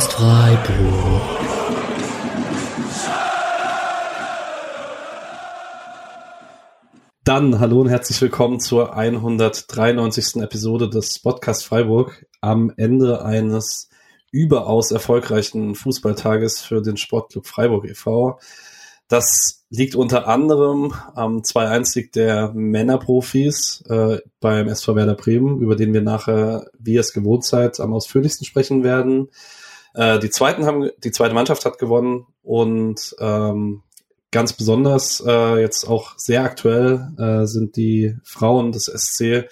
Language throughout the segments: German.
Podcast Freiburg. Dann hallo und herzlich willkommen zur 193. Episode des Podcast Freiburg am Ende eines überaus erfolgreichen Fußballtages für den Sportclub Freiburg e.V. Das liegt unter anderem am 2-1-Sieg der Männerprofis äh, beim SV Werder Bremen, über den wir nachher, wie es gewohnt seid, am ausführlichsten sprechen werden. Äh, die zweiten haben, die zweite Mannschaft hat gewonnen und ähm, ganz besonders äh, jetzt auch sehr aktuell äh, sind die Frauen des SC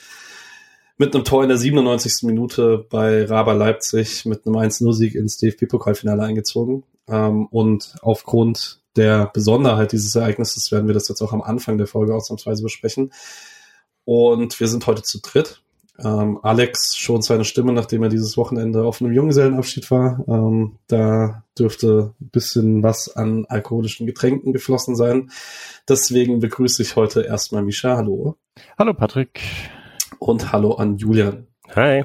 mit einem Tor in der 97. Minute bei Raber Leipzig mit einem 1-0-Sieg ins DFB-Pokalfinale eingezogen. Ähm, und aufgrund der Besonderheit dieses Ereignisses werden wir das jetzt auch am Anfang der Folge ausnahmsweise besprechen. Und wir sind heute zu dritt. Ähm, Alex schont seine Stimme, nachdem er dieses Wochenende auf einem Junggesellenabschied war. Ähm, da dürfte ein bisschen was an alkoholischen Getränken geflossen sein. Deswegen begrüße ich heute erstmal Misha. Hallo. Hallo Patrick. Und hallo an Julian. Hi.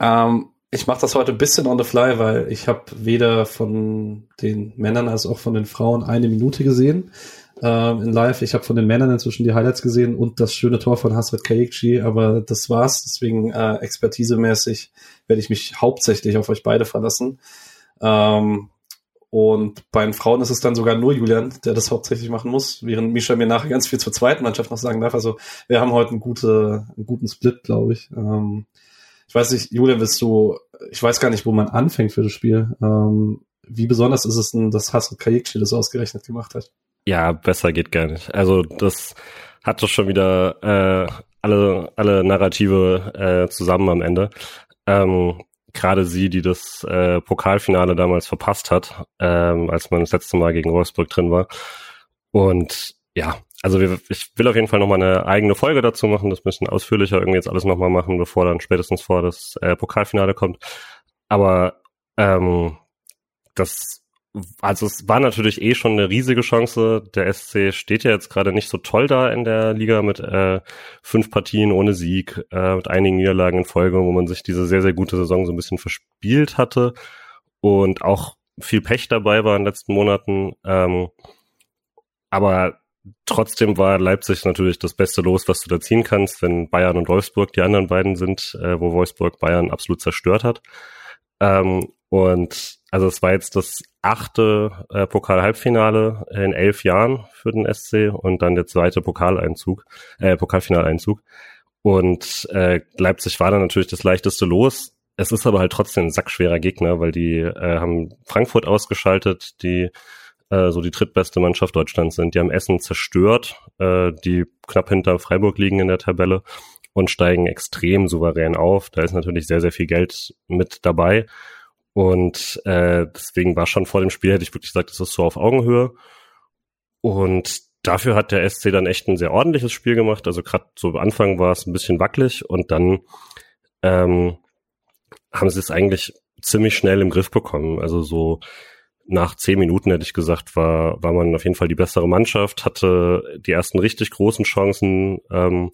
Ähm, ich mache das heute ein bisschen on the fly, weil ich habe weder von den Männern als auch von den Frauen eine Minute gesehen ähm, in Live. Ich habe von den Männern inzwischen die Highlights gesehen und das schöne Tor von Hasret Kayikci, aber das war's. Deswegen äh, expertisemäßig werde ich mich hauptsächlich auf euch beide verlassen. Ähm, und bei den Frauen ist es dann sogar nur Julian, der das hauptsächlich machen muss, während Misha mir nachher ganz viel zur zweiten Mannschaft noch sagen darf. Also wir haben heute einen, gute, einen guten Split, glaube ich. Ähm, ich weiß nicht, Julian, willst du, ich weiß gar nicht, wo man anfängt für das Spiel. Ähm, wie besonders ist es denn, dass Hassan Kayikci das ausgerechnet gemacht hat? Ja, besser geht gar nicht. Also das hat doch schon wieder äh, alle, alle Narrative äh, zusammen am Ende. Ähm, Gerade sie, die das äh, Pokalfinale damals verpasst hat, ähm, als man das letzte Mal gegen Wolfsburg drin war. Und ja, also wir, ich will auf jeden Fall nochmal eine eigene Folge dazu machen, das bisschen ausführlicher irgendwie jetzt alles nochmal machen, bevor dann spätestens vor das äh, Pokalfinale kommt. Aber ähm, das also es war natürlich eh schon eine riesige Chance. Der SC steht ja jetzt gerade nicht so toll da in der Liga mit äh, fünf Partien ohne Sieg, äh, mit einigen Niederlagen in Folge, wo man sich diese sehr, sehr gute Saison so ein bisschen verspielt hatte und auch viel Pech dabei war in den letzten Monaten. Ähm, aber trotzdem war Leipzig natürlich das beste Los, was du da ziehen kannst, wenn Bayern und Wolfsburg die anderen beiden sind, äh, wo Wolfsburg Bayern absolut zerstört hat. Ähm, und also es war jetzt das achte äh, Pokal-Halbfinale in elf Jahren für den SC und dann der zweite Pokaleinzug, äh, Pokalfinaleinzug. Und äh, Leipzig war dann natürlich das leichteste Los. Es ist aber halt trotzdem ein sackschwerer Gegner, weil die äh, haben Frankfurt ausgeschaltet, die äh, so die drittbeste Mannschaft Deutschlands sind. Die haben Essen zerstört, äh, die knapp hinter Freiburg liegen in der Tabelle und steigen extrem souverän auf. Da ist natürlich sehr, sehr viel Geld mit dabei. Und äh, deswegen war schon vor dem Spiel, hätte ich wirklich gesagt, das ist so auf Augenhöhe. Und dafür hat der SC dann echt ein sehr ordentliches Spiel gemacht. Also gerade so am Anfang war es ein bisschen wackelig und dann ähm, haben sie es eigentlich ziemlich schnell im Griff bekommen. Also so nach zehn Minuten hätte ich gesagt, war, war man auf jeden Fall die bessere Mannschaft, hatte die ersten richtig großen Chancen ähm,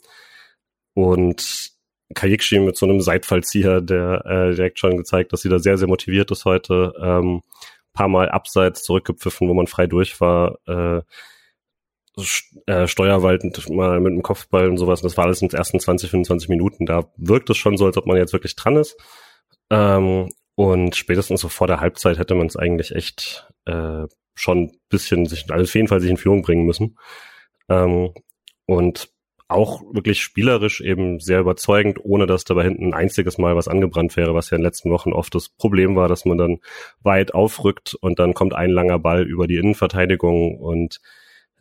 und Kajikshi mit so einem Seitfallzieher, der äh, direkt schon gezeigt, dass sie da sehr, sehr motiviert ist heute. Ähm, paar Mal abseits zurückgepfiffen, wo man frei durch war. Äh, äh, steuerwaltend mal mit dem Kopfball und sowas. Das war alles in den ersten 20, 25 Minuten. Da wirkt es schon so, als ob man jetzt wirklich dran ist. Ähm, und spätestens so vor der Halbzeit hätte man es eigentlich echt äh, schon ein bisschen sich, also auf jeden Fall sich in Führung bringen müssen. Ähm, und auch wirklich spielerisch eben sehr überzeugend, ohne dass dabei hinten ein einziges Mal was angebrannt wäre, was ja in den letzten Wochen oft das Problem war, dass man dann weit aufrückt und dann kommt ein langer Ball über die Innenverteidigung und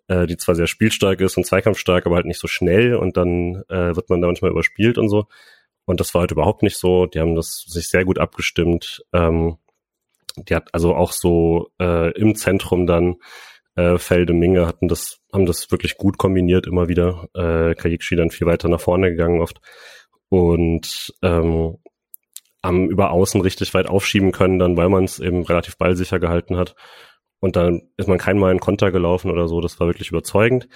äh, die zwar sehr spielstark ist und zweikampfstark, aber halt nicht so schnell und dann äh, wird man da manchmal überspielt und so. Und das war halt überhaupt nicht so. Die haben das sich sehr gut abgestimmt. Ähm, die hat also auch so äh, im Zentrum dann äh, Felde Minge hatten das, haben das wirklich gut kombiniert immer wieder. Äh, Kajikshi dann viel weiter nach vorne gegangen oft und ähm, haben über Außen richtig weit aufschieben können, dann weil man es eben relativ ballsicher gehalten hat. Und dann ist man kein Mal in Konter gelaufen oder so. Das war wirklich überzeugend.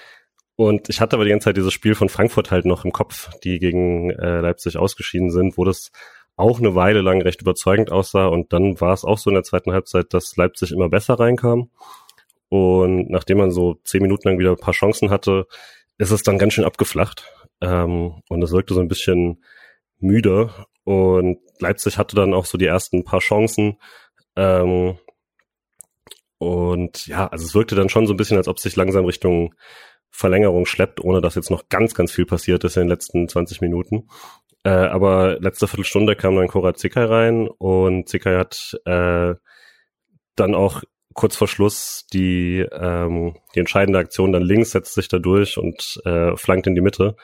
Und ich hatte aber die ganze Zeit dieses Spiel von Frankfurt halt noch im Kopf, die gegen äh, Leipzig ausgeschieden sind, wo das auch eine Weile lang recht überzeugend aussah und dann war es auch so in der zweiten Halbzeit, dass Leipzig immer besser reinkam und nachdem man so zehn Minuten lang wieder ein paar Chancen hatte, ist es dann ganz schön abgeflacht. Ähm, und es wirkte so ein bisschen müde. Und Leipzig hatte dann auch so die ersten paar Chancen. Ähm, und ja, also es wirkte dann schon so ein bisschen, als ob sich langsam Richtung Verlängerung schleppt, ohne dass jetzt noch ganz, ganz viel passiert ist in den letzten 20 Minuten. Äh, aber letzte Viertelstunde kam dann Cora Zickay rein und Zickay hat äh, dann auch kurz vor Schluss die, ähm, die entscheidende Aktion dann links, setzt sich da durch und äh, flankt in die Mitte.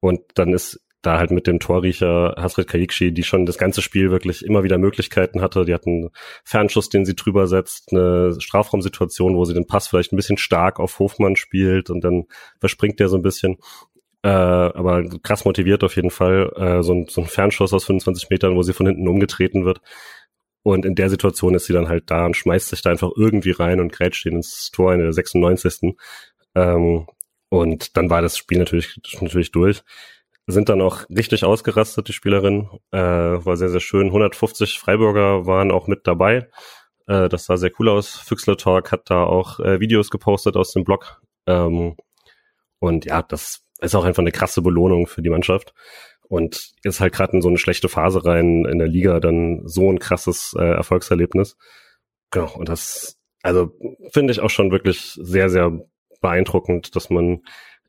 Und dann ist da halt mit dem Torriecher Hasret Kayikshi, die schon das ganze Spiel wirklich immer wieder Möglichkeiten hatte. Die hatten Fernschuss, den sie drüber setzt, eine Strafraumsituation, wo sie den Pass vielleicht ein bisschen stark auf Hofmann spielt und dann verspringt der so ein bisschen. Äh, aber krass motiviert auf jeden Fall. Äh, so, ein, so ein Fernschuss aus 25 Metern, wo sie von hinten umgetreten wird. Und in der Situation ist sie dann halt da und schmeißt sich da einfach irgendwie rein und grätscht ihn ins Tor in der 96. Ähm, und dann war das Spiel natürlich, natürlich durch sind dann auch richtig ausgerastet, die Spielerin. Äh, war sehr, sehr schön. 150 Freiburger waren auch mit dabei. Äh, das sah sehr cool aus. Füchsler Talk hat da auch äh, Videos gepostet aus dem Blog. Ähm, und ja, das ist auch einfach eine krasse Belohnung für die Mannschaft. Und ist halt gerade in so eine schlechte Phase rein in der Liga dann so ein krasses äh, Erfolgserlebnis. Genau, und das, also finde ich auch schon wirklich sehr, sehr beeindruckend, dass man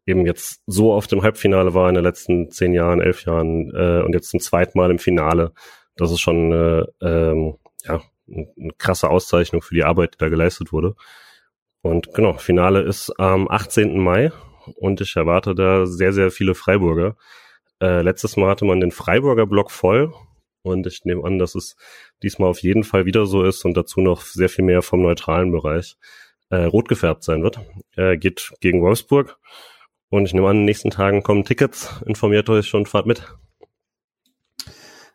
eben jetzt so auf dem Halbfinale war in den letzten zehn Jahren, elf Jahren äh, und jetzt zum zweiten Mal im Finale. Das ist schon äh, ähm, ja, eine krasse Auszeichnung für die Arbeit, die da geleistet wurde. Und genau, Finale ist am 18. Mai und ich erwarte da sehr, sehr viele Freiburger. Äh, letztes Mal hatte man den Freiburger Block voll und ich nehme an, dass es diesmal auf jeden Fall wieder so ist und dazu noch sehr viel mehr vom neutralen Bereich äh, rot gefärbt sein wird. Äh, geht gegen Wolfsburg und ich nehme an, in den nächsten Tagen kommen Tickets. Informiert euch schon, fahrt mit.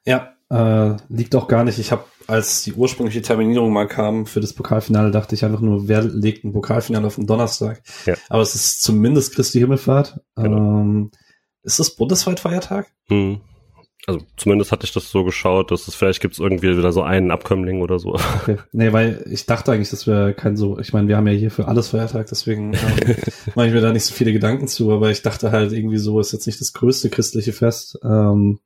Ja, äh, liegt auch gar nicht. Ich habe, als die ursprüngliche Terminierung mal kam für das Pokalfinale, dachte ich einfach nur, wer legt ein Pokalfinale auf den Donnerstag? Ja. Aber es ist zumindest Christi Himmelfahrt. Genau. Ähm, ist das bundesweit Feiertag? Hm also zumindest hatte ich das so geschaut, dass es vielleicht gibt es irgendwie wieder so einen Abkömmling oder so. Okay. Nee, weil ich dachte eigentlich, das wäre kein so, ich meine, wir haben ja hier für alles Feiertag, deswegen ähm, mache ich mir da nicht so viele Gedanken zu, aber ich dachte halt irgendwie so, ist jetzt nicht das größte christliche Fest. Ähm,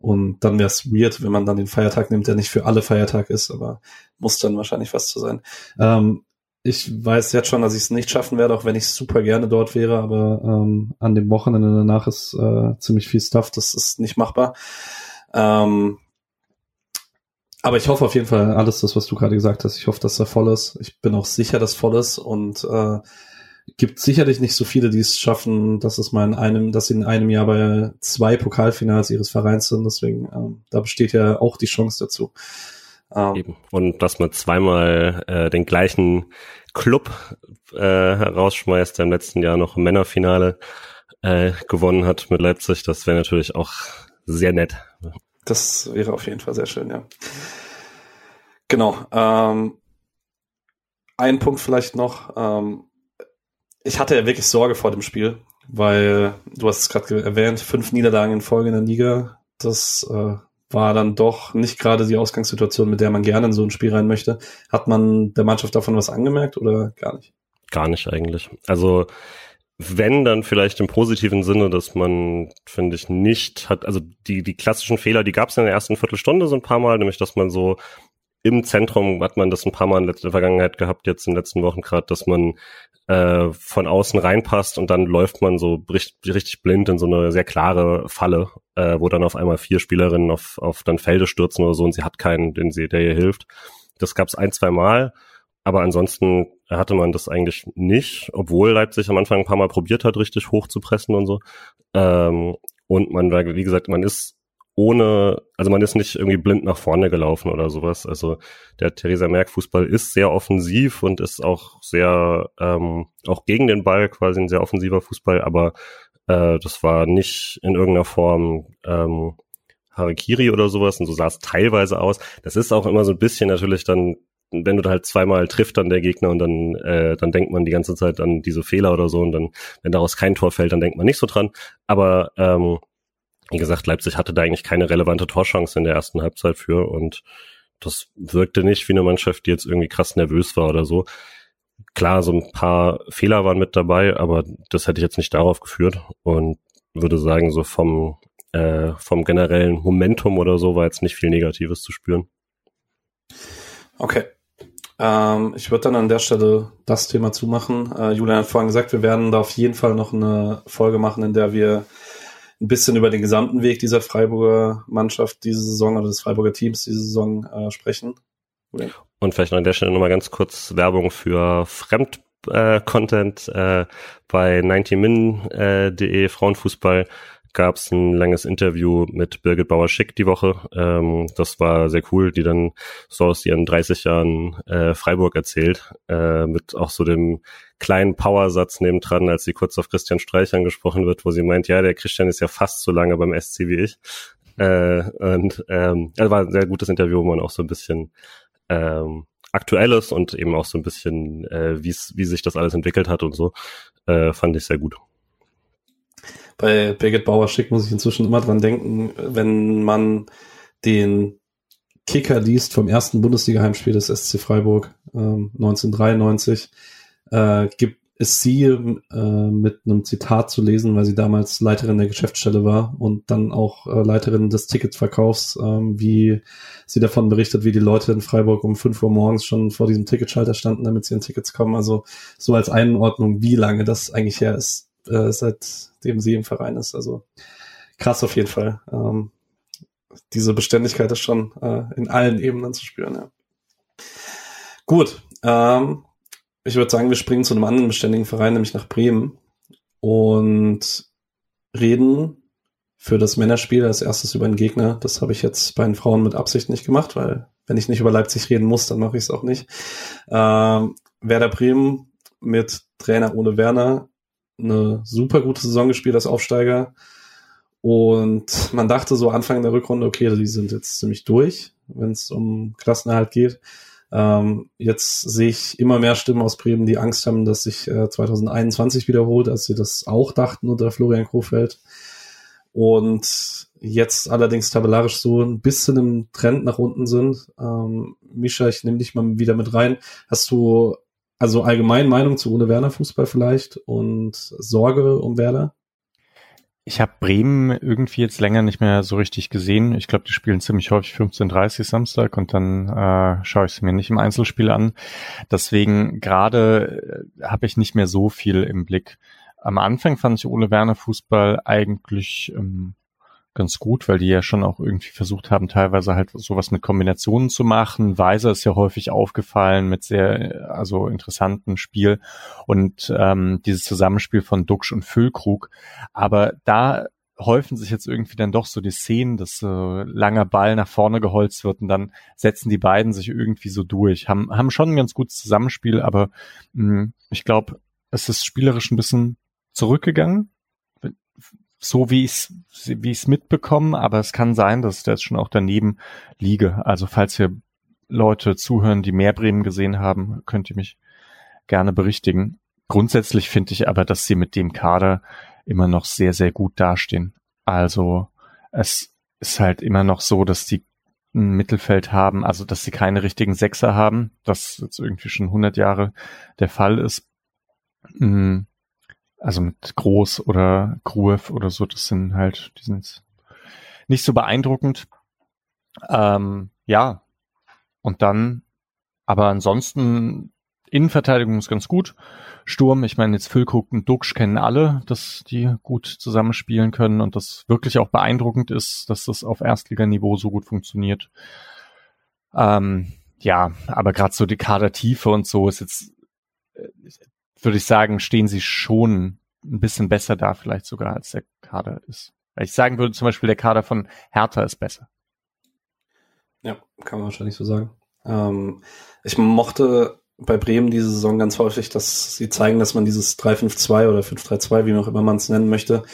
und dann wäre es weird, wenn man dann den Feiertag nimmt, der nicht für alle Feiertag ist, aber muss dann wahrscheinlich was zu sein. Ähm, ich weiß jetzt schon, dass ich es nicht schaffen werde, auch wenn ich super gerne dort wäre, aber ähm, an dem Wochenende danach ist äh, ziemlich viel Stuff, das ist nicht machbar. Ähm, aber ich hoffe auf jeden Fall alles das, was du gerade gesagt hast. Ich hoffe, dass er voll ist. Ich bin auch sicher, dass voll ist und äh, gibt sicherlich nicht so viele, die es schaffen, dass es mal in einem, dass sie in einem Jahr bei zwei Pokalfinals ihres Vereins sind. Deswegen ähm, da besteht ja auch die Chance dazu. Ähm, Eben. Und dass man zweimal äh, den gleichen Club äh, herausschmeißt, der im letzten Jahr noch im Männerfinale äh, gewonnen hat mit Leipzig, das wäre natürlich auch sehr nett. Das wäre auf jeden Fall sehr schön, ja. Genau. Ähm, ein Punkt vielleicht noch. Ähm, ich hatte ja wirklich Sorge vor dem Spiel, weil du hast es gerade erwähnt, fünf Niederlagen in Folge in der Liga. Das äh, war dann doch nicht gerade die Ausgangssituation, mit der man gerne in so ein Spiel rein möchte. Hat man der Mannschaft davon was angemerkt oder gar nicht? Gar nicht eigentlich. Also wenn dann vielleicht im positiven Sinne, dass man, finde ich, nicht hat, also die, die klassischen Fehler, die gab es in der ersten Viertelstunde so ein paar Mal, nämlich dass man so im Zentrum hat man das ein paar Mal in der Vergangenheit gehabt, jetzt in den letzten Wochen gerade, dass man äh, von außen reinpasst und dann läuft man so richtig, richtig blind in so eine sehr klare Falle, äh, wo dann auf einmal vier Spielerinnen auf, auf dann Felde stürzen oder so und sie hat keinen, den sie, der ihr hilft. Das gab es ein, zwei Mal, aber ansonsten hatte man das eigentlich nicht, obwohl Leipzig am Anfang ein paar Mal probiert hat, richtig hoch zu pressen und so. Ähm, und man, wie gesagt, man ist ohne, also man ist nicht irgendwie blind nach vorne gelaufen oder sowas. Also der Theresa Merck Fußball ist sehr offensiv und ist auch sehr, ähm, auch gegen den Ball quasi ein sehr offensiver Fußball, aber äh, das war nicht in irgendeiner Form ähm, Harikiri oder sowas und so sah es teilweise aus. Das ist auch immer so ein bisschen natürlich dann wenn du halt zweimal trifft dann der Gegner und dann, äh, dann denkt man die ganze Zeit an diese Fehler oder so und dann, wenn daraus kein Tor fällt, dann denkt man nicht so dran. Aber ähm, wie gesagt, Leipzig hatte da eigentlich keine relevante Torchance in der ersten Halbzeit für und das wirkte nicht wie eine Mannschaft, die jetzt irgendwie krass nervös war oder so. Klar, so ein paar Fehler waren mit dabei, aber das hätte ich jetzt nicht darauf geführt und würde sagen, so vom, äh, vom generellen Momentum oder so war jetzt nicht viel Negatives zu spüren. Okay. Ähm, ich würde dann an der Stelle das Thema zumachen. Äh, Julian hat vorhin gesagt, wir werden da auf jeden Fall noch eine Folge machen, in der wir ein bisschen über den gesamten Weg dieser Freiburger Mannschaft diese Saison oder des Freiburger Teams diese Saison äh, sprechen. Okay. Und vielleicht noch an der Stelle nochmal ganz kurz Werbung für Fremd äh, Content äh, bei 90min.de äh, Frauenfußball gab es ein langes Interview mit Birgit Bauer-Schick die Woche. Ähm, das war sehr cool, die dann so aus ihren 30 Jahren äh, Freiburg erzählt, äh, mit auch so dem kleinen Powersatz nebendran, als sie kurz auf Christian Streich angesprochen wird, wo sie meint, ja, der Christian ist ja fast so lange beim SC wie ich. Äh, und ähm, also war ein sehr gutes Interview, wo man auch so ein bisschen ähm, Aktuelles und eben auch so ein bisschen, äh, wie sich das alles entwickelt hat und so, äh, fand ich sehr gut bei Birgit Bauer-Schick muss ich inzwischen immer dran denken, wenn man den Kicker liest vom ersten Bundesliga-Heimspiel des SC Freiburg ähm, 1993, äh, gibt ist sie äh, mit einem Zitat zu lesen, weil sie damals Leiterin der Geschäftsstelle war und dann auch äh, Leiterin des Ticketverkaufs, ähm, wie sie davon berichtet, wie die Leute in Freiburg um 5 Uhr morgens schon vor diesem Ticketschalter standen, damit sie in Tickets kommen. Also so als Einordnung, wie lange das eigentlich her ist äh, seitdem sie im Verein ist. Also krass auf jeden Fall. Ähm, diese Beständigkeit ist schon äh, in allen Ebenen zu spüren. Ja. Gut, ähm, ich würde sagen, wir springen zu einem anderen beständigen Verein, nämlich nach Bremen und reden für das Männerspiel als erstes über den Gegner. Das habe ich jetzt bei den Frauen mit Absicht nicht gemacht, weil wenn ich nicht über Leipzig reden muss, dann mache ich es auch nicht. Ähm, Werder Bremen mit Trainer ohne Werner eine super gute Saison gespielt als Aufsteiger. Und man dachte so Anfang der Rückrunde, okay, die sind jetzt ziemlich durch, wenn es um Klassenerhalt geht. Ähm, jetzt sehe ich immer mehr Stimmen aus Bremen, die Angst haben, dass sich äh, 2021 wiederholt, als sie das auch dachten unter Florian Krofeld. Und jetzt allerdings tabellarisch so ein bisschen im Trend nach unten sind. Ähm, Mischa, ich nehme dich mal wieder mit rein. Hast du also allgemein Meinung zu Ole Werner Fußball vielleicht und Sorge um Werder? Ich habe Bremen irgendwie jetzt länger nicht mehr so richtig gesehen. Ich glaube, die spielen ziemlich häufig 15:30 Samstag und dann äh, schaue ich es mir nicht im Einzelspiel an. Deswegen gerade äh, habe ich nicht mehr so viel im Blick. Am Anfang fand ich Ole Werner Fußball eigentlich ähm, ganz gut, weil die ja schon auch irgendwie versucht haben, teilweise halt sowas mit Kombinationen zu machen. Weiser ist ja häufig aufgefallen mit sehr, also interessanten Spiel und ähm, dieses Zusammenspiel von Duxch und Füllkrug. Aber da häufen sich jetzt irgendwie dann doch so die Szenen, dass äh, langer Ball nach vorne geholzt wird und dann setzen die beiden sich irgendwie so durch. Haben, haben schon ein ganz gutes Zusammenspiel, aber mh, hm, ich glaube, es ist spielerisch ein bisschen zurückgegangen so wie ich es wie ich's mitbekomme, aber es kann sein, dass ich da jetzt schon auch daneben liege. Also falls hier Leute zuhören, die mehr Bremen gesehen haben, könnt ihr mich gerne berichtigen. Grundsätzlich finde ich aber, dass sie mit dem Kader immer noch sehr, sehr gut dastehen. Also es ist halt immer noch so, dass die ein Mittelfeld haben, also dass sie keine richtigen Sechser haben, das jetzt irgendwie schon 100 Jahre der Fall ist. Mm, also mit Groß oder Gruev oder so, das sind halt, die sind nicht so beeindruckend. Ähm, ja. Und dann, aber ansonsten, Innenverteidigung ist ganz gut. Sturm, ich meine, jetzt Füllkrug und Duxch kennen alle, dass die gut zusammenspielen können und das wirklich auch beeindruckend ist, dass das auf Erstliganiveau so gut funktioniert. Ähm, ja, aber gerade so die Kadertiefe und so ist jetzt, äh, würde ich sagen, stehen sie schon ein bisschen besser da, vielleicht sogar als der Kader ist. Weil ich sagen würde, zum Beispiel der Kader von Hertha ist besser. Ja, kann man wahrscheinlich so sagen. Ähm, ich mochte bei Bremen diese Saison ganz häufig, dass sie zeigen, dass man dieses 3-5-2 oder 5-3-2, wie auch immer man es nennen möchte,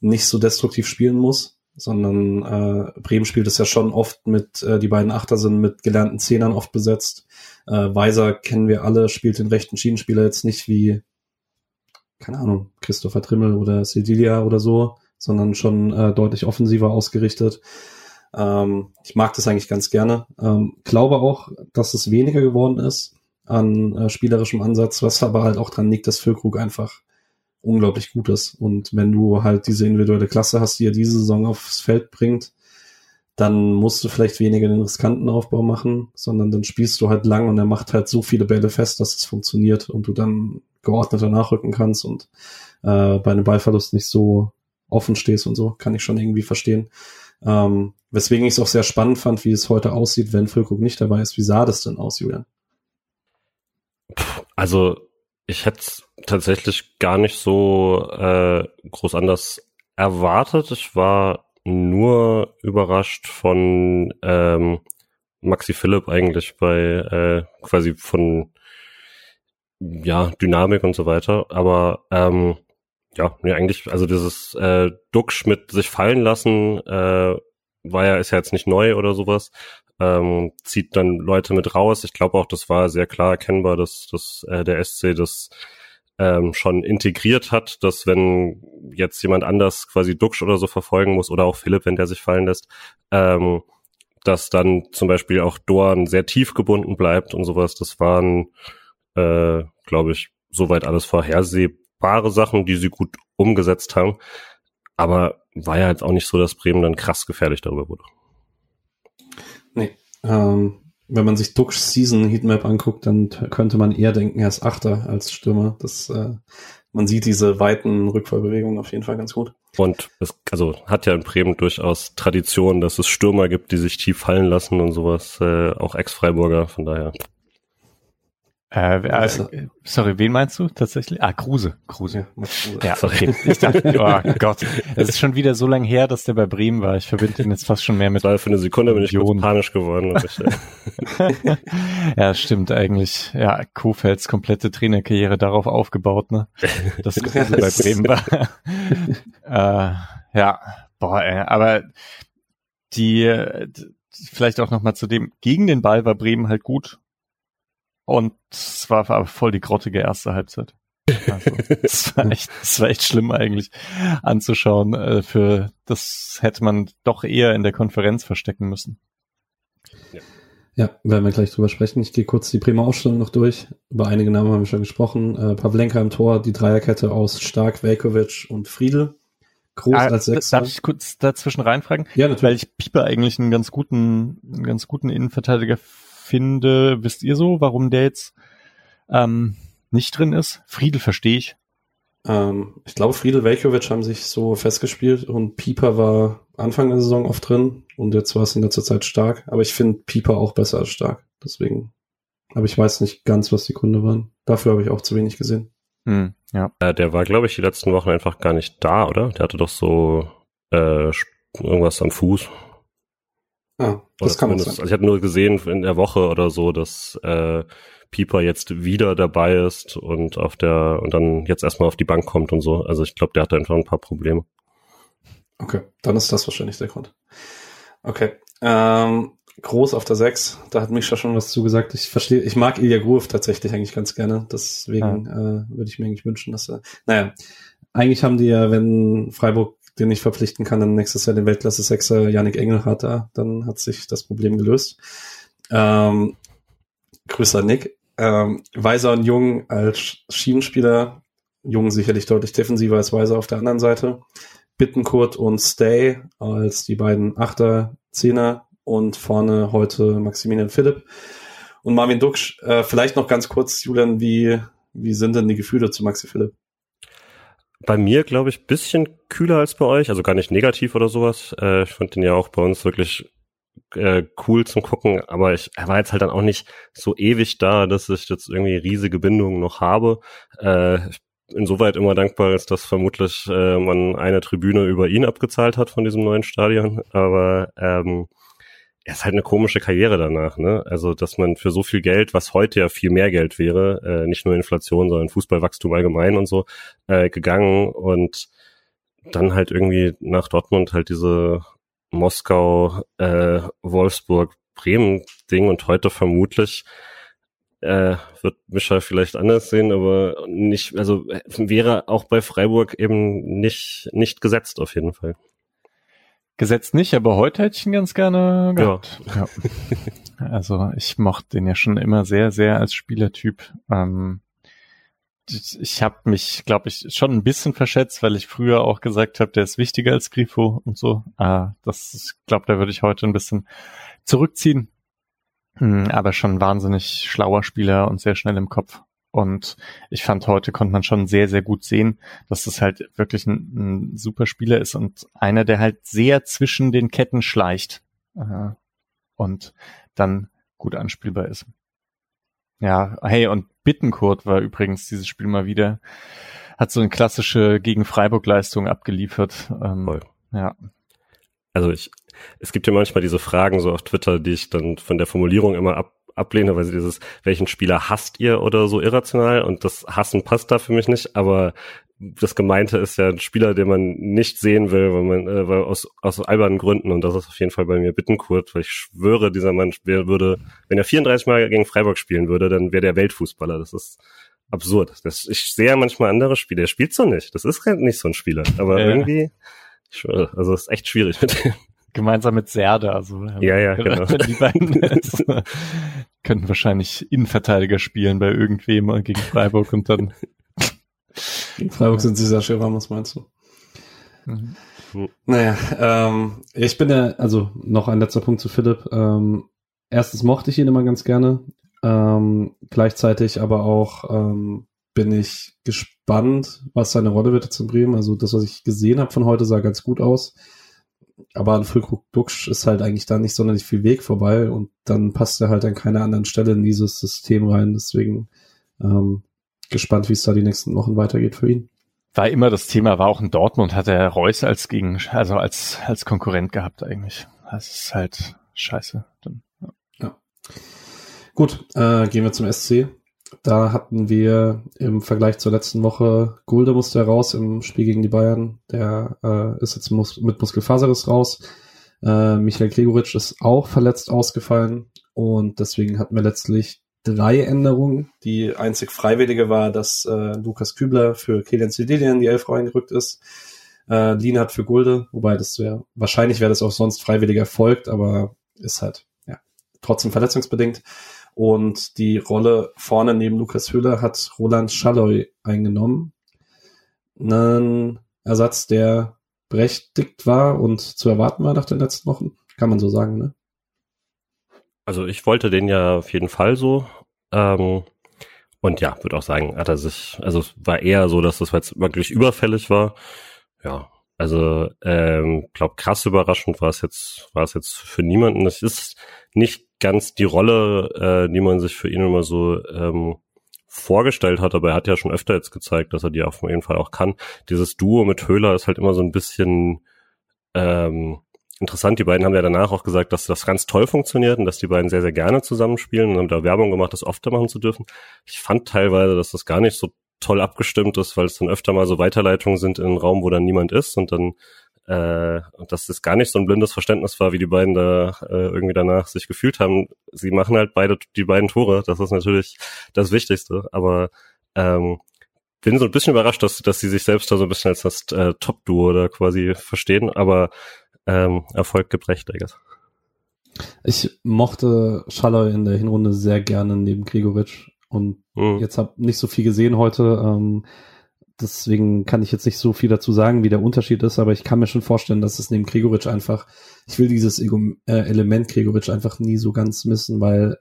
nicht so destruktiv spielen muss, sondern äh, Bremen spielt es ja schon oft mit, äh, die beiden Achter sind mit gelernten Zehnern oft besetzt. Äh, Weiser kennen wir alle, spielt den rechten Schienenspieler jetzt nicht wie, keine Ahnung, Christopher Trimmel oder Sedilia oder so, sondern schon äh, deutlich offensiver ausgerichtet. Ähm, ich mag das eigentlich ganz gerne. Ähm, glaube auch, dass es weniger geworden ist an äh, spielerischem Ansatz, was aber halt auch dran liegt, dass Füllkrug einfach unglaublich gut ist. Und wenn du halt diese individuelle Klasse hast, die er diese Saison aufs Feld bringt, dann musst du vielleicht weniger den riskanten Aufbau machen, sondern dann spielst du halt lang und er macht halt so viele Bälle fest, dass es funktioniert und du dann geordneter nachrücken kannst und äh, bei einem Ballverlust nicht so offen stehst und so, kann ich schon irgendwie verstehen. Ähm, weswegen ich es auch sehr spannend fand, wie es heute aussieht, wenn Füllkrug nicht dabei ist. Wie sah das denn aus, Julian? Also ich hätte es tatsächlich gar nicht so äh, groß anders erwartet. Ich war nur überrascht von ähm, Maxi Philipp eigentlich bei äh, quasi von ja Dynamik und so weiter. Aber ähm, ja, nee, eigentlich, also dieses äh, Duxch mit sich fallen lassen, äh, war ja, ist ja jetzt nicht neu oder sowas. Ähm, zieht dann Leute mit raus. Ich glaube auch, das war sehr klar erkennbar, dass, dass äh, der SC das ähm, schon integriert hat, dass wenn jetzt jemand anders quasi Duxch oder so verfolgen muss oder auch Philipp, wenn der sich fallen lässt, ähm, dass dann zum Beispiel auch Dorn sehr tief gebunden bleibt und sowas. Das waren, äh, glaube ich, soweit alles vorhersehbare Sachen, die sie gut umgesetzt haben. Aber war ja jetzt auch nicht so, dass Bremen dann krass gefährlich darüber wurde. Nee. Ähm, wenn man sich Duxch Season Heatmap anguckt, dann könnte man eher denken, er ist Achter als Stürmer. Das, äh, man sieht diese weiten Rückfallbewegungen auf jeden Fall ganz gut. Und es also hat ja in Bremen durchaus Tradition, dass es Stürmer gibt, die sich tief fallen lassen und sowas. Äh, auch Ex-Freiburger, von daher. Äh, also, sorry, wen meinst du tatsächlich? Ah, Kruse. Kruse. Ja, ja okay. Ich dachte, oh Gott, es ist schon wieder so lange her, dass der bei Bremen war. Ich verbinde ihn jetzt fast schon mehr mit. Weil für eine Sekunde bin ich kurz panisch geworden. ja, stimmt eigentlich. Ja, Kofelds komplette Trainerkarriere darauf aufgebaut, ne? Dass Kruse bei Bremen war. äh, ja, boah, ey, aber die, vielleicht auch nochmal zu dem, gegen den Ball war Bremen halt gut und es war aber voll die grottige erste Halbzeit. Also, das, war echt, das war echt schlimm eigentlich anzuschauen. Äh, für das hätte man doch eher in der Konferenz verstecken müssen. Ja. ja, werden wir gleich drüber sprechen. Ich gehe kurz die Bremer Ausstellung noch durch. Über einige Namen haben wir schon gesprochen. Äh, Pavlenka im Tor, die Dreierkette aus Stark, Velkovic und Friedel. Groß ah, als Sechser. Darf ich kurz dazwischen reinfragen? Ja, natürlich. Weil ich Pieper eigentlich einen ganz guten, einen ganz guten Innenverteidiger finde. Wisst ihr so, warum der jetzt ähm, nicht drin ist? Friedel verstehe ich. Ähm, ich glaube, Friedel Velkovic haben sich so festgespielt und Pieper war Anfang der Saison oft drin und jetzt war es in letzter Zeit stark. Aber ich finde Pieper auch besser als stark. Deswegen. Aber ich weiß nicht ganz, was die Gründe waren. Dafür habe ich auch zu wenig gesehen. Hm, ja. Äh, der war, glaube ich, die letzten Wochen einfach gar nicht da, oder? Der hatte doch so äh, irgendwas am Fuß. Ah, das kann man sein. Also ich hatte nur gesehen in der Woche oder so, dass äh, Pieper jetzt wieder dabei ist und auf der und dann jetzt erstmal auf die Bank kommt und so. Also ich glaube, der hat einfach ein paar Probleme. Okay, dann ist das wahrscheinlich der Grund. Okay. Ähm, groß auf der 6, da hat Mischa schon was zugesagt. Ich verstehe, ich mag Ilya Groove tatsächlich eigentlich ganz gerne. Deswegen ja. äh, würde ich mir eigentlich wünschen, dass er. Naja, eigentlich haben die ja, wenn Freiburg den ich verpflichten kann, dann nächstes Jahr den Weltklasse-Sechser Yannick Engelhardt da, dann hat sich das Problem gelöst. Ähm, Grüße an Nick. Ähm, Weiser und Jung als Schienenspieler, Jung sicherlich deutlich defensiver als Weiser auf der anderen Seite. Bittenkurt und Stay als die beiden Achter, Zehner und vorne heute Maximilian Philipp und Marvin Duksch. Äh, vielleicht noch ganz kurz, Julian, wie, wie sind denn die Gefühle zu Maxi Philipp? Bei mir, glaube ich, bisschen kühler als bei euch, also gar nicht negativ oder sowas. Äh, ich fand den ja auch bei uns wirklich äh, cool zum Gucken, aber ich, er war jetzt halt dann auch nicht so ewig da, dass ich jetzt irgendwie riesige Bindungen noch habe. Äh, insoweit immer dankbar ist, dass vermutlich äh, man eine Tribüne über ihn abgezahlt hat von diesem neuen Stadion, aber ähm, ja, ist halt eine komische Karriere danach, ne? Also, dass man für so viel Geld, was heute ja viel mehr Geld wäre, äh, nicht nur Inflation, sondern Fußballwachstum allgemein und so, äh, gegangen und dann halt irgendwie nach Dortmund halt diese Moskau, äh, Wolfsburg, Bremen Ding und heute vermutlich äh, wird Mischa vielleicht anders sehen, aber nicht, also wäre auch bei Freiburg eben nicht, nicht gesetzt auf jeden Fall. Gesetzt nicht, aber heute hätte ich ihn ganz gerne gehabt. Ja. ja. Also ich mochte den ja schon immer sehr, sehr als Spielertyp. Ähm, ich habe mich, glaube ich, schon ein bisschen verschätzt, weil ich früher auch gesagt habe, der ist wichtiger als Grifo und so. Äh, das, ich glaube, da würde ich heute ein bisschen zurückziehen. Hm, aber schon wahnsinnig schlauer Spieler und sehr schnell im Kopf. Und ich fand, heute konnte man schon sehr, sehr gut sehen, dass das halt wirklich ein, ein super Spieler ist und einer, der halt sehr zwischen den Ketten schleicht äh, und dann gut anspielbar ist. Ja, hey, und Bittenkurt war übrigens dieses Spiel mal wieder, hat so eine klassische gegen Freiburg-Leistung abgeliefert. Ähm, Voll. Ja. Also ich, es gibt ja manchmal diese Fragen so auf Twitter, die ich dann von der Formulierung immer ab, ablehne, weil sie dieses, welchen Spieler hasst ihr oder so irrational und das Hassen passt da für mich nicht, aber das Gemeinte ist ja ein Spieler, den man nicht sehen will, weil man, äh, weil aus, aus albernen Gründen und das ist auf jeden Fall bei mir Bittenkurt, weil ich schwöre, dieser Mann würde, wenn er 34 Mal gegen Freiburg spielen würde, dann wäre der Weltfußballer. Das ist absurd. Das, ich sehe manchmal andere Spiele. Er spielt so nicht. Das ist nicht so ein Spieler. Aber ja. irgendwie, ich schwöre, also es ist echt schwierig mit dem gemeinsam mit Serde, also ja, ja, genau. die beiden könnten wahrscheinlich Innenverteidiger spielen bei irgendwem gegen Freiburg und dann gegen Freiburg sind sie sehr schwer, was meinst du? Mhm. Naja, ähm, ich bin ja, also noch ein letzter Punkt zu Philipp. Ähm, erstens mochte ich ihn immer ganz gerne. Ähm, gleichzeitig aber auch ähm, bin ich gespannt, was seine Rolle wird jetzt in Bremen. Also das, was ich gesehen habe von heute, sah ganz gut aus aber an Füllkrug Duxch ist halt eigentlich da nicht sonderlich viel Weg vorbei und dann passt er halt an keiner anderen Stelle in dieses System rein. Deswegen ähm, gespannt, wie es da die nächsten Wochen weitergeht für ihn. War immer das Thema, war auch in Dortmund, hat er Reus als Gegen, also als, als Konkurrent gehabt eigentlich. Das ist halt scheiße. Dann, ja. ja. Gut, äh, gehen wir zum SC. Da hatten wir im Vergleich zur letzten Woche, Gulde musste raus im Spiel gegen die Bayern. Der äh, ist jetzt mus mit Muskelfaserriss raus. Äh, Michael Gregoritsch ist auch verletzt ausgefallen. Und deswegen hatten wir letztlich drei Änderungen. Die einzig freiwillige war, dass äh, Lukas Kübler für Kilian Zidili in die Elf reingerückt ist. Äh, Lien hat für Gulde, wobei das wäre, wahrscheinlich wäre das auch sonst freiwillig erfolgt, aber ist halt, ja, trotzdem verletzungsbedingt. Und die Rolle vorne neben Lukas Höhler hat Roland Schalloy eingenommen. Ein Ersatz, der berechtigt war und zu erwarten war nach den letzten Wochen. Kann man so sagen, ne? Also ich wollte den ja auf jeden Fall so. Ähm, und ja, würde auch sagen, hat er sich, also es war eher so, dass das jetzt wirklich überfällig war. Ja, also ähm, glaube krass überraschend war es jetzt, war es jetzt für niemanden. Es ist nicht ganz die Rolle, äh, die man sich für ihn immer so ähm, vorgestellt hat, aber er hat ja schon öfter jetzt gezeigt, dass er die auf jeden Fall auch kann. Dieses Duo mit Höhler ist halt immer so ein bisschen ähm, interessant. Die beiden haben ja danach auch gesagt, dass das ganz toll funktioniert und dass die beiden sehr, sehr gerne zusammenspielen und haben da Werbung gemacht, das öfter machen zu dürfen. Ich fand teilweise, dass das gar nicht so toll abgestimmt ist, weil es dann öfter mal so Weiterleitungen sind in einen Raum, wo dann niemand ist und dann äh, und dass das gar nicht so ein blindes Verständnis war, wie die beiden da äh, irgendwie danach sich gefühlt haben. Sie machen halt beide die beiden Tore, das ist natürlich das Wichtigste, aber ähm, bin so ein bisschen überrascht, dass, dass sie sich selbst da so ein bisschen als das äh, Top-Duo da quasi verstehen, aber ähm, Erfolg gibt recht, I guess. Ich mochte Schalloy in der Hinrunde sehr gerne neben Gregoritsch und mhm. jetzt habe nicht so viel gesehen heute. Ähm, deswegen kann ich jetzt nicht so viel dazu sagen, wie der Unterschied ist, aber ich kann mir schon vorstellen, dass es neben Gregoritsch einfach, ich will dieses äh, Element Gregoritsch einfach nie so ganz missen, weil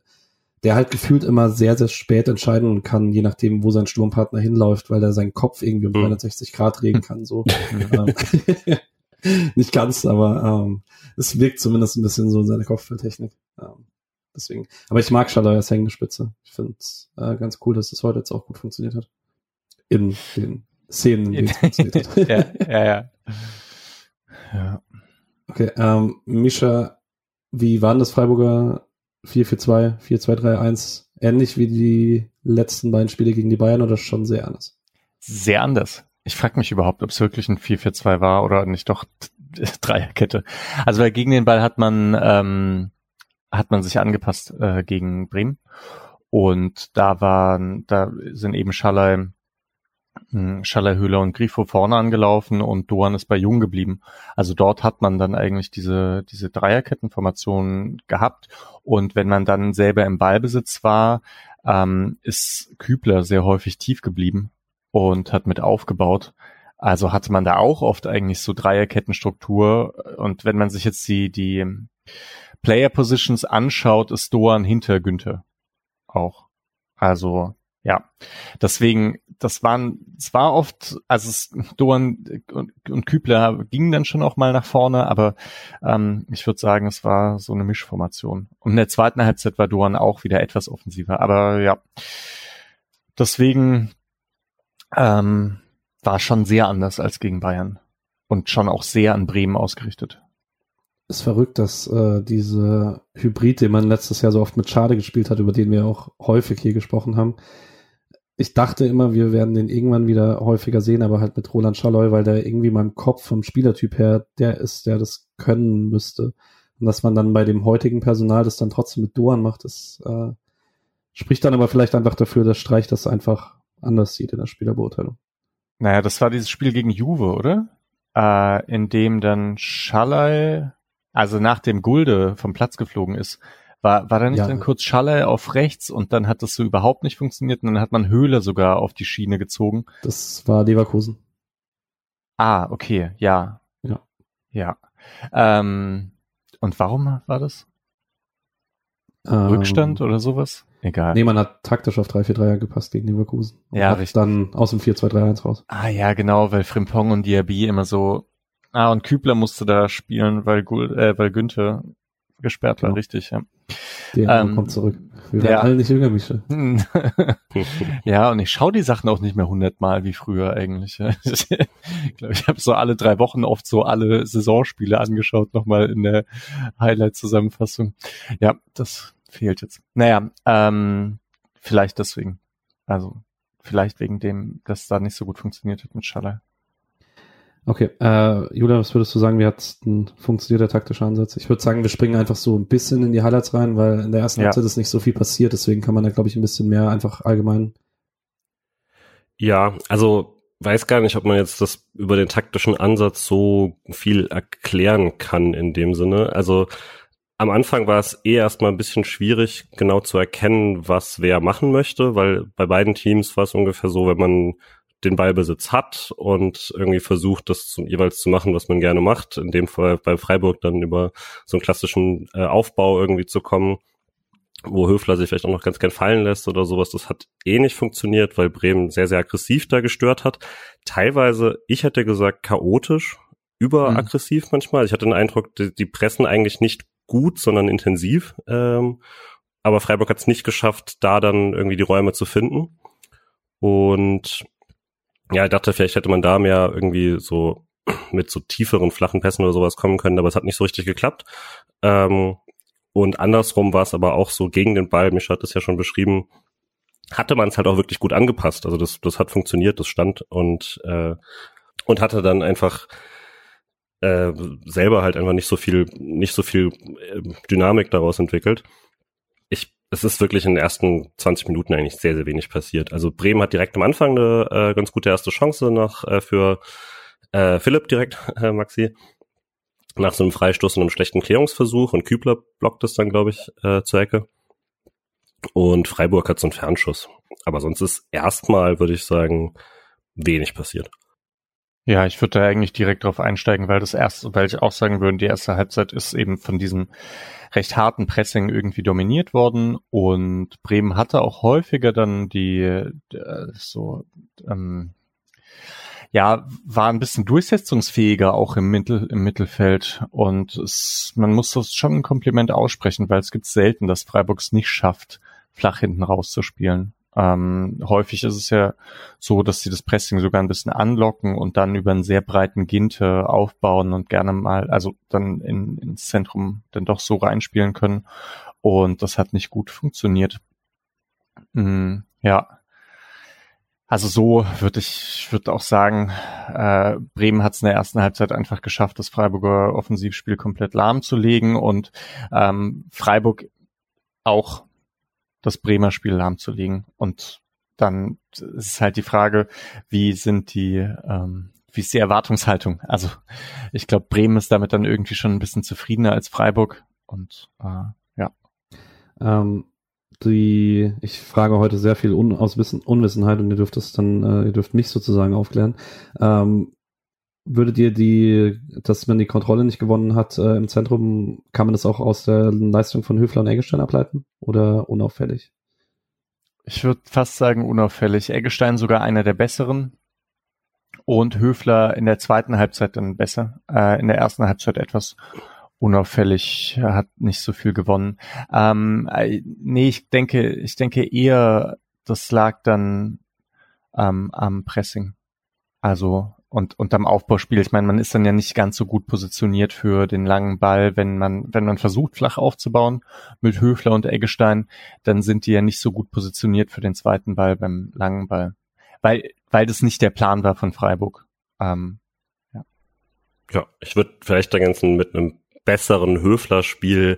der halt gefühlt immer sehr, sehr spät entscheiden kann, je nachdem, wo sein Sturmpartner hinläuft, weil er seinen Kopf irgendwie um 360 hm. Grad drehen kann, so. Ähm, nicht ganz, aber ähm, es wirkt zumindest ein bisschen so in seiner Kopfballtechnik. Ähm, deswegen. Aber ich mag Schalay als Hängespitze. Ich finde es äh, ganz cool, dass es das heute jetzt auch gut funktioniert hat in den Szenen, in denen es funktioniert hat. ja, ja, ja. ja. Okay, ähm, Misha, wie waren das Freiburger 4-4-2, 4-2-3-1 ähnlich wie die letzten beiden Spiele gegen die Bayern oder schon sehr anders? Sehr anders. Ich frage mich überhaupt, ob es wirklich ein 4-4-2 war oder nicht doch Dreierkette. Also weil gegen den Ball hat man ähm, hat man sich angepasst äh, gegen Bremen Und da waren, da sind eben Schallei, hm, Schaller, Höhler und Grifo vorne angelaufen und Doan ist bei Jung geblieben. Also dort hat man dann eigentlich diese, diese Dreierkettenformation gehabt. Und wenn man dann selber im Ballbesitz war, ähm, ist Kübler sehr häufig tief geblieben und hat mit aufgebaut. Also hatte man da auch oft eigentlich so Dreierkettenstruktur. Und wenn man sich jetzt die, die Player Positions anschaut, ist Doan hinter Günther auch. Also ja, deswegen, das waren, es war oft, also es, Doan und, und Kübler gingen dann schon auch mal nach vorne, aber ähm, ich würde sagen, es war so eine Mischformation. Und in der zweiten Halbzeit war Doan auch wieder etwas offensiver, aber ja, deswegen ähm, war schon sehr anders als gegen Bayern und schon auch sehr an Bremen ausgerichtet. Ist verrückt, dass äh, diese Hybrid, den man letztes Jahr so oft mit Schade gespielt hat, über den wir auch häufig hier gesprochen haben, ich dachte immer, wir werden den irgendwann wieder häufiger sehen, aber halt mit Roland Schalloy, weil der irgendwie meinem Kopf vom Spielertyp her der ist, der das können müsste. Und dass man dann bei dem heutigen Personal das dann trotzdem mit Doan macht, das äh, spricht dann aber vielleicht einfach dafür, dass Streich das einfach anders sieht in der Spielerbeurteilung. Naja, das war dieses Spiel gegen Juve, oder? Äh, in dem dann Schalloy, also nach dem Gulde vom Platz geflogen ist, war, war da nicht ja. dann kurz Schalle auf rechts und dann hat das so überhaupt nicht funktioniert und dann hat man Höhle sogar auf die Schiene gezogen? Das war Leverkusen. Ah, okay, ja. Ja. Ja. Ähm, und warum war das? Ähm, Rückstand oder sowas? Egal. Nee, man hat taktisch auf 3-4-3 gepasst gegen Leverkusen. Und ja, hat richtig. dann aus dem 4-2-3-1 raus. Ah ja, genau, weil Frimpong und Diaby immer so Ah, und Kübler musste da spielen, weil, äh, weil Günther gesperrt war, genau. richtig, ja. Der ähm, kommt zurück. Wir werden ja. alle nicht jünger, Mische. ja, und ich schaue die Sachen auch nicht mehr hundertmal wie früher eigentlich. ich glaube, ich habe so alle drei Wochen oft so alle Saisonspiele angeschaut, nochmal in der Highlight-Zusammenfassung. Ja, das fehlt jetzt. Naja, ähm, vielleicht deswegen. Also vielleicht wegen dem, dass da nicht so gut funktioniert hat mit Schaller. Okay, äh, Julia, was würdest du sagen, wie hat funktioniert der taktische Ansatz? Ich würde sagen, wir springen einfach so ein bisschen in die Highlights rein, weil in der ersten ja. Halbzeit ist nicht so viel passiert, deswegen kann man da, glaube ich, ein bisschen mehr einfach allgemein. Ja, also weiß gar nicht, ob man jetzt das über den taktischen Ansatz so viel erklären kann in dem Sinne. Also am Anfang war es eh erstmal ein bisschen schwierig, genau zu erkennen, was wer machen möchte, weil bei beiden Teams war es ungefähr so, wenn man den Ballbesitz hat und irgendwie versucht, das zu, jeweils zu machen, was man gerne macht. In dem Fall bei Freiburg dann über so einen klassischen äh, Aufbau irgendwie zu kommen, wo Höfler sich vielleicht auch noch ganz gern fallen lässt oder sowas. Das hat eh nicht funktioniert, weil Bremen sehr, sehr aggressiv da gestört hat. Teilweise, ich hätte gesagt, chaotisch, überaggressiv mhm. manchmal. Ich hatte den Eindruck, die, die pressen eigentlich nicht gut, sondern intensiv. Ähm, aber Freiburg hat es nicht geschafft, da dann irgendwie die Räume zu finden. Und ja, ich dachte, vielleicht hätte man da mehr irgendwie so mit so tieferen, flachen Pässen oder sowas kommen können, aber es hat nicht so richtig geklappt. Ähm, und andersrum war es aber auch so gegen den Ball, Micha hat es ja schon beschrieben, hatte man es halt auch wirklich gut angepasst. Also das, das hat funktioniert, das stand und, äh, und hatte dann einfach äh, selber halt einfach nicht so viel, nicht so viel äh, Dynamik daraus entwickelt. Ich es ist wirklich in den ersten 20 Minuten eigentlich sehr, sehr wenig passiert. Also Bremen hat direkt am Anfang eine äh, ganz gute erste Chance noch äh, für äh, Philipp direkt, äh, Maxi, nach so einem Freistoß und einem schlechten Klärungsversuch und Kübler blockt es dann, glaube ich, äh, zur Ecke. Und Freiburg hat so einen Fernschuss. Aber sonst ist erstmal, würde ich sagen, wenig passiert. Ja, ich würde da eigentlich direkt drauf einsteigen, weil das erste, weil ich auch sagen würde, die erste Halbzeit ist eben von diesem recht harten Pressing irgendwie dominiert worden und Bremen hatte auch häufiger dann die äh, so ähm, ja, war ein bisschen durchsetzungsfähiger auch im Mittel, im Mittelfeld. Und es, man muss das schon ein Kompliment aussprechen, weil es gibt selten, dass Freiburg es nicht schafft, flach hinten rauszuspielen. Ähm, häufig ist es ja so, dass sie das Pressing sogar ein bisschen anlocken und dann über einen sehr breiten Ginte aufbauen und gerne mal, also dann in, ins Zentrum dann doch so reinspielen können. Und das hat nicht gut funktioniert. Mm, ja. Also so würde ich, ich würde auch sagen, äh, Bremen hat es in der ersten Halbzeit einfach geschafft, das Freiburger Offensivspiel komplett lahmzulegen und ähm, Freiburg auch das Bremer Spiel lahmzulegen. Und dann ist halt die Frage, wie sind die, ähm, wie ist die Erwartungshaltung? Also ich glaube, Bremen ist damit dann irgendwie schon ein bisschen zufriedener als Freiburg. Und äh, ja. Ähm, die, ich frage heute sehr viel un, aus Wissen, Unwissenheit und ihr dürft es dann, äh, ihr dürft mich sozusagen aufklären. Ähm, würde dir die, dass man die Kontrolle nicht gewonnen hat äh, im Zentrum, kann man das auch aus der Leistung von Höfler und Eggestein ableiten oder unauffällig? Ich würde fast sagen unauffällig. Eggestein sogar einer der besseren und Höfler in der zweiten Halbzeit dann besser. Äh, in der ersten Halbzeit etwas unauffällig, hat nicht so viel gewonnen. Ähm, äh, nee, ich denke, ich denke eher, das lag dann ähm, am Pressing. Also und, am Aufbauspiel. Ich meine, man ist dann ja nicht ganz so gut positioniert für den langen Ball, wenn man, wenn man versucht, flach aufzubauen mit Höfler und Eggestein, dann sind die ja nicht so gut positioniert für den zweiten Ball beim langen Ball. Weil, weil das nicht der Plan war von Freiburg. Ähm, ja. ja, ich würde vielleicht ergänzen mit einem besseren Höfler-Spiel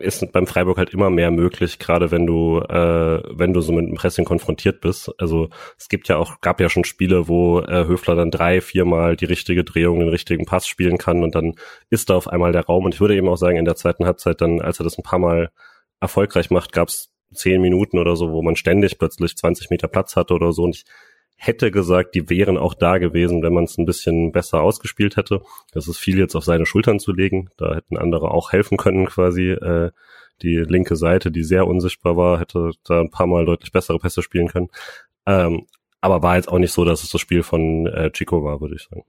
ist beim Freiburg halt immer mehr möglich, gerade wenn du, äh, wenn du so mit dem Pressing konfrontiert bist. Also es gibt ja auch, gab ja schon Spiele, wo äh, Höfler dann drei, viermal die richtige Drehung, den richtigen Pass spielen kann und dann ist da auf einmal der Raum. Und ich würde eben auch sagen, in der zweiten Halbzeit dann, als er das ein paar Mal erfolgreich macht, gab es zehn Minuten oder so, wo man ständig plötzlich 20 Meter Platz hatte oder so. Und ich hätte gesagt, die wären auch da gewesen, wenn man es ein bisschen besser ausgespielt hätte. Das ist viel jetzt auf seine Schultern zu legen. Da hätten andere auch helfen können quasi. Äh, die linke Seite, die sehr unsichtbar war, hätte da ein paar Mal deutlich bessere Pässe spielen können. Ähm, aber war jetzt auch nicht so, dass es das Spiel von äh, Chico war, würde ich sagen.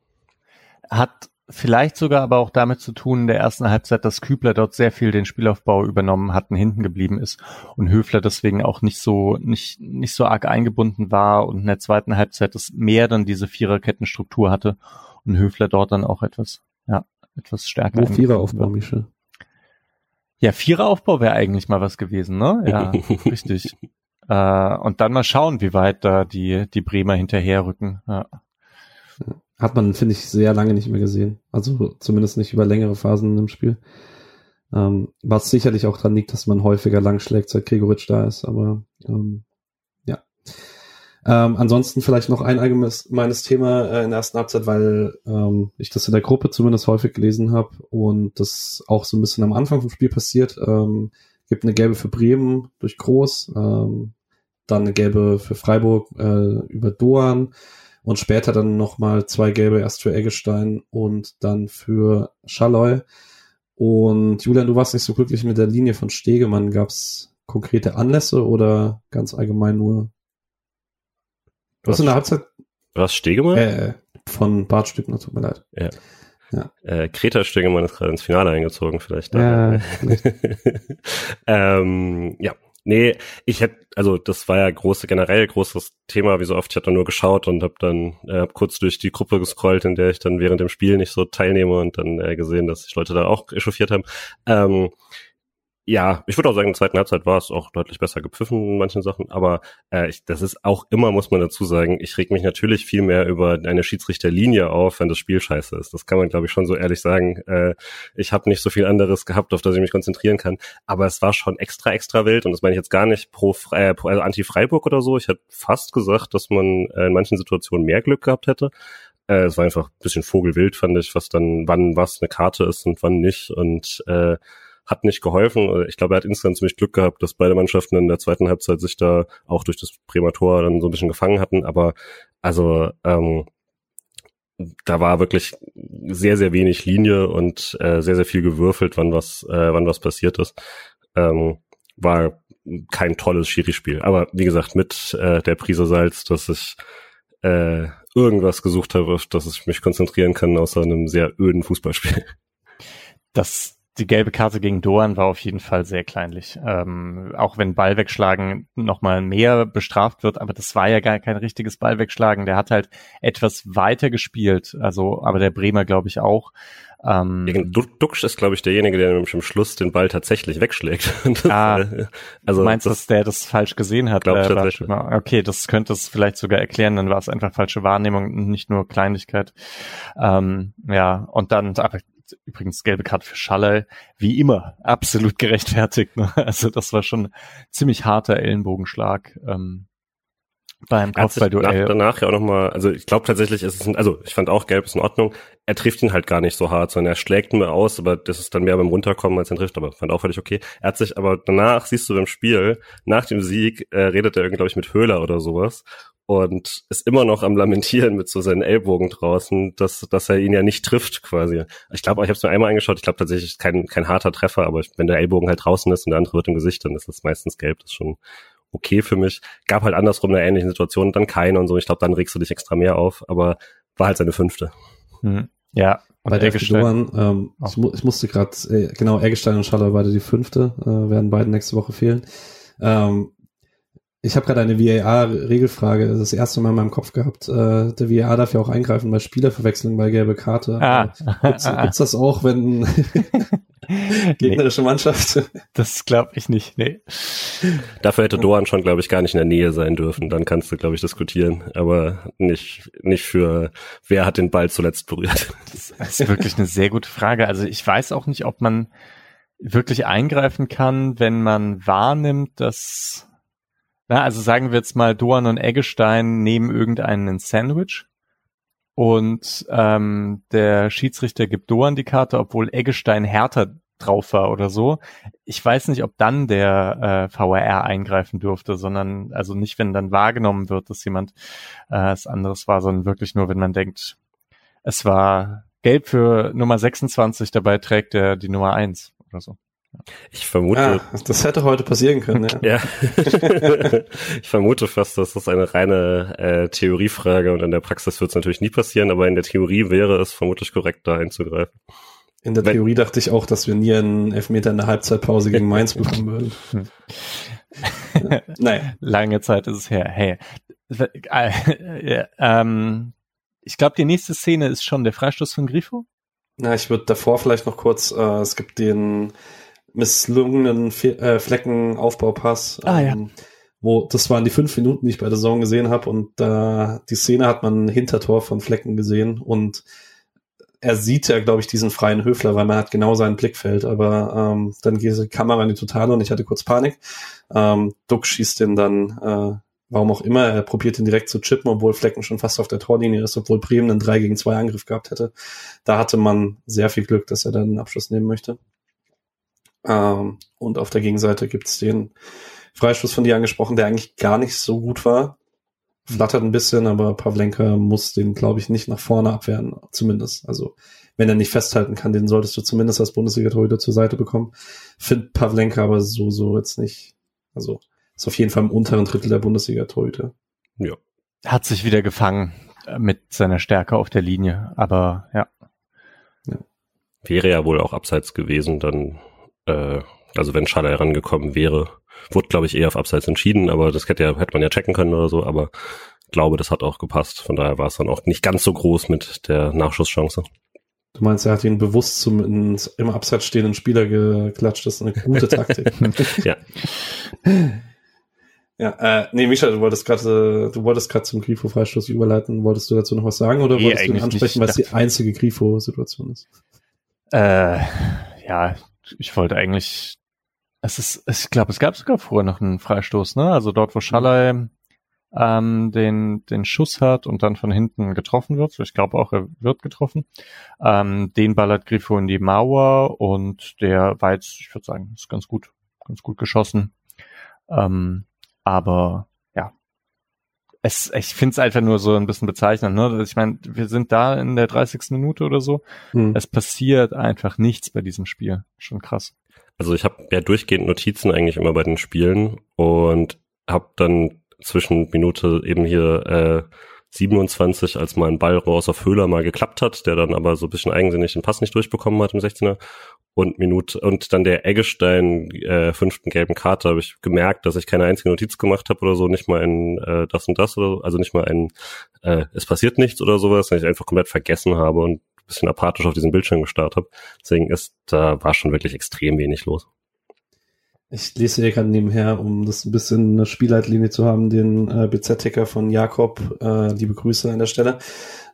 Hat Vielleicht sogar aber auch damit zu tun in der ersten Halbzeit, dass Kübler dort sehr viel den Spielaufbau übernommen hat und hinten geblieben ist und Höfler deswegen auch nicht so, nicht, nicht so arg eingebunden war und in der zweiten Halbzeit das mehr dann diese Viererkettenstruktur hatte und Höfler dort dann auch etwas, ja, etwas stärker. Wo Viereraufbau, Michel? Ja, Viereraufbau wäre eigentlich mal was gewesen, ne? Ja, richtig. Äh, und dann mal schauen, wie weit da die, die Bremer hinterherrücken. Ja. Hat man, finde ich, sehr lange nicht mehr gesehen. Also zumindest nicht über längere Phasen im Spiel. Ähm, was sicherlich auch dran liegt, dass man häufiger langschlägt, seit Gregoritsch da ist, aber ähm, ja. Ähm, ansonsten vielleicht noch ein allgemeines Thema äh, in der ersten Halbzeit, weil ähm, ich das in der Gruppe zumindest häufig gelesen habe und das auch so ein bisschen am Anfang vom Spiel passiert. Ähm, gibt eine gelbe für Bremen durch Groß, ähm, dann eine gelbe für Freiburg äh, über Doan und später dann nochmal zwei gelbe erst für Eggestein und dann für Schalloy. Und Julian, du warst nicht so glücklich mit der Linie von Stegemann. Gab es konkrete Anlässe oder ganz allgemein nur? Was in der Halbzeit? Was Stegemann? Äh, von Bart Stückner, tut mir leid. Ja. Ja. Äh, Kreta Stegemann ist gerade ins Finale eingezogen, vielleicht. Ja, vielleicht. ähm, ja, Nee, ich hätte, also das war ja große, generell großes Thema, wie so oft, ich hatte nur geschaut und habe dann äh, kurz durch die Gruppe gescrollt, in der ich dann während dem Spiel nicht so teilnehme und dann äh, gesehen, dass sich Leute da auch echauffiert haben. Ähm, ja, ich würde auch sagen, in der zweiten Halbzeit war es auch deutlich besser gepfiffen in manchen Sachen, aber äh, ich, das ist auch immer, muss man dazu sagen, ich reg mich natürlich viel mehr über eine Schiedsrichterlinie auf, wenn das Spiel scheiße ist. Das kann man, glaube ich, schon so ehrlich sagen. Äh, ich habe nicht so viel anderes gehabt, auf das ich mich konzentrieren kann, aber es war schon extra, extra wild und das meine ich jetzt gar nicht pro, äh, pro also Anti-Freiburg oder so. Ich hätte fast gesagt, dass man äh, in manchen Situationen mehr Glück gehabt hätte. Äh, es war einfach ein bisschen vogelwild, fand ich, was dann, wann was eine Karte ist und wann nicht und äh, hat nicht geholfen. Ich glaube, er hat insgesamt ziemlich Glück gehabt, dass beide Mannschaften in der zweiten Halbzeit sich da auch durch das Prämator dann so ein bisschen gefangen hatten. Aber also ähm, da war wirklich sehr, sehr wenig Linie und äh, sehr, sehr viel gewürfelt, wann was, äh, wann was passiert ist. Ähm, war kein tolles Schiri-Spiel. Aber wie gesagt, mit äh, der Prise Salz, dass ich äh, irgendwas gesucht habe, auf das ich mich konzentrieren kann, außer einem sehr öden Fußballspiel. Das die gelbe Karte gegen Doan war auf jeden Fall sehr kleinlich. Ähm, auch wenn Ball wegschlagen nochmal mehr bestraft wird, aber das war ja gar kein richtiges Ball wegschlagen. Der hat halt etwas weiter gespielt, also, aber der Bremer glaube ich auch. Ähm, Duxch ist, glaube ich, derjenige, der nämlich am Schluss den Ball tatsächlich wegschlägt. ah, also, du meinst, das, dass der das falsch gesehen hat? Glaub, äh, okay, das könnte es vielleicht sogar erklären, dann war es einfach falsche Wahrnehmung und nicht nur Kleinlichkeit. Ähm, ja, und dann, aber übrigens gelbe Karte für Schaller, wie immer, absolut gerechtfertigt. Ne? Also das war schon ziemlich harter Ellenbogenschlag. Ähm, beim Kopfballduell. Nach, danach ja auch nochmal, also ich glaube tatsächlich, ist es, ein, also ich fand auch gelb ist in Ordnung. Er trifft ihn halt gar nicht so hart, sondern er schlägt ihn aus, aber das ist dann mehr beim Runterkommen, als er trifft, aber fand auch völlig okay. Er hat sich aber danach, siehst du beim Spiel, nach dem Sieg, äh, redet er irgendwie, glaube ich, mit Höhler oder sowas und ist immer noch am Lamentieren mit so seinen Ellbogen draußen, dass, dass er ihn ja nicht trifft quasi. Ich glaube, ich habe es nur einmal angeschaut, ich glaube tatsächlich kein, kein harter Treffer, aber wenn der Ellbogen halt draußen ist und der andere wird im Gesicht, dann ist das meistens gelb, das ist schon okay für mich. Gab halt andersrum eine ähnliche Situation, dann keine und so. Ich glaube, dann regst du dich extra mehr auf, aber war halt seine fünfte. Hm. Ja. Bei Eggestein, ähm, oh. ich, mu ich, musste gerade, äh, genau, Eggestein und Schaller beide die fünfte, äh, werden beide nächste Woche fehlen. Ähm, ich habe gerade eine VAR-Regelfrage das erste Mal in meinem Kopf gehabt. Äh, der VAR darf ja auch eingreifen bei Spielerverwechslung bei gelbe Karte. Ah. Gibt's, gibt's das auch, wenn gegnerische nee. Mannschaft? Das glaube ich nicht, nee. Dafür hätte Doan schon, glaube ich, gar nicht in der Nähe sein dürfen. Dann kannst du, glaube ich, diskutieren. Aber nicht, nicht für, wer hat den Ball zuletzt berührt. Das ist wirklich eine sehr gute Frage. Also ich weiß auch nicht, ob man wirklich eingreifen kann, wenn man wahrnimmt, dass na, also sagen wir jetzt mal, Doan und Eggestein nehmen irgendeinen Sandwich und ähm, der Schiedsrichter gibt Doan die Karte, obwohl Eggestein härter drauf war oder so. Ich weiß nicht, ob dann der äh, VRR eingreifen dürfte, sondern also nicht, wenn dann wahrgenommen wird, dass jemand äh, was anderes war, sondern wirklich nur, wenn man denkt, es war gelb für Nummer 26, dabei trägt er die Nummer 1 oder so. Ich vermute. Ah, das hätte heute passieren können, ja. ja. ich vermute fast, dass das eine reine äh, Theoriefrage und in der Praxis wird es natürlich nie passieren, aber in der Theorie wäre es vermutlich korrekt, da einzugreifen. In der Wenn, Theorie dachte ich auch, dass wir nie einen Elfmeter in der Halbzeitpause gegen Mainz bekommen würden. ja, nein. Lange Zeit ist es her. Hey. Äh, ähm, ich glaube, die nächste Szene ist schon der Freistoß von Grifo. Na, ich würde davor vielleicht noch kurz, äh, es gibt den misslungenen Fe äh, Fleckenaufbaupass. Ah, ähm, ja. Wo, das waren die fünf Minuten, die ich bei der Saison gesehen habe und da äh, die Szene hat man Hintertor von Flecken gesehen und er sieht ja, glaube ich, diesen freien Höfler, weil man hat genau sein Blickfeld, aber ähm, dann geht die Kamera in die Totale und ich hatte kurz Panik. Ähm, Duck schießt den dann, äh, warum auch immer, er probiert ihn direkt zu chippen, obwohl Flecken schon fast auf der Torlinie ist, obwohl Bremen einen 3 gegen 2 Angriff gehabt hätte. Da hatte man sehr viel Glück, dass er dann einen Abschluss nehmen möchte. Ähm, und auf der Gegenseite gibt's den Freistoß von dir angesprochen, der eigentlich gar nicht so gut war. Flattert ein bisschen, aber Pavlenka muss den, glaube ich, nicht nach vorne abwehren, zumindest. Also, wenn er nicht festhalten kann, den solltest du zumindest als Bundesliga-Torhüter zur Seite bekommen. Find Pavlenka aber so, so jetzt nicht. Also, ist auf jeden Fall im unteren Drittel der Bundesliga-Torhüter. Ja. Hat sich wieder gefangen äh, mit seiner Stärke auf der Linie, aber ja. ja. Wäre ja wohl auch abseits gewesen, dann äh, also wenn Schaller herangekommen wäre, wurde glaube ich eher auf Abseits entschieden, aber das hätte, ja, hätte man ja checken können oder so, aber glaube, das hat auch gepasst. Von daher war es dann auch nicht ganz so groß mit der Nachschusschance. Du meinst, er hat ihn bewusst zum in, im Abseits stehenden Spieler geklatscht. Das ist eine gute Taktik. ja. Ja, äh, nee, Micha, du wolltest gerade, du wolltest gerade zum Grifo-Freistoß überleiten. Wolltest du dazu noch was sagen oder wolltest du ihn ansprechen, weil es die einzige Grifo-Situation ist? Äh, ja, ich wollte eigentlich, es ist, ich glaube, es gab sogar vorher noch einen Freistoß, ne? Also dort, wo Schallei ähm, den, den Schuss hat und dann von hinten getroffen wird. Ich glaube auch, er wird getroffen. Ähm, den ballert Grifo in die Mauer und der jetzt, ich würde sagen, ist ganz gut, ganz gut geschossen. Ähm, aber es, ich finde es einfach nur so ein bisschen bezeichnend. Ne? Ich meine, wir sind da in der 30. Minute oder so. Hm. Es passiert einfach nichts bei diesem Spiel. Schon krass. Also ich habe ja durchgehend Notizen eigentlich immer bei den Spielen und habe dann zwischen Minute eben hier äh, 27, als mal ein Ball raus auf Höhler mal geklappt hat, der dann aber so ein bisschen eigensinnig den Pass nicht durchbekommen hat im 16er und Minute und dann der Eggestein äh, fünften gelben Karte habe ich gemerkt, dass ich keine einzige Notiz gemacht habe oder so, nicht mal ein äh, das und das oder so, also nicht mal ein äh, es passiert nichts oder sowas, weil ich einfach komplett vergessen habe und bisschen apathisch auf diesen Bildschirm gestarrt habe. Deswegen ist da war schon wirklich extrem wenig los. Ich lese hier gerade nebenher, um das ein bisschen eine Spielleitlinie zu haben, den äh, BZ-Ticker von Jakob, äh, liebe Grüße an der Stelle.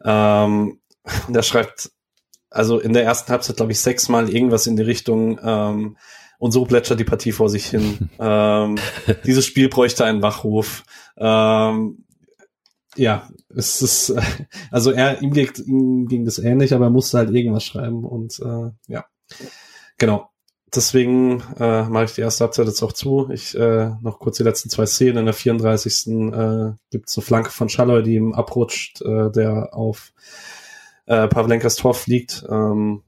Ähm, und er schreibt also in der ersten Halbzeit, glaube ich, sechsmal irgendwas in die Richtung, ähm, und so plätschert die Partie vor sich hin. ähm, dieses Spiel bräuchte einen Wachruf. Ähm, ja, es ist, also er, ihm, ging, ihm ging das ähnlich, aber er musste halt irgendwas schreiben und äh, ja, genau. Deswegen äh, mache ich die erste Halbzeit jetzt auch zu. Ich äh, noch kurz die letzten zwei Szenen. In der 34. Äh, gibt es eine Flanke von Schalloy, die ihm abrutscht, äh, der auf äh, Pavlenkas Tor fliegt. Ähm,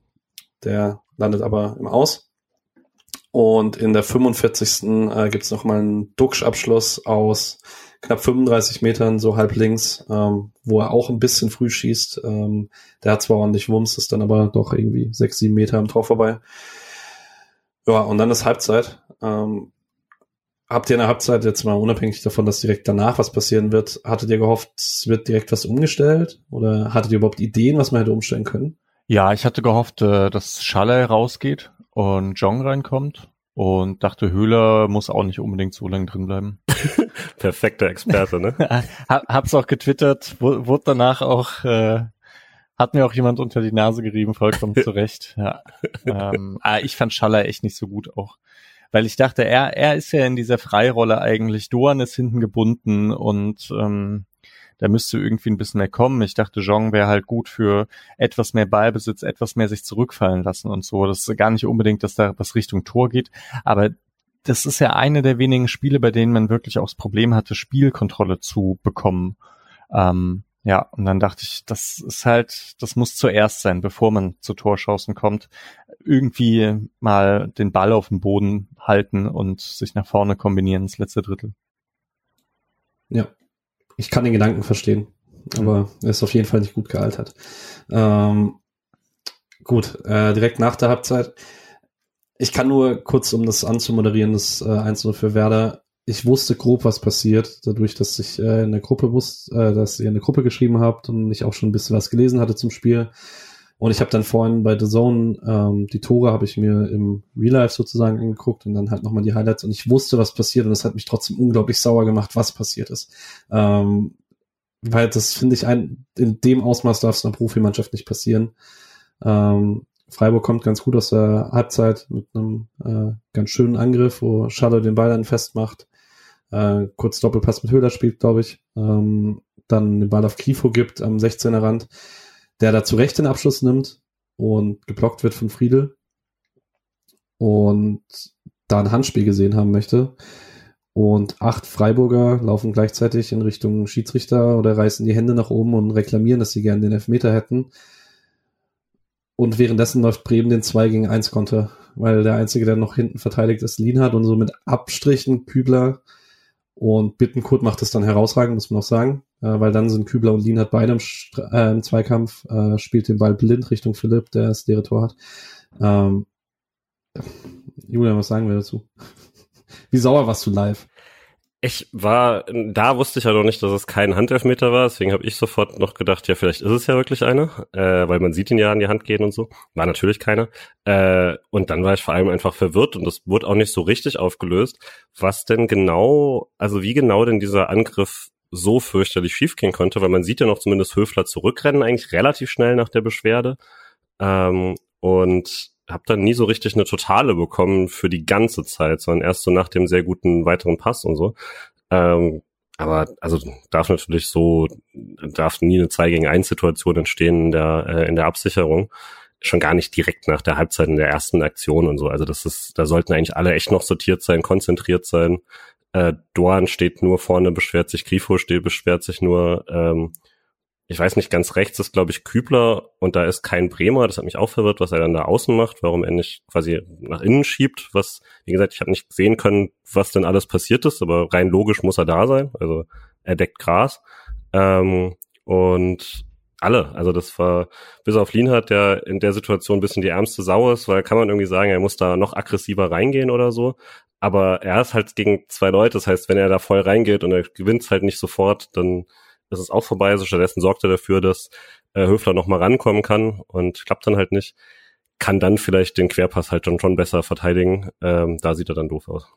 der landet aber im Aus. Und in der 45. Äh, gibt es nochmal einen Duxch-Abschluss aus knapp 35 Metern, so halb links, ähm, wo er auch ein bisschen früh schießt. Ähm, der hat zwar ordentlich Wumms, ist dann aber doch irgendwie sechs, sieben Meter am Tor vorbei. Ja, und dann ist Halbzeit. Ähm, habt ihr in der Halbzeit jetzt mal unabhängig davon, dass direkt danach was passieren wird, hattet ihr gehofft, es wird direkt was umgestellt? Oder hattet ihr überhaupt Ideen, was man hätte umstellen können? Ja, ich hatte gehofft, äh, dass Schalle rausgeht und Jong reinkommt und dachte, Höhler muss auch nicht unbedingt so lange drin bleiben. Perfekter Experte, ne? Hab's auch getwittert, wurde danach auch äh, hat mir auch jemand unter die Nase gerieben, vollkommen zurecht. Ja. Ähm, aber ah, ich fand Schaller echt nicht so gut auch. Weil ich dachte, er, er ist ja in dieser Freirolle eigentlich. Doan ist hinten gebunden und ähm, da müsste irgendwie ein bisschen mehr kommen. Ich dachte, Jong wäre halt gut für etwas mehr Ballbesitz, etwas mehr sich zurückfallen lassen und so. Das ist gar nicht unbedingt, dass da was Richtung Tor geht, aber das ist ja eine der wenigen Spiele, bei denen man wirklich auch das Problem hatte, Spielkontrolle zu bekommen. Ähm, ja, und dann dachte ich, das ist halt, das muss zuerst sein, bevor man zu Torschancen kommt. Irgendwie mal den Ball auf dem Boden halten und sich nach vorne kombinieren ins letzte Drittel. Ja, ich kann den Gedanken verstehen, aber er ist auf jeden Fall nicht gut gealtert. Ähm, gut, äh, direkt nach der Halbzeit. Ich kann nur kurz, um das anzumoderieren, das äh, 1 für Werder ich wusste grob, was passiert, dadurch, dass ich äh, in der Gruppe wusste, äh, dass ihr eine Gruppe geschrieben habt und ich auch schon ein bisschen was gelesen hatte zum Spiel. Und ich habe dann vorhin bei The Zone ähm, die Tore habe ich mir im Real Life sozusagen angeguckt und dann halt nochmal die Highlights und ich wusste, was passiert und das hat mich trotzdem unglaublich sauer gemacht, was passiert ist. Ähm, weil das finde ich ein, in dem Ausmaß darf es einer Profimannschaft nicht passieren. Ähm, Freiburg kommt ganz gut aus der Halbzeit mit einem äh, ganz schönen Angriff, wo Schaller den Ball dann festmacht äh, kurz Doppelpass mit Höhler spielt, glaube ich, ähm, dann den Ball auf Kifo gibt am 16er Rand, der da zu Recht den Abschluss nimmt und geblockt wird von Friedel und da ein Handspiel gesehen haben möchte. Und acht Freiburger laufen gleichzeitig in Richtung Schiedsrichter oder reißen die Hände nach oben und reklamieren, dass sie gerne den Elfmeter hätten. Und währenddessen läuft Bremen den 2 gegen 1 Konter, weil der Einzige, der noch hinten verteidigt ist, Lienhardt und so mit Abstrichen Kübler und Bittenkurt macht es dann herausragend, muss man auch sagen, äh, weil dann sind Kübler und Lienhardt beide im, äh, im Zweikampf, äh, spielt den Ball blind Richtung Philipp, der das leere Tor hat. Ähm, Julian, was sagen wir dazu? Wie sauer warst du live? Ich war, da wusste ich ja noch nicht, dass es kein Handelfmeter war, deswegen habe ich sofort noch gedacht, ja, vielleicht ist es ja wirklich eine, äh, weil man sieht ihn ja an die Hand gehen und so. War natürlich keiner. Äh, und dann war ich vor allem einfach verwirrt und das wurde auch nicht so richtig aufgelöst, was denn genau, also wie genau denn dieser Angriff so fürchterlich schiefgehen konnte, weil man sieht ja noch zumindest Höfler zurückrennen, eigentlich relativ schnell nach der Beschwerde. Ähm, und habe dann nie so richtig eine Totale bekommen für die ganze Zeit, sondern erst so nach dem sehr guten weiteren Pass und so. Ähm, aber also darf natürlich so, darf nie eine 2 gegen 1 Situation entstehen in der, äh, in der Absicherung. Schon gar nicht direkt nach der Halbzeit in der ersten Aktion und so. Also das ist, da sollten eigentlich alle echt noch sortiert sein, konzentriert sein. Äh, Doan steht nur vorne, beschwert sich, Grifo steht, beschwert sich nur. Ähm, ich weiß nicht, ganz rechts ist, glaube ich, Kübler und da ist kein Bremer. Das hat mich auch verwirrt, was er dann da außen macht, warum er nicht quasi nach innen schiebt. Was, wie gesagt, ich habe nicht sehen können, was denn alles passiert ist, aber rein logisch muss er da sein. Also er deckt Gras. Ähm, und alle, also das war, bis auf Lienhardt, der in der Situation ein bisschen die ärmste Sau ist, weil kann man irgendwie sagen, er muss da noch aggressiver reingehen oder so. Aber er ist halt gegen zwei Leute, das heißt, wenn er da voll reingeht und er gewinnt halt nicht sofort, dann ist es auch vorbei. Also stattdessen sorgt er dafür, dass äh, Höfler noch mal rankommen kann und klappt dann halt nicht. Kann dann vielleicht den Querpass halt dann schon besser verteidigen. Ähm, da sieht er dann doof aus.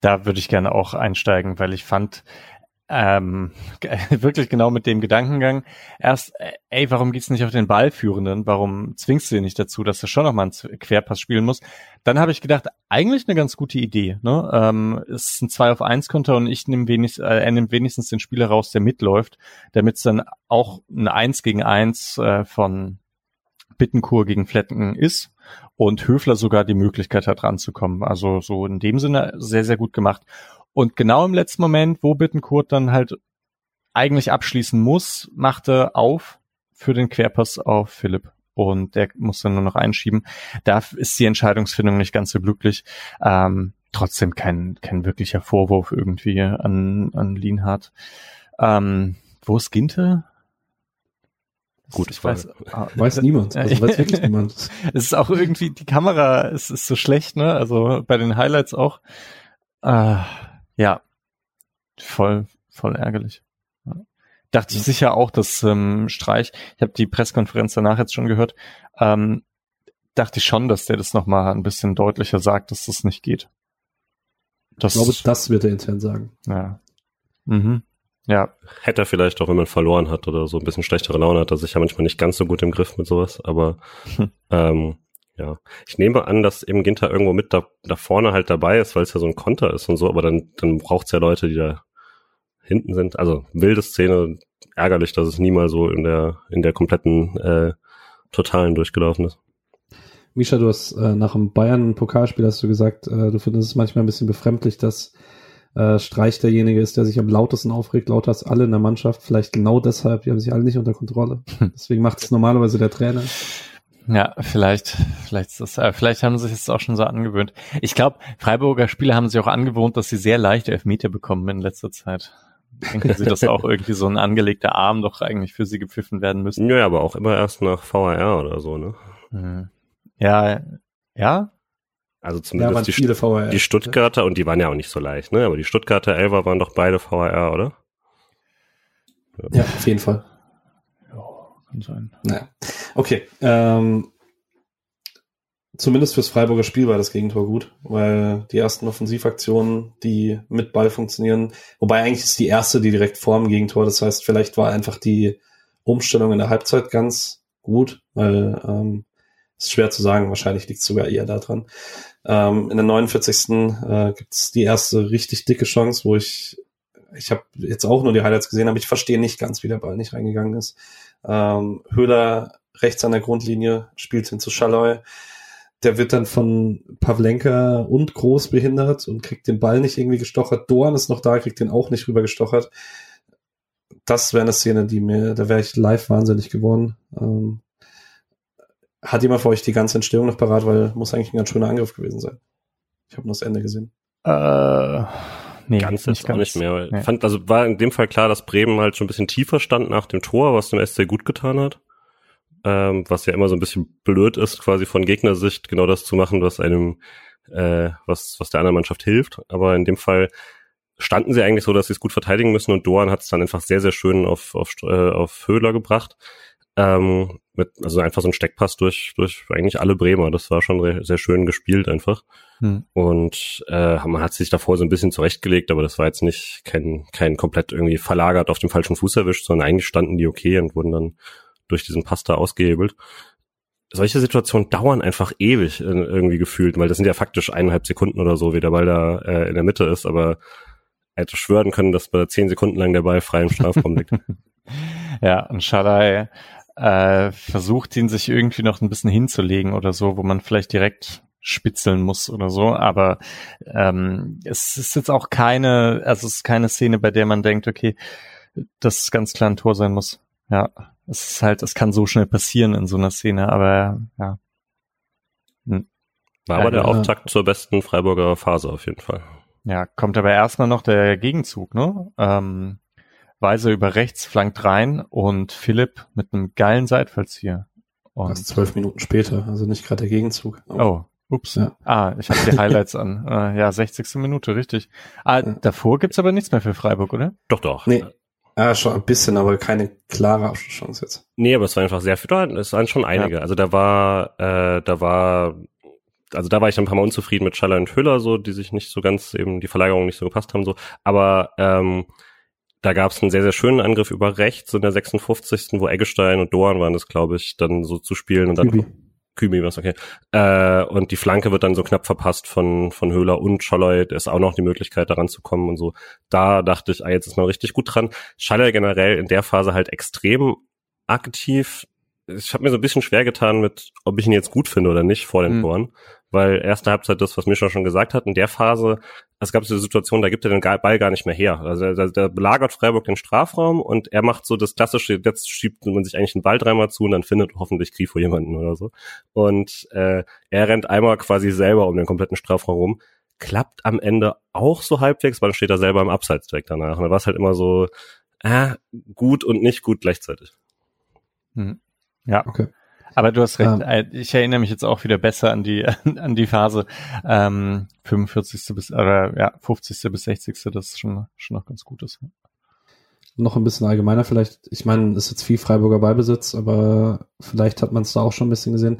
Da würde ich gerne auch einsteigen, weil ich fand, ähm, wirklich genau mit dem Gedankengang. Erst, äh, ey, warum geht's nicht auf den Ballführenden? Warum zwingst du ihn nicht dazu, dass er schon nochmal einen Querpass spielen muss? Dann habe ich gedacht, eigentlich eine ganz gute Idee. Ne? Ähm, es ist ein 2 auf 1 Konter und ich nehme wenigstens, äh, er nimmt wenigstens den Spieler raus, der mitläuft, damit es dann auch ein 1 gegen 1 äh, von Bittenkur gegen Fletten ist und Höfler sogar die Möglichkeit hat ranzukommen. Also so in dem Sinne sehr, sehr gut gemacht. Und genau im letzten Moment, wo Bittenkurt dann halt eigentlich abschließen muss, machte auf für den Querpass auf Philipp. Und der muss dann nur noch einschieben. Da ist die Entscheidungsfindung nicht ganz so glücklich. Ähm, trotzdem kein, kein wirklicher Vorwurf irgendwie an, an Lienhardt. Ähm, wo ist Ginte? Gut, ich weiß, ah, weiß niemand. Also weiß wirklich niemand. es ist auch irgendwie, die Kamera es ist so schlecht, ne? Also bei den Highlights auch. Äh, ja, voll, voll ärgerlich. Ja. Dachte ich sicher auch, dass ähm, Streich, ich habe die Pressekonferenz danach jetzt schon gehört, ähm, dachte ich schon, dass der das nochmal ein bisschen deutlicher sagt, dass das nicht geht. Das, ich glaube, das wird er intern sagen. Ja. Mhm. Ja. Hätte er vielleicht auch, wenn man verloren hat oder so ein bisschen schlechtere Laune hat, er sich ja manchmal nicht ganz so gut im Griff mit sowas, aber hm. ähm, ja, ich nehme an, dass eben Ginter irgendwo mit da, da vorne halt dabei ist, weil es ja so ein Konter ist und so, aber dann, dann braucht's ja Leute, die da hinten sind. Also wilde Szene, ärgerlich, dass es nie mal so in der, in der kompletten äh, Totalen durchgelaufen ist. Misha, du hast äh, nach dem Bayern-Pokalspiel hast du gesagt, äh, du findest es manchmal ein bisschen befremdlich, dass äh, Streich derjenige ist, der sich am lautesten aufregt, lauter als alle in der Mannschaft. Vielleicht genau deshalb, die haben sich alle nicht unter Kontrolle. Deswegen macht es normalerweise der Trainer. Ja, vielleicht, vielleicht ist das, äh, vielleicht haben sie sich das auch schon so angewöhnt. Ich glaube, Freiburger Spieler haben sich auch angewohnt, dass sie sehr leichte Elfmeter bekommen in letzter Zeit. Denken Sie, dass auch irgendwie so ein angelegter Arm doch eigentlich für sie gepfiffen werden müssen? Ja, aber auch immer erst nach VAR oder so, ne? Mhm. Ja, ja. Also zumindest ja, die, VAR, die Stuttgarter, und die waren ja auch nicht so leicht, ne? Aber die Stuttgarter Elfer waren doch beide VAR, oder? Ja, auf jeden Fall kann sein. Naja. Okay. Ähm, zumindest fürs Freiburger Spiel war das Gegentor gut, weil die ersten Offensivaktionen, die mit Ball funktionieren, wobei eigentlich ist die erste, die direkt vor dem Gegentor, das heißt, vielleicht war einfach die Umstellung in der Halbzeit ganz gut, weil ähm, ist schwer zu sagen, wahrscheinlich liegt es sogar eher daran. Ähm, in der 49. Äh, gibt es die erste richtig dicke Chance, wo ich, ich habe jetzt auch nur die Highlights gesehen, aber ich verstehe nicht ganz, wie der Ball nicht reingegangen ist. Ähm, Höhler rechts an der Grundlinie spielt hin zu Schalloy. Der wird dann von Pavlenka und Groß behindert und kriegt den Ball nicht irgendwie gestochert. Dorn ist noch da, kriegt den auch nicht rüber gestochert. Das wäre eine Szene, die mir, da wäre ich live wahnsinnig geworden. Ähm, hat jemand für euch die ganze Entstehung noch parat, weil muss eigentlich ein ganz schöner Angriff gewesen sein. Ich habe nur das Ende gesehen. Äh, nee, ganz jetzt auch nicht mehr. Nee. Fand, also war in dem Fall klar, dass Bremen halt schon ein bisschen tiefer stand nach dem Tor, was dem SC gut getan hat. Ähm, was ja immer so ein bisschen blöd ist, quasi von Gegnersicht genau das zu machen, was einem, äh, was, was der anderen Mannschaft hilft. Aber in dem Fall standen sie eigentlich so, dass sie es gut verteidigen müssen und Doan hat es dann einfach sehr, sehr schön auf, auf, äh, auf Höhler gebracht. Ähm, mit, also einfach so ein Steckpass durch, durch eigentlich alle Bremer. Das war schon sehr, schön gespielt einfach. Hm. Und äh, man hat sich davor so ein bisschen zurechtgelegt, aber das war jetzt nicht kein, kein komplett irgendwie verlagert auf dem falschen Fuß erwischt, sondern eigentlich standen die okay und wurden dann durch diesen Pass da ausgehebelt. Solche Situationen dauern einfach ewig irgendwie gefühlt, weil das sind ja faktisch eineinhalb Sekunden oder so, wie der Ball da äh, in der Mitte ist, aber er hätte schwören können, dass bei zehn Sekunden lang der Ball frei im Strafraum liegt. ja, und Schalai äh, versucht, ihn sich irgendwie noch ein bisschen hinzulegen oder so, wo man vielleicht direkt spitzeln muss oder so, aber ähm, es ist jetzt auch keine, also es ist keine Szene, bei der man denkt, okay, das ganz klar ein Tor sein muss. Ja, es ist halt, es kann so schnell passieren in so einer Szene, aber ja. Hm. War aber der Auftakt zur besten Freiburger Phase auf jeden Fall. Ja, kommt aber erstmal noch der Gegenzug, ne? Ähm, Weiser über rechts, flankt rein und Philipp mit einem geilen Seitfallzieher. Und das zwölf Minuten später, also nicht gerade der Gegenzug. Oh, ups. Ja. Ah, ich habe die Highlights an. Äh, ja, 60. Minute, richtig. Ah, ja. davor gibt's aber nichts mehr für Freiburg, oder? Doch, doch. Nee. Ja, schon ein bisschen, aber keine klare Abschlusschance jetzt. Nee, aber es war einfach sehr viel, es waren schon einige. Ja. Also da war, äh, da war, also da war ich ein paar Mal unzufrieden mit Schaller und Höller, so, die sich nicht so ganz eben, die Verlagerung nicht so gepasst haben, so. Aber ähm, da gab es einen sehr, sehr schönen Angriff über rechts in der 56. wo Eggestein und Doan waren das, glaube ich, dann so zu spielen und dann Kübi. Kübi, was okay. Äh, und die Flanke wird dann so knapp verpasst von, von Höhler und Scholloy. Da ist auch noch die Möglichkeit, daran zu kommen und so. Da dachte ich, ah, jetzt ist man richtig gut dran. Schaller generell in der Phase halt extrem aktiv. Ich habe mir so ein bisschen schwer getan mit, ob ich ihn jetzt gut finde oder nicht vor den Mhm. Toren. Weil erste Halbzeit das, was Mischa schon gesagt hat, in der Phase, es gab so eine Situation, da gibt er den Ball gar nicht mehr her. Also da, da belagert Freiburg den Strafraum und er macht so das klassische, jetzt schiebt man sich eigentlich einen Ball dreimal zu und dann findet hoffentlich Grifo jemanden oder so. Und äh, er rennt einmal quasi selber um den kompletten Strafraum rum. Klappt am Ende auch so halbwegs, weil dann steht er selber im Abseits direkt danach. Und da war es halt immer so, äh, gut und nicht gut gleichzeitig. Hm. Ja, Okay. Aber du hast recht. Ähm. Äh, Ich erinnere mich jetzt auch wieder besser an die an die Phase ähm, 45. bis oder ja 50. bis 60. Das ist schon schon noch ganz gut ist. Noch ein bisschen allgemeiner vielleicht. Ich meine, es ist jetzt viel Freiburger Ballbesitz, aber vielleicht hat man es da auch schon ein bisschen gesehen.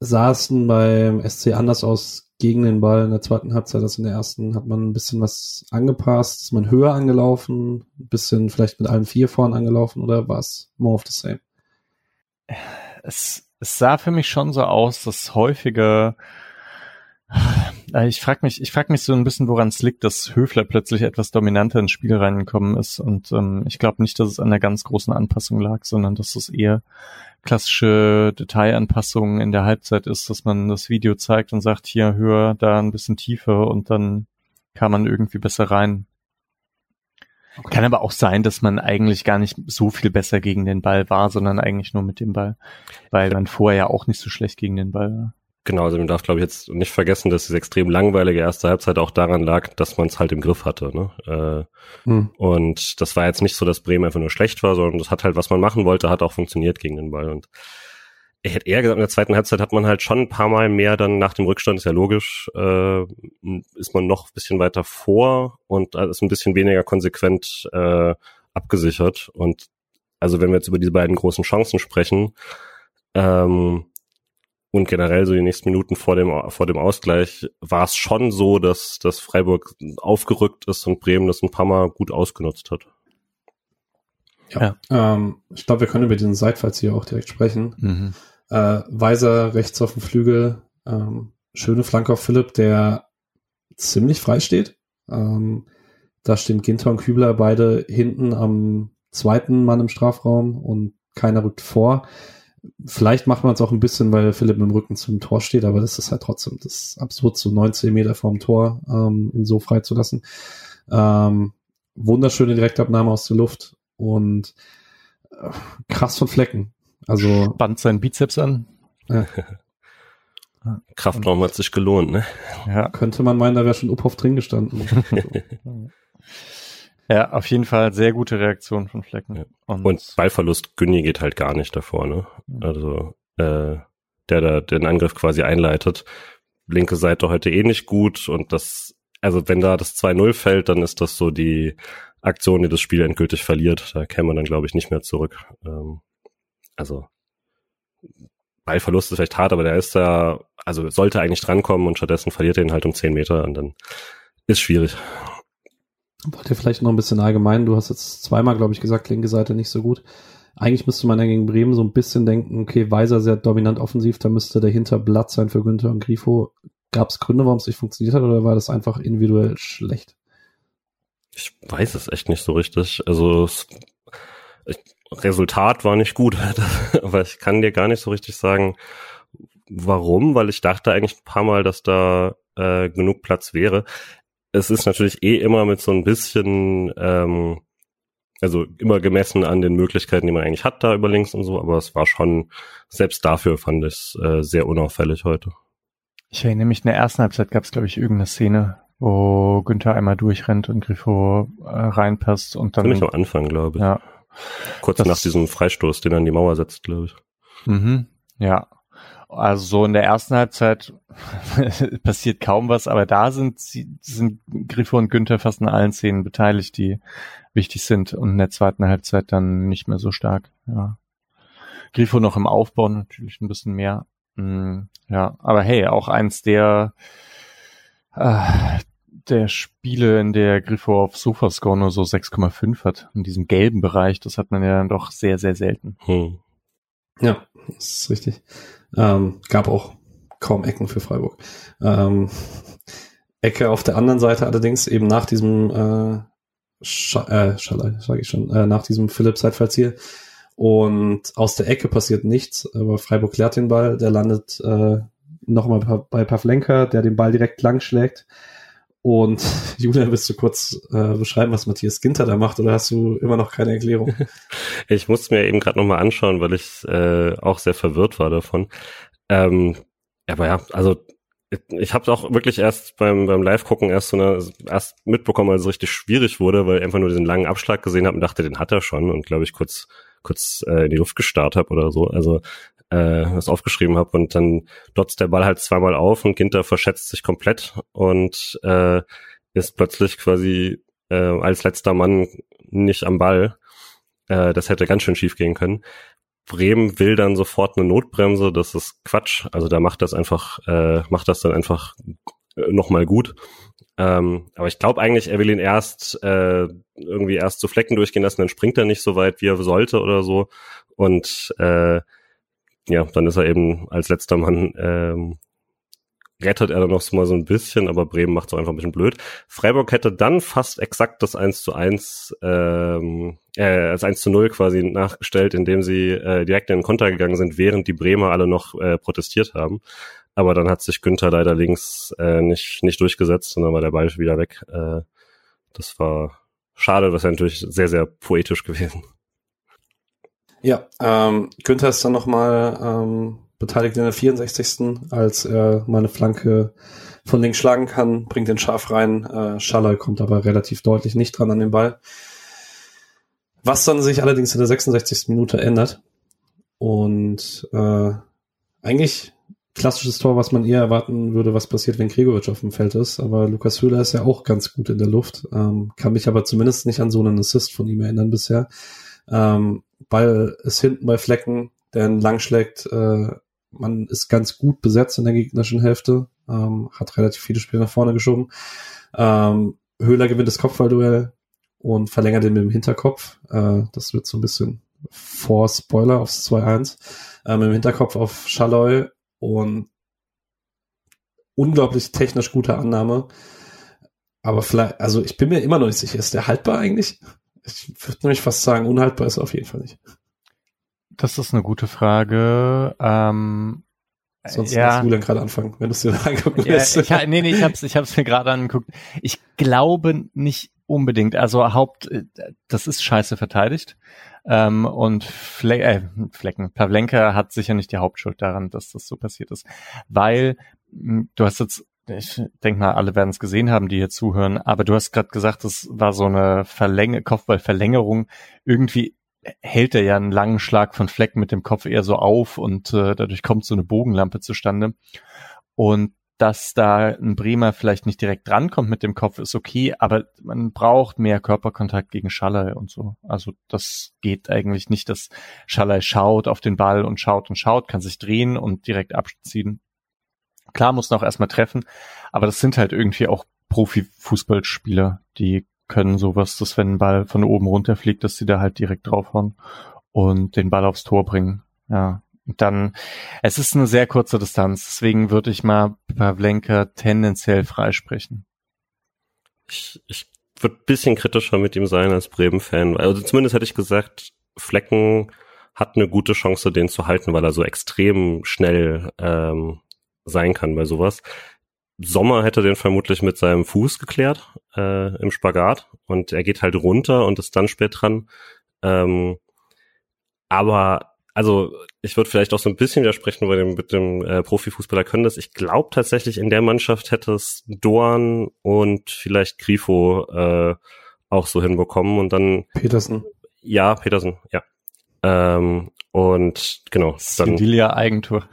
Sah es denn beim SC anders aus gegen den Ball in der zweiten Halbzeit als in der ersten? Hat man ein bisschen was angepasst? Ist man höher angelaufen? Ein bisschen vielleicht mit allen vier vorn angelaufen oder war es more of the same? Es, es sah für mich schon so aus, dass häufige äh, ich frage mich, ich frag mich so ein bisschen, woran es liegt, dass Höfler plötzlich etwas dominanter ins Spiel reingekommen ist. Und ähm, ich glaube nicht, dass es an der ganz großen Anpassung lag, sondern dass es eher klassische Detailanpassungen in der Halbzeit ist, dass man das Video zeigt und sagt, hier höher, da ein bisschen tiefer und dann kann man irgendwie besser rein. Kann aber auch sein, dass man eigentlich gar nicht so viel besser gegen den Ball war, sondern eigentlich nur mit dem Ball, weil man vorher ja auch nicht so schlecht gegen den Ball war. Genau, also man darf, glaube ich, jetzt nicht vergessen, dass diese extrem langweilige erste Halbzeit auch daran lag, dass man es halt im Griff hatte. Ne? Äh, Hm. und das war jetzt nicht so, dass Bremen einfach nur schlecht war, sondern das hat halt, was man machen wollte, hat auch funktioniert gegen den Ball. Und ich hätte eher gesagt, in der zweiten Halbzeit hat man halt schon ein paar Mal mehr dann nach dem Rückstand, ist ja logisch, äh, ist man noch ein bisschen weiter vor und ist ein bisschen weniger konsequent äh, abgesichert. Und also wenn wir jetzt über diese beiden großen Chancen sprechen, ähm, und generell so die nächsten Minuten vor dem, vor dem Ausgleich war es schon so, dass, dass Freiburg aufgerückt ist und Bremen das ein paar Mal gut ausgenutzt hat. Ja. Ähm, ich glaube, wir können über diesen Seitfalls hier auch direkt sprechen. Mhm. Äh, Weiser rechts auf dem Flügel, ähm, schöne Flanke auf Philipp, der ziemlich frei steht. Ähm, da stehen Ginter und Kübler beide hinten am zweiten Mann im Strafraum und keiner rückt vor. Vielleicht macht man es auch ein bisschen, weil Philipp mit dem Rücken zum Tor steht, aber das ist halt trotzdem das absurd, so 19 Meter vorm Tor ähm, ihn so frei zu lassen. Ähm, wunderschöne Direktabnahme aus der Luft und äh, krass von Flecken. Also Band seinen Bizeps an. Kraftraum hat sich gelohnt, ne? Ja. könnte man meinen, da wäre schon Uphoff drin gestanden. Ja, auf jeden Fall sehr gute Reaktion von Flecken. Ja. Und Ballverlust Günni geht halt gar nicht davor, ne? Also äh, der da den Angriff quasi einleitet. Linke Seite heute eh nicht gut und das, also wenn da das 2-0 fällt, dann ist das so die Aktion, die das Spiel endgültig verliert. Da käme man dann, glaube ich, nicht mehr zurück. Ähm, also Ballverlust ist vielleicht hart, aber der ist da, also sollte eigentlich drankommen und stattdessen verliert er ihn halt um 10 Meter und dann ist schwierig. Wollt ihr vielleicht noch ein bisschen allgemein, du hast jetzt zweimal, glaube ich, gesagt, linke Seite nicht so gut. Eigentlich müsste man ja gegen Bremen so ein bisschen denken, okay, Weiser sehr dominant offensiv, da müsste dahinter Blatt sein für Günther und Grifo. Gab es Gründe, warum es nicht funktioniert hat, oder war das einfach individuell schlecht? Ich weiß es echt nicht so richtig. Also es, ich, Resultat war nicht gut, aber ich kann dir gar nicht so richtig sagen, warum, weil ich dachte eigentlich ein paar Mal, dass da äh, genug Platz wäre. Es ist natürlich eh immer mit so ein bisschen, ähm, also immer gemessen an den Möglichkeiten, die man eigentlich hat da über links und so, aber es war schon, selbst dafür fand ich es äh, sehr unauffällig heute. Ich erinnere mich, in der ersten Halbzeit gab es, glaube ich, irgendeine Szene, wo Günther einmal durchrennt und Grifo äh, reinpasst und dann. Ziemlich am Anfang, glaube ich. Ja. Kurz Das- nach diesem Freistoß, den er an die Mauer setzt, glaube ich. Mhm. Ja. Also so in der ersten Halbzeit passiert kaum was, aber da sind sie, sind Grifo und Günther fast in allen Szenen beteiligt, die wichtig sind und in der zweiten Halbzeit dann nicht mehr so stark. Ja. Grifo noch im Aufbau natürlich ein bisschen mehr. Mm, ja, aber hey, auch eins der äh, der Spiele, in der Griffo auf Sofascore nur so 6,5 hat. In diesem gelben Bereich, das hat man ja dann doch sehr, sehr selten. Hm. Ja, das ist richtig. Ähm, gab auch kaum Ecken für Freiburg. Ähm, Ecke auf der anderen Seite allerdings eben nach diesem äh, Sch äh, Schalai, sage ich schon, äh, nach diesem Philipp-Seitfallziel. Und aus der Ecke passiert nichts, aber Freiburg klärt den Ball, der landet äh, nochmal bei Pavlenka, der den Ball direkt lang schlägt. Und Julian, willst du kurz äh, beschreiben, was Matthias Ginter da macht, oder hast du immer noch keine Erklärung? Ich musste mir eben gerade nochmal anschauen, weil ich äh, auch sehr verwirrt war davon. Ähm, aber ja, also ich habe auch wirklich erst beim, beim Live-Gucken erst so eine, erst mitbekommen, als es richtig schwierig wurde, weil ich einfach nur diesen langen Abschlag gesehen habe und dachte, den hat er schon und glaube ich kurz kurz äh, in die Luft gestarrt habe oder so. Also äh, das aufgeschrieben habe und dann dotzt der Ball halt zweimal auf und Ginter verschätzt sich komplett und äh, ist plötzlich quasi äh, als letzter Mann nicht am Ball. Äh, das hätte ganz schön schief gehen können. Bremen will dann sofort eine Notbremse, das ist Quatsch. Also da macht das einfach, äh, macht das dann einfach äh, nochmal gut. Ähm, aber ich glaube eigentlich, er will ihn erst äh, irgendwie erst zu Flecken durchgehen lassen, dann springt er nicht so weit, wie er sollte oder so. Und äh, ja, dann ist er eben als letzter Mann ähm, rettet er dann noch mal so ein bisschen, aber Bremen macht es einfach ein bisschen blöd. Freiburg hätte dann fast exakt das 1 zu 1, ähm, äh, als 1 zu 0 quasi nachgestellt, indem sie äh, direkt in den Konter gegangen sind, während die Bremer alle noch äh, protestiert haben. Aber dann hat sich Günther leider links äh, nicht, nicht durchgesetzt und dann war der Ball wieder weg. Äh, das war schade, das wäre natürlich sehr, sehr poetisch gewesen. Ja, ähm, Günther ist dann nochmal ähm, beteiligt in der 64. als er meine Flanke von links schlagen kann, bringt den scharf rein. Äh, Schaller kommt aber relativ deutlich nicht dran an den Ball. Was dann sich allerdings in der 66. Minute ändert. Und äh, eigentlich klassisches Tor, was man eher erwarten würde, was passiert, wenn Gregoritsch auf dem Feld ist. Aber Lukas Höhler ist ja auch ganz gut in der Luft. Ähm, kann mich aber zumindest nicht an so einen Assist von ihm erinnern bisher. Ähm, Ball ist hinten bei Flecken, der ihn lang schlägt, äh, man ist ganz gut besetzt in der gegnerischen Hälfte, ähm, hat relativ viele Spiele nach vorne geschoben. Ähm, Höhler gewinnt das Kopfballduell und verlängert ihn mit dem Hinterkopf. Äh, das wird so ein bisschen vor Spoiler aufs 2-1. Äh, mit dem Hinterkopf auf Schalloy und unglaublich technisch gute Annahme. Aber vielleicht, also ich bin mir immer noch nicht sicher, ist der haltbar eigentlich? Ich würde nämlich fast sagen, unhaltbar ist er auf jeden Fall nicht. Das ist eine gute Frage. Ähm, Sonst ja. musst du dann gerade anfangen, wenn du es dir angucken ja, ich, nee, nee, ich hab's, ich hab's mir gerade angeguckt. Ich glaube nicht unbedingt. Also Haupt, äh, das ist scheiße verteidigt. Ähm, und Fle äh, Flecken, Pavlenka hat sicher nicht die Hauptschuld daran, dass das so passiert ist. Weil du hast jetzt ich denke mal, alle werden es gesehen haben, die hier zuhören, aber du hast gerade gesagt, das war so eine Verlänge Kopfballverlängerung. Irgendwie hält er ja einen langen Schlag von Fleck mit dem Kopf eher so auf und äh, dadurch kommt so eine Bogenlampe zustande. Und dass da ein Bremer vielleicht nicht direkt drankommt mit dem Kopf, ist okay, aber man braucht mehr Körperkontakt gegen Schaller und so. Also das geht eigentlich nicht, dass Schaller schaut auf den Ball und schaut und schaut, kann sich drehen und direkt abziehen. Klar muss noch erstmal treffen, aber das sind halt irgendwie auch Profifußballspieler, die können sowas, dass wenn ein Ball von oben runter fliegt, dass sie da halt direkt draufhauen und den Ball aufs Tor bringen. Ja. Und dann, es ist eine sehr kurze Distanz, deswegen würde ich mal Pavlenka tendenziell freisprechen. Ich, ich würde bisschen kritischer mit ihm sein als Bremen-Fan. Also zumindest hätte ich gesagt, Flecken hat eine gute Chance, den zu halten, weil er so extrem schnell ähm, sein kann bei sowas. Sommer hätte den vermutlich mit seinem Fuß geklärt äh, im Spagat und er geht halt runter und ist dann spät dran. Ähm, aber also ich würde vielleicht auch so ein bisschen widersprechen bei dem mit dem äh, Profifußballer können das. Ich glaube tatsächlich in der Mannschaft hätte es Dorn und vielleicht Grifo äh, auch so hinbekommen und dann Petersen. Ja, Petersen, ja. Ähm, und genau. Dann Sevilla Eigentor.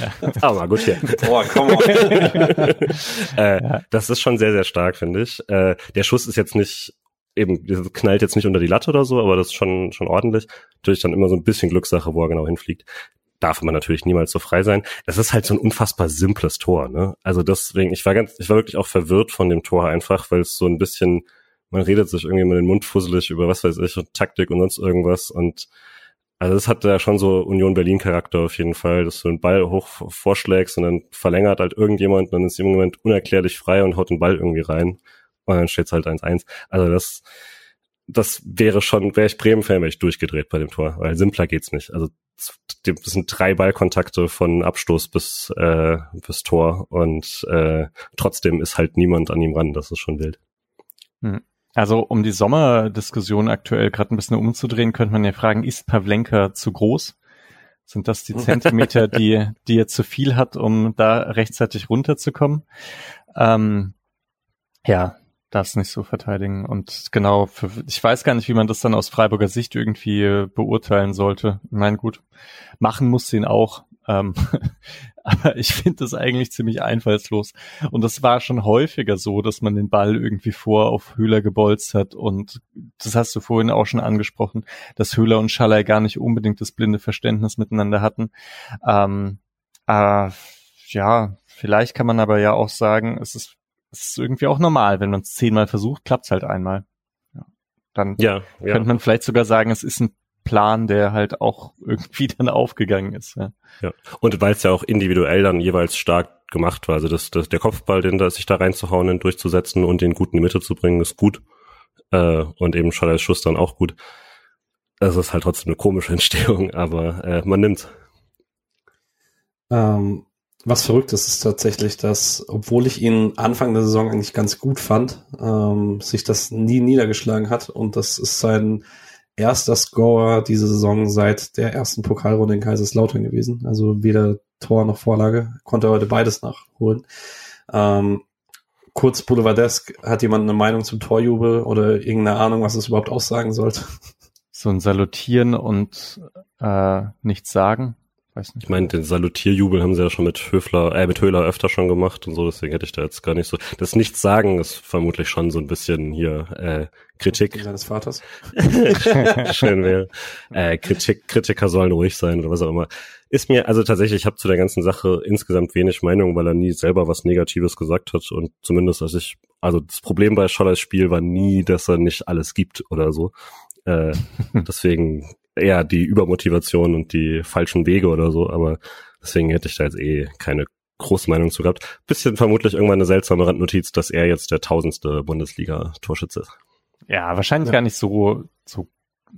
ja. Aber gut hier. Boah, komm on. äh, ja. Das ist schon sehr, sehr stark, finde ich. Äh, der Schuss ist jetzt nicht eben, knallt jetzt nicht unter die Latte oder so, aber das ist schon, schon ordentlich. Natürlich dann immer so ein bisschen Glückssache, wo er genau hinfliegt. darf man natürlich niemals so frei sein. Es ist halt so ein unfassbar simples Tor, ne? Also deswegen, ich war ganz, ich war wirklich auch verwirrt von dem Tor einfach, weil es so ein bisschen, man redet sich irgendwie mit den Mund fusselig über was weiß ich, Taktik und sonst irgendwas und also es hat ja schon so Union Berlin Charakter auf jeden Fall, dass du den Ball hoch vorschlägst und dann verlängert halt irgendjemand, dann ist im Moment unerklärlich frei und haut den Ball irgendwie rein und dann steht's halt 1-1. Also das, das wäre schon, wäre ich Bremen-Fan, wäre ich durchgedreht bei dem Tor, weil simpler geht's nicht. Also das sind drei Ballkontakte von Abstoß bis, äh, bis Tor und äh, trotzdem ist halt niemand an ihm ran, das ist schon wild. Hm. Also um die Sommerdiskussion aktuell gerade ein bisschen umzudrehen, könnte man ja fragen, ist Pavlenka zu groß? Sind das die Zentimeter, die, die er zu viel hat, um da rechtzeitig runterzukommen? Ähm, ja, darf nicht so verteidigen. Und genau, für, ich weiß gar nicht, wie man das dann aus Freiburger Sicht irgendwie beurteilen sollte. Meine, gut, machen muss ihn auch. Ähm, aber ich finde das eigentlich ziemlich einfallslos. Und das war schon häufiger so, dass man den Ball irgendwie vor auf Höhler gebolzt hat. Und das hast du vorhin auch schon angesprochen, dass Höhler und Schaller gar nicht unbedingt das blinde Verständnis miteinander hatten. Ähm, äh, ja, vielleicht kann man aber ja auch sagen, es ist es ist irgendwie auch normal, wenn man es zehnmal versucht, klappt es halt einmal. Ja. Dann ja, ja. könnte man vielleicht sogar sagen, es ist ein Plan, der halt auch irgendwie dann aufgegangen ist. Ja, ja. und weil es ja auch individuell dann jeweils stark gemacht war, also das, das, der Kopfball, den da sich da reinzuhauen, den durchzusetzen und den gut in die Mitte zu bringen, ist gut. Äh, und eben Schallers Schuss dann auch gut. Das ist halt trotzdem eine komische Entstehung, aber äh, man nimmt's. Ähm, was verrückt ist, ist tatsächlich, dass, obwohl ich ihn Anfang der Saison eigentlich ganz gut fand, ähm, sich das nie niedergeschlagen hat. Und das ist sein erster Scorer diese Saison seit der ersten Pokalrunde in Kaiserslautern gewesen. Also weder Tor noch Vorlage. Konnte heute beides nachholen. Ähm, kurz Boulevardesk, hat jemand eine Meinung zum Torjubel oder irgendeine Ahnung, was es überhaupt aussagen sollte? So ein Salutieren und äh, nichts sagen. Weiß nicht. Ich meine, den Salutierjubel haben sie ja schon mit Höfler, äh, mit Höhler öfter schon gemacht und so, deswegen hätte ich da jetzt gar nicht so. Das Nichts-Sagen ist vermutlich schon so ein bisschen hier äh, Kritik. Seines Vaters. Schön wäre. Äh, Kritik, Kritiker sollen ruhig sein oder was auch immer. Ist mir, also tatsächlich, ich habe zu der ganzen Sache insgesamt wenig Meinung, weil er nie selber was Negatives gesagt hat und zumindest als ich, also das Problem bei Schollers Spiel war nie, dass er nicht alles gibt oder so. Äh, deswegen eher die Übermotivation und die falschen Wege oder so, aber deswegen hätte ich da jetzt eh keine große Meinung zu gehabt. Bisschen vermutlich irgendwann eine seltsame Randnotiz, dass er jetzt der tausendste Bundesliga-Torschütze ist. Ja, wahrscheinlich ja. gar nicht so, so,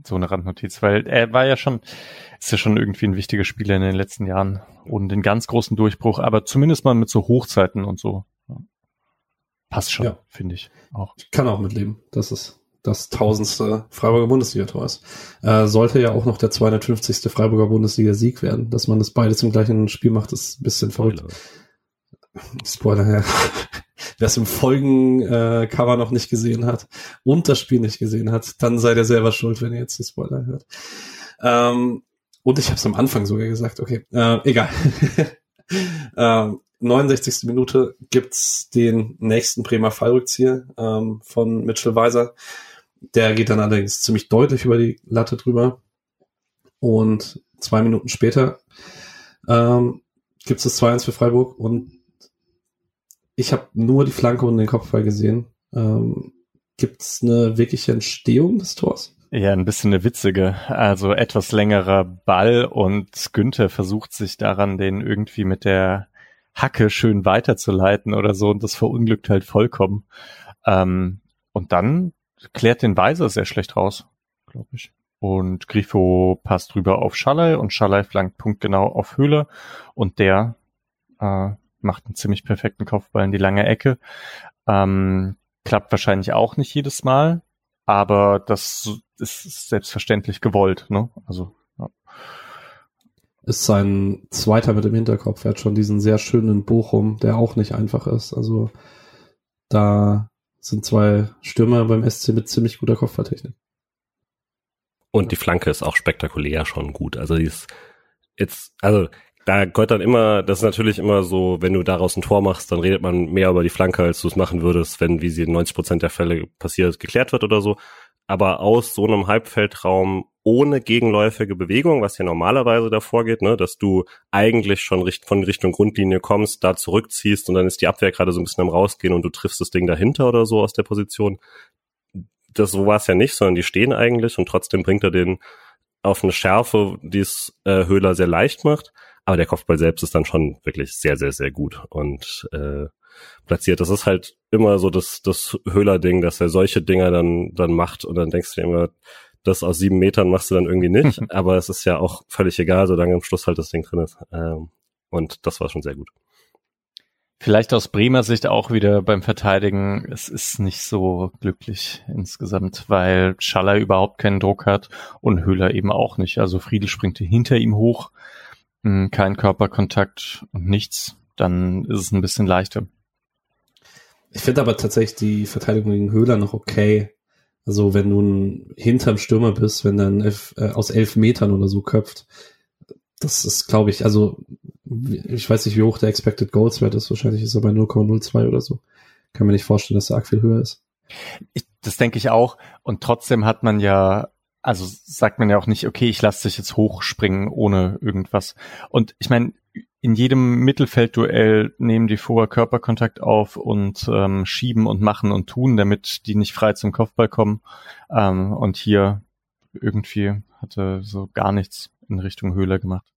so eine Randnotiz, weil er war ja schon, ist ja schon irgendwie ein wichtiger Spieler in den letzten Jahren und den ganz großen Durchbruch, aber zumindest mal mit so Hochzeiten und so. Passt schon, ja. finde ich auch. Ich kann auch mitleben. Das ist das tausendste Freiburger Bundesliga-Tor ist. Äh, sollte ja auch noch der 250. Freiburger Bundesliga-Sieg werden. Dass man das beide zum gleichen Spiel macht, ist ein bisschen verrückt. Spoiler, ja. Wer es im Folgen-Cover äh, noch nicht gesehen hat und das Spiel nicht gesehen hat, dann seid ihr selber schuld, wenn ihr jetzt die Spoiler hört. Ähm, und ich habe es am Anfang sogar gesagt, okay, äh, egal. ähm, 69. Minute gibt's den nächsten Bremer Fallrückzieher ähm, von Mitchell Weiser. Der geht dann allerdings ziemlich deutlich über die Latte drüber. Und zwei Minuten später ähm, gibt es das 2-1 für Freiburg und ich habe nur die Flanke und den Kopfball gesehen. Ähm, gibt es eine wirkliche Entstehung des Tors? Ja, ein bisschen eine witzige. Also etwas längerer Ball und Günther versucht sich daran, den irgendwie mit der Hacke schön weiterzuleiten oder so und das verunglückt halt vollkommen. Ähm, und dann klärt den Weiser sehr schlecht raus, glaube ich. Und Grifo passt rüber auf Schallei und Schallei flankt punktgenau auf Höhle und der äh, macht einen ziemlich perfekten Kopfball in die lange Ecke. Ähm, klappt wahrscheinlich auch nicht jedes Mal, aber das ist selbstverständlich gewollt, ne? Also ja. ist sein zweiter mit dem Hinterkopf. Er hat schon diesen sehr schönen Bochum, der auch nicht einfach ist. Also da sind zwei Stürmer beim SC mit ziemlich guter Kopfballtechnik. Und die Flanke ist auch spektakulär schon gut. Also die ist jetzt, also da gehört dann immer, das ist natürlich immer so, wenn du daraus ein Tor machst, dann redet man mehr über die Flanke, als du es machen würdest, wenn, wie sie in 90 Prozent der Fälle passiert, geklärt wird oder so. Aber aus so einem Halbfeldraum ohne gegenläufige Bewegung, was ja normalerweise davor geht, ne, dass du eigentlich schon von Richtung Grundlinie kommst, da zurückziehst und dann ist die Abwehr gerade so ein bisschen am rausgehen und du triffst das Ding dahinter oder so aus der Position. Das so war es ja nicht, sondern die stehen eigentlich und trotzdem bringt er den auf eine Schärfe, die es äh, Höhler sehr leicht macht. Aber der Kopfball selbst ist dann schon wirklich sehr, sehr, sehr gut und äh, platziert. Das ist halt immer so das, das Höhler-Ding, dass er solche Dinger dann, dann macht und dann denkst du dir immer, das aus sieben Metern machst du dann irgendwie nicht, aber es ist ja auch völlig egal, solange am Schluss halt das Ding drin ist. Ähm, und das war schon sehr gut. Vielleicht aus Bremer Sicht auch wieder beim Verteidigen, es ist nicht so glücklich insgesamt, weil Schaller überhaupt keinen Druck hat und Höhler eben auch nicht. Also Friedel springt hinter ihm hoch, hm, kein Körperkontakt und nichts, dann ist es ein bisschen leichter. Ich finde aber tatsächlich die Verteidigung gegen Höhler noch okay. Also wenn du ein hinterm Stürmer bist, wenn dann äh, aus elf Metern oder so köpft, das ist, glaube ich, also ich weiß nicht, wie hoch der Expected Goals Wert ist. Wahrscheinlich ist er bei 0,02 oder so. Kann mir nicht vorstellen, dass er arg viel höher ist. Ich, das denke ich auch. Und trotzdem hat man ja, also sagt man ja auch nicht, okay, ich lasse dich jetzt hochspringen ohne irgendwas. Und ich meine, in jedem Mittelfeldduell nehmen die vorher Körperkontakt auf und ähm, schieben und machen und tun, damit die nicht frei zum Kopfball kommen. Ähm, und hier irgendwie hatte so gar nichts in Richtung Höhler gemacht.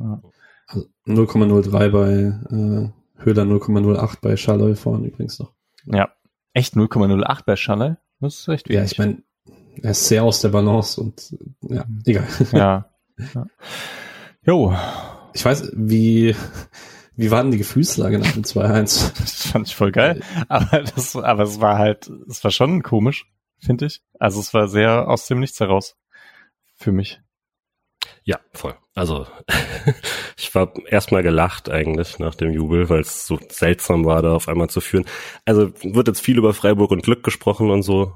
Ja. Also 0,03 bei äh, Höhler, 0,08 bei Schalloy vorne übrigens noch. Ja, echt 0,08 bei Schalloy? Das ist echt. Ja, ich meine, er ist sehr aus der Balance und ja, egal. Ja. ja. Jo, ich weiß, wie, wie war denn die Gefühlslage nach dem 2-1? Das fand ich voll geil. Aber das, aber es war halt, es war schon komisch, finde ich. Also es war sehr aus dem Nichts heraus. Für mich. Ja, voll. Also ich war erstmal gelacht eigentlich nach dem Jubel, weil es so seltsam war, da auf einmal zu führen. Also wird jetzt viel über Freiburg und Glück gesprochen und so.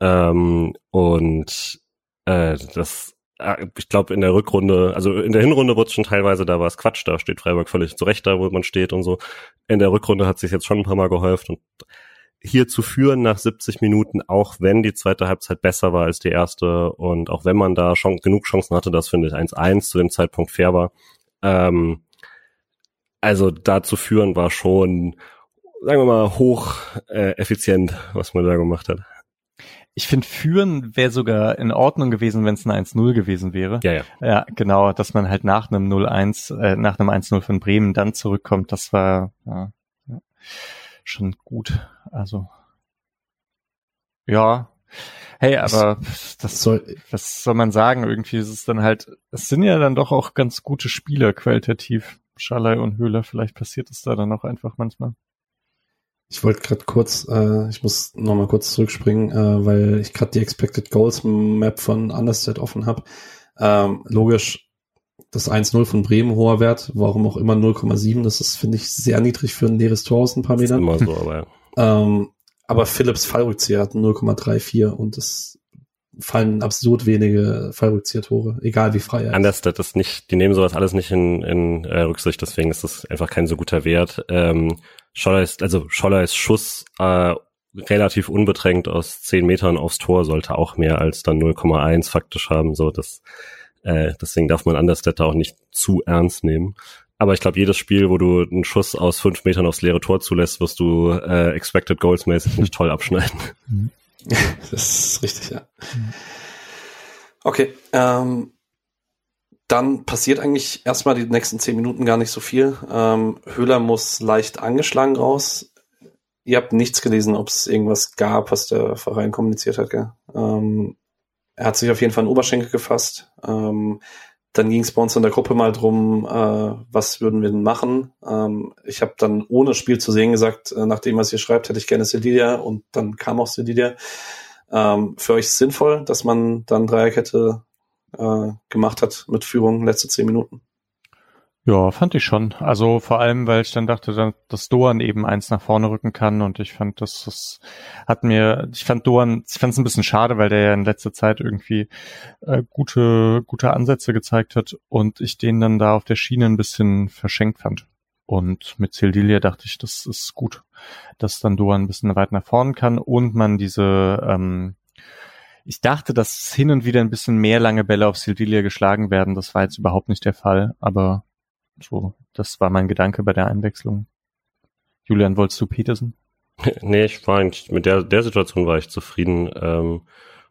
Ähm, und äh, das ich glaube in der Rückrunde, also in der Hinrunde wurde es schon teilweise, da war es Quatsch, da steht Freiburg völlig zurecht da, wo man steht und so. In der Rückrunde hat sich jetzt schon ein paar Mal gehäuft und hier zu führen nach 70 Minuten, auch wenn die zweite Halbzeit besser war als die erste und auch wenn man da schon genug Chancen hatte, das finde ich 1-1 zu dem Zeitpunkt fair war. Ähm, also da zu führen war schon, sagen wir mal, hoch äh, effizient, was man da gemacht hat. Ich finde, führen wäre sogar in Ordnung gewesen, wenn es ein 1-0 gewesen wäre. Ja, ja. Ja, genau, dass man halt nach einem 0-1, äh, nach einem 1-0 von Bremen dann zurückkommt, das war ja, ja, schon gut. Also ja. Hey, aber das soll, was soll man sagen? Irgendwie ist es dann halt, es sind ja dann doch auch ganz gute Spieler qualitativ. Schalay und Höhler, vielleicht passiert es da dann auch einfach manchmal. Ich wollte gerade kurz, äh, ich muss noch mal kurz zurückspringen, äh, weil ich gerade die Expected Goals Map von Understat offen habe. Ähm, logisch, das 1-0 von Bremen hoher Wert, warum auch immer 0,7, das ist, finde ich, sehr niedrig für ein leeres Tor aus ein paar Metern. Immer so, aber, ja. ähm, aber Philips Fallrückzieher hat 0,34 und es fallen absurd wenige Fallrückzieher-Tore, egal wie frei er ist. Understat ist nicht, die nehmen sowas alles nicht in, in äh, Rücksicht, deswegen ist das einfach kein so guter Wert. Ähm, Scholler ist, also Scholler ist Schuss äh, relativ unbedrängt aus 10 Metern aufs Tor, sollte auch mehr als dann 0,1 faktisch haben. So, das, äh, deswegen darf man Understatter auch nicht zu ernst nehmen. Aber ich glaube, jedes Spiel, wo du einen Schuss aus fünf Metern aufs leere Tor zulässt, wirst du äh, Expected Goals mäßig nicht toll abschneiden. das ist richtig, ja. Okay, ähm, dann passiert eigentlich erstmal die nächsten zehn Minuten gar nicht so viel. Ähm, Höhler muss leicht angeschlagen raus. Ihr habt nichts gelesen, ob es irgendwas gab, was der Verein kommuniziert hat. Gell? Ähm, er hat sich auf jeden Fall einen Oberschenkel gefasst. Ähm, dann ging es bei uns in der Gruppe mal drum, äh, was würden wir denn machen. Ähm, ich habe dann ohne Spiel zu sehen gesagt, äh, nachdem was ihr schreibt, hätte ich gerne Sedilia und dann kam auch Sedilia. Ähm, für euch sinnvoll, dass man dann Dreierkette äh, gemacht hat mit Führung letzte zehn Minuten. Ja, fand ich schon. Also vor allem, weil ich dann dachte, dass Doan eben eins nach vorne rücken kann und ich fand, das, das hat mir, ich fand Doan, ich fand es ein bisschen schade, weil der ja in letzter Zeit irgendwie äh, gute, gute Ansätze gezeigt hat und ich den dann da auf der Schiene ein bisschen verschenkt fand. Und mit Sildilia dachte ich, das ist gut, dass dann Doan ein bisschen weit nach vorne kann und man diese ähm, ich dachte, dass hin und wieder ein bisschen mehr lange Bälle auf Sildilia geschlagen werden. Das war jetzt überhaupt nicht der Fall, aber so, das war mein Gedanke bei der Einwechslung. Julian, wolltest du Petersen? Nee, ich war eigentlich, mit der, der Situation war ich zufrieden. Ähm,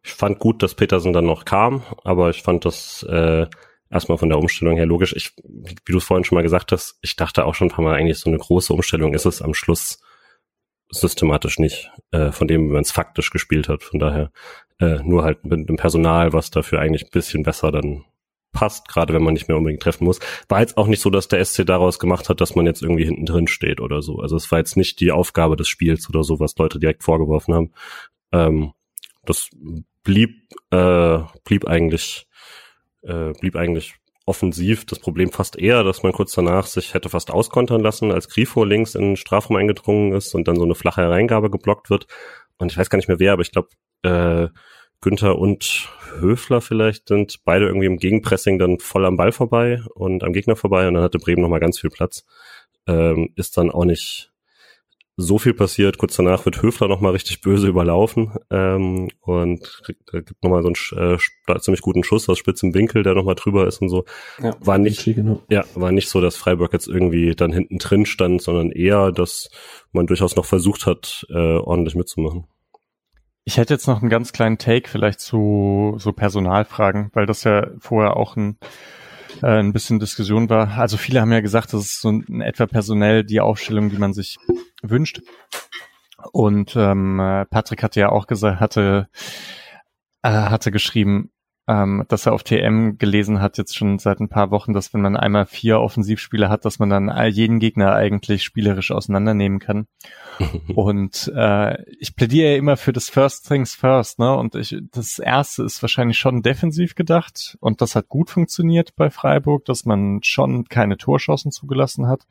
ich fand gut, dass Petersen dann noch kam, aber ich fand das äh, erstmal von der Umstellung her logisch. Ich, wie du es vorhin schon mal gesagt hast, ich dachte auch schon ein paar Mal eigentlich so eine große Umstellung ist es am Schluss systematisch nicht, äh, von dem, wenn man es faktisch gespielt hat. Von daher äh, nur halt mit dem Personal, was dafür eigentlich ein bisschen besser dann passt, gerade wenn man nicht mehr unbedingt treffen muss. War jetzt auch nicht so, dass der SC daraus gemacht hat, dass man jetzt irgendwie hinten drin steht oder so. Also es war jetzt nicht die Aufgabe des Spiels oder so, was Leute direkt vorgeworfen haben. Ähm, das blieb, äh, blieb eigentlich, äh, blieb eigentlich offensiv. Das Problem fast eher, dass man kurz danach sich hätte fast auskontern lassen, als Grifo links in den Strafraum eingedrungen ist und dann so eine flache Hereingabe geblockt wird. Und ich weiß gar nicht mehr wer, aber ich glaube, äh, Günther und Höfler vielleicht sind beide irgendwie im Gegenpressing dann voll am Ball vorbei und am Gegner vorbei und dann hatte Bremen nochmal ganz viel Platz. Ähm, ist dann auch nicht so viel passiert. Kurz danach wird Höfler nochmal richtig böse überlaufen ähm, und da gibt nochmal so einen äh, ziemlich guten Schuss aus spitzem Winkel, der nochmal drüber ist und so. Ja, war nicht, genau. ja, war nicht so, dass Freiburg jetzt irgendwie dann hinten drin stand, sondern eher, dass man durchaus noch versucht hat, äh, ordentlich mitzumachen. Ich hätte jetzt noch einen ganz kleinen Take vielleicht zu so Personalfragen, weil das ja vorher auch ein, äh, ein bisschen Diskussion war. Also viele haben ja gesagt, das ist so in etwa personell die Aufstellung, die man sich wünscht. Und ähm, Patrick hatte ja auch gesagt, hatte, äh, hatte geschrieben, ähm, dass er auf TM gelesen hat, jetzt schon seit ein paar Wochen, dass wenn man einmal vier Offensivspieler hat, dass man dann jeden Gegner eigentlich spielerisch auseinandernehmen kann. und äh, ich plädiere ja immer für das First Things First, ne? Und ich, das erste ist wahrscheinlich schon defensiv gedacht und das hat gut funktioniert bei Freiburg, dass man schon keine Torschancen zugelassen hat.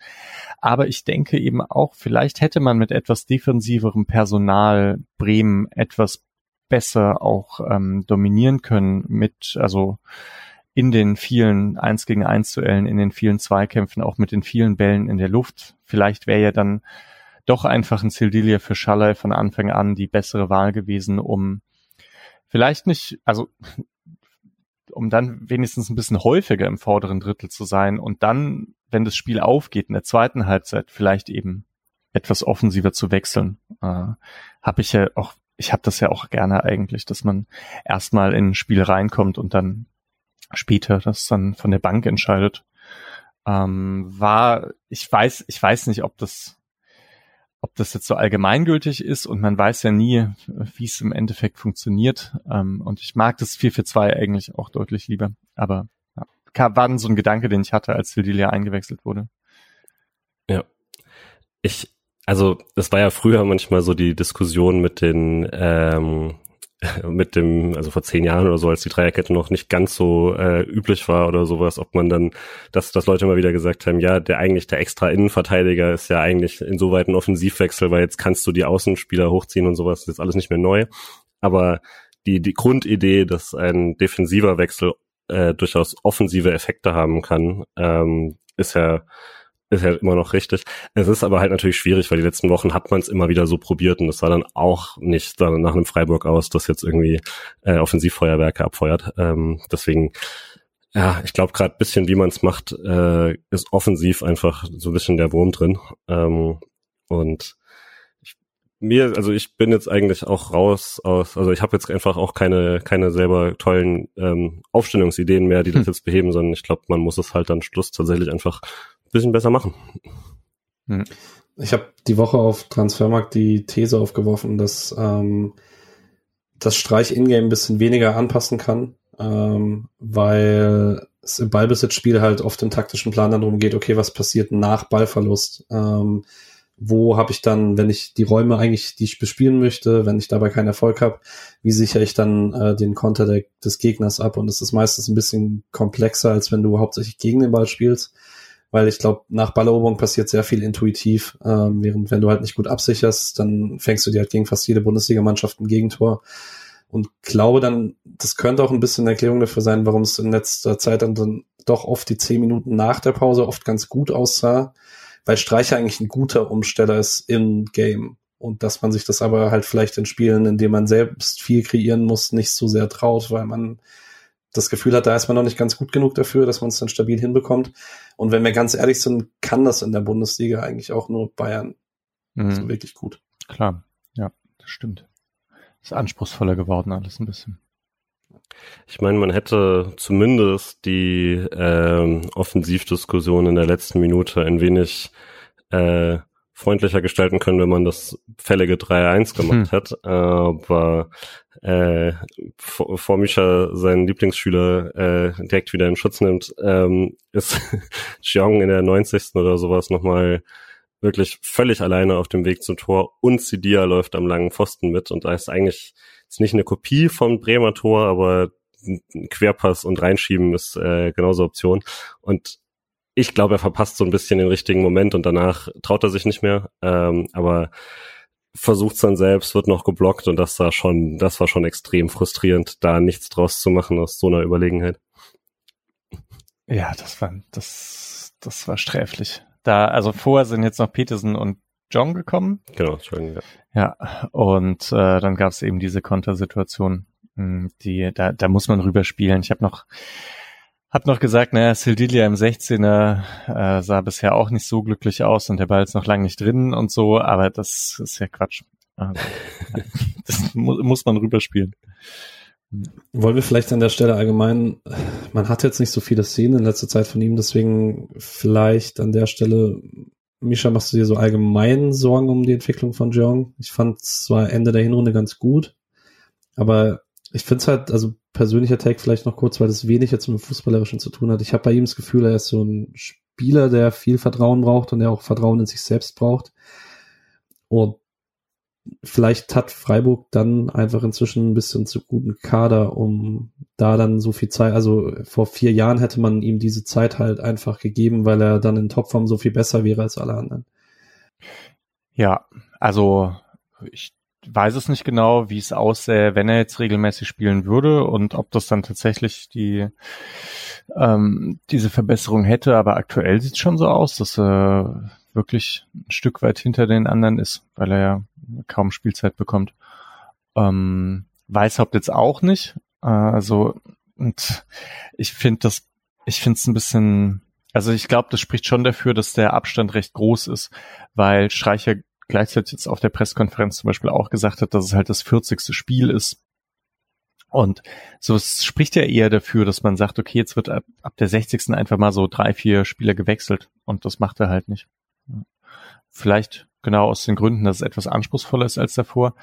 Aber ich denke eben auch, vielleicht hätte man mit etwas defensiverem Personal Bremen etwas besser auch ähm, dominieren können mit, also in den vielen 1 gegen 1 Duellen, in den vielen Zweikämpfen, auch mit den vielen Bällen in der Luft. Vielleicht wäre ja dann doch einfach ein Sildilia für Schallei von Anfang an die bessere Wahl gewesen, um vielleicht nicht, also um dann wenigstens ein bisschen häufiger im vorderen Drittel zu sein und dann, wenn das Spiel aufgeht in der zweiten Halbzeit, vielleicht eben etwas offensiver zu wechseln. Äh, habe ich ja auch ich habe das ja auch gerne eigentlich, dass man erstmal in ein Spiel reinkommt und dann später das dann von der Bank entscheidet. Ähm, war, ich weiß, ich weiß nicht, ob das, ob das jetzt so allgemeingültig ist und man weiß ja nie, wie es im Endeffekt funktioniert. Ähm, und ich mag das 4 für 2 eigentlich auch deutlich lieber. Aber ja, war dann so ein Gedanke, den ich hatte, als Sildilia eingewechselt wurde. Ja. Ich, also es war ja früher manchmal so die Diskussion mit den ähm, mit dem, also vor zehn Jahren oder so, als die Dreierkette noch nicht ganz so äh, üblich war oder sowas, ob man dann, dass, dass Leute immer wieder gesagt haben, ja, der eigentlich der extra Innenverteidiger ist ja eigentlich insoweit ein Offensivwechsel, weil jetzt kannst du die Außenspieler hochziehen und sowas, ist alles nicht mehr neu. Aber die, die Grundidee, dass ein defensiver Wechsel äh, durchaus offensive Effekte haben kann, ähm, ist ja ist ja immer noch richtig. Es ist aber halt natürlich schwierig, weil die letzten Wochen hat man es immer wieder so probiert und das sah dann auch nicht dann nach einem Freiburg aus, das jetzt irgendwie äh, Offensivfeuerwerke abfeuert. Ähm, deswegen, ja, ich glaube gerade bisschen, wie man es macht, äh, ist offensiv einfach so ein bisschen der Wurm drin. Ähm, und mir, also ich bin jetzt eigentlich auch raus aus, also ich habe jetzt einfach auch keine, keine selber tollen ähm, Aufstellungsideen mehr, die das hm. jetzt beheben, sondern ich glaube, man muss es halt dann Schluss tatsächlich einfach bisschen besser machen. Hm. Ich habe die Woche auf Transfermarkt die These aufgeworfen, dass ähm, das Streich Ingame ein bisschen weniger anpassen kann, ähm, weil es im Ballbesitzspiel halt oft im taktischen Plan dann darum geht, okay, was passiert nach Ballverlust? Ähm, wo habe ich dann, wenn ich die Räume eigentlich, die ich bespielen möchte, wenn ich dabei keinen Erfolg habe, wie sichere ich dann äh, den Konter der, des Gegners ab? Und es ist meistens ein bisschen komplexer, als wenn du hauptsächlich gegen den Ball spielst weil ich glaube, nach Balleroberung passiert sehr viel intuitiv, ähm, während wenn du halt nicht gut absicherst, dann fängst du dir halt gegen fast jede Bundesligamannschaft ein Gegentor. Und glaube dann, das könnte auch ein bisschen eine Erklärung dafür sein, warum es in letzter Zeit dann, dann doch oft die zehn Minuten nach der Pause oft ganz gut aussah, weil Streicher eigentlich ein guter Umsteller ist im Game. und dass man sich das aber halt vielleicht in Spielen, in denen man selbst viel kreieren muss, nicht so sehr traut, weil man das Gefühl hat, da ist man noch nicht ganz gut genug dafür, dass man es dann stabil hinbekommt. Und wenn wir ganz ehrlich sind, kann das in der Bundesliga eigentlich auch nur Bayern. Mhm. Also wirklich gut. Klar, ja, das stimmt. Ist anspruchsvoller geworden alles ein bisschen. Ich meine, man hätte zumindest die ähm, Offensivdiskussion in der letzten Minute ein wenig äh, freundlicher gestalten können, wenn man das fällige 3-1 gemacht hm. hat. Aber äh, vor, vor Misha seinen Lieblingsschüler äh, direkt wieder in Schutz nimmt, ähm, ist Jeong in der 90. oder sowas nochmal wirklich völlig alleine auf dem Weg zum Tor und Sidia läuft am langen Pfosten mit und da ist eigentlich ist nicht eine Kopie vom Bremer Tor, aber ein Querpass und reinschieben ist äh, genauso Option und ich glaube, er verpasst so ein bisschen den richtigen Moment und danach traut er sich nicht mehr, ähm, aber versucht dann selbst, wird noch geblockt und das war schon, das war schon extrem frustrierend, da nichts draus zu machen aus so einer Überlegenheit. Ja, das war, das, das war sträflich. Da, also vorher sind jetzt noch Peterson und John gekommen. Genau, Entschuldigung. Ja, ja und äh, dann gab es eben diese Kontersituation, hm, die, da, da muss man rüberspielen. Ich habe noch, hab noch gesagt, naja, Sildilia im 16er äh, sah bisher auch nicht so glücklich aus und der Ball ist noch lange nicht drin und so, aber das ist ja Quatsch. Also, das mu muss man rüberspielen. Wollen wir vielleicht an der Stelle allgemein, man hat jetzt nicht so viele Szenen in letzter Zeit von ihm, deswegen vielleicht an der Stelle, Misha, machst du dir so allgemein Sorgen um die Entwicklung von Jong? Ich fand zwar Ende der Hinrunde ganz gut, aber ich finde es halt, also persönlicher Take vielleicht noch kurz, weil das wenig jetzt mit Fußballerischen zu tun hat. Ich habe bei ihm das Gefühl, er ist so ein Spieler, der viel Vertrauen braucht und der auch Vertrauen in sich selbst braucht. Und vielleicht hat Freiburg dann einfach inzwischen ein bisschen zu guten Kader, um da dann so viel Zeit, also vor vier Jahren hätte man ihm diese Zeit halt einfach gegeben, weil er dann in Topform so viel besser wäre als alle anderen. Ja, also ich weiß es nicht genau, wie es aussähe, wenn er jetzt regelmäßig spielen würde und ob das dann tatsächlich die ähm, diese Verbesserung hätte. Aber aktuell sieht es schon so aus, dass er wirklich ein Stück weit hinter den anderen ist, weil er ja kaum Spielzeit bekommt. Ähm, Weißhaupt jetzt auch nicht. Äh, also und ich finde das, ich finde es ein bisschen, also ich glaube, das spricht schon dafür, dass der Abstand recht groß ist, weil Streicher gleichzeitig jetzt auf der Pressekonferenz zum Beispiel auch gesagt hat, dass es halt das 40. Spiel ist. Und so es spricht ja eher dafür, dass man sagt, okay, jetzt wird ab, ab der 60. einfach mal so drei, vier Spieler gewechselt und das macht er halt nicht. Vielleicht genau aus den Gründen, dass es etwas anspruchsvoller ist als davor.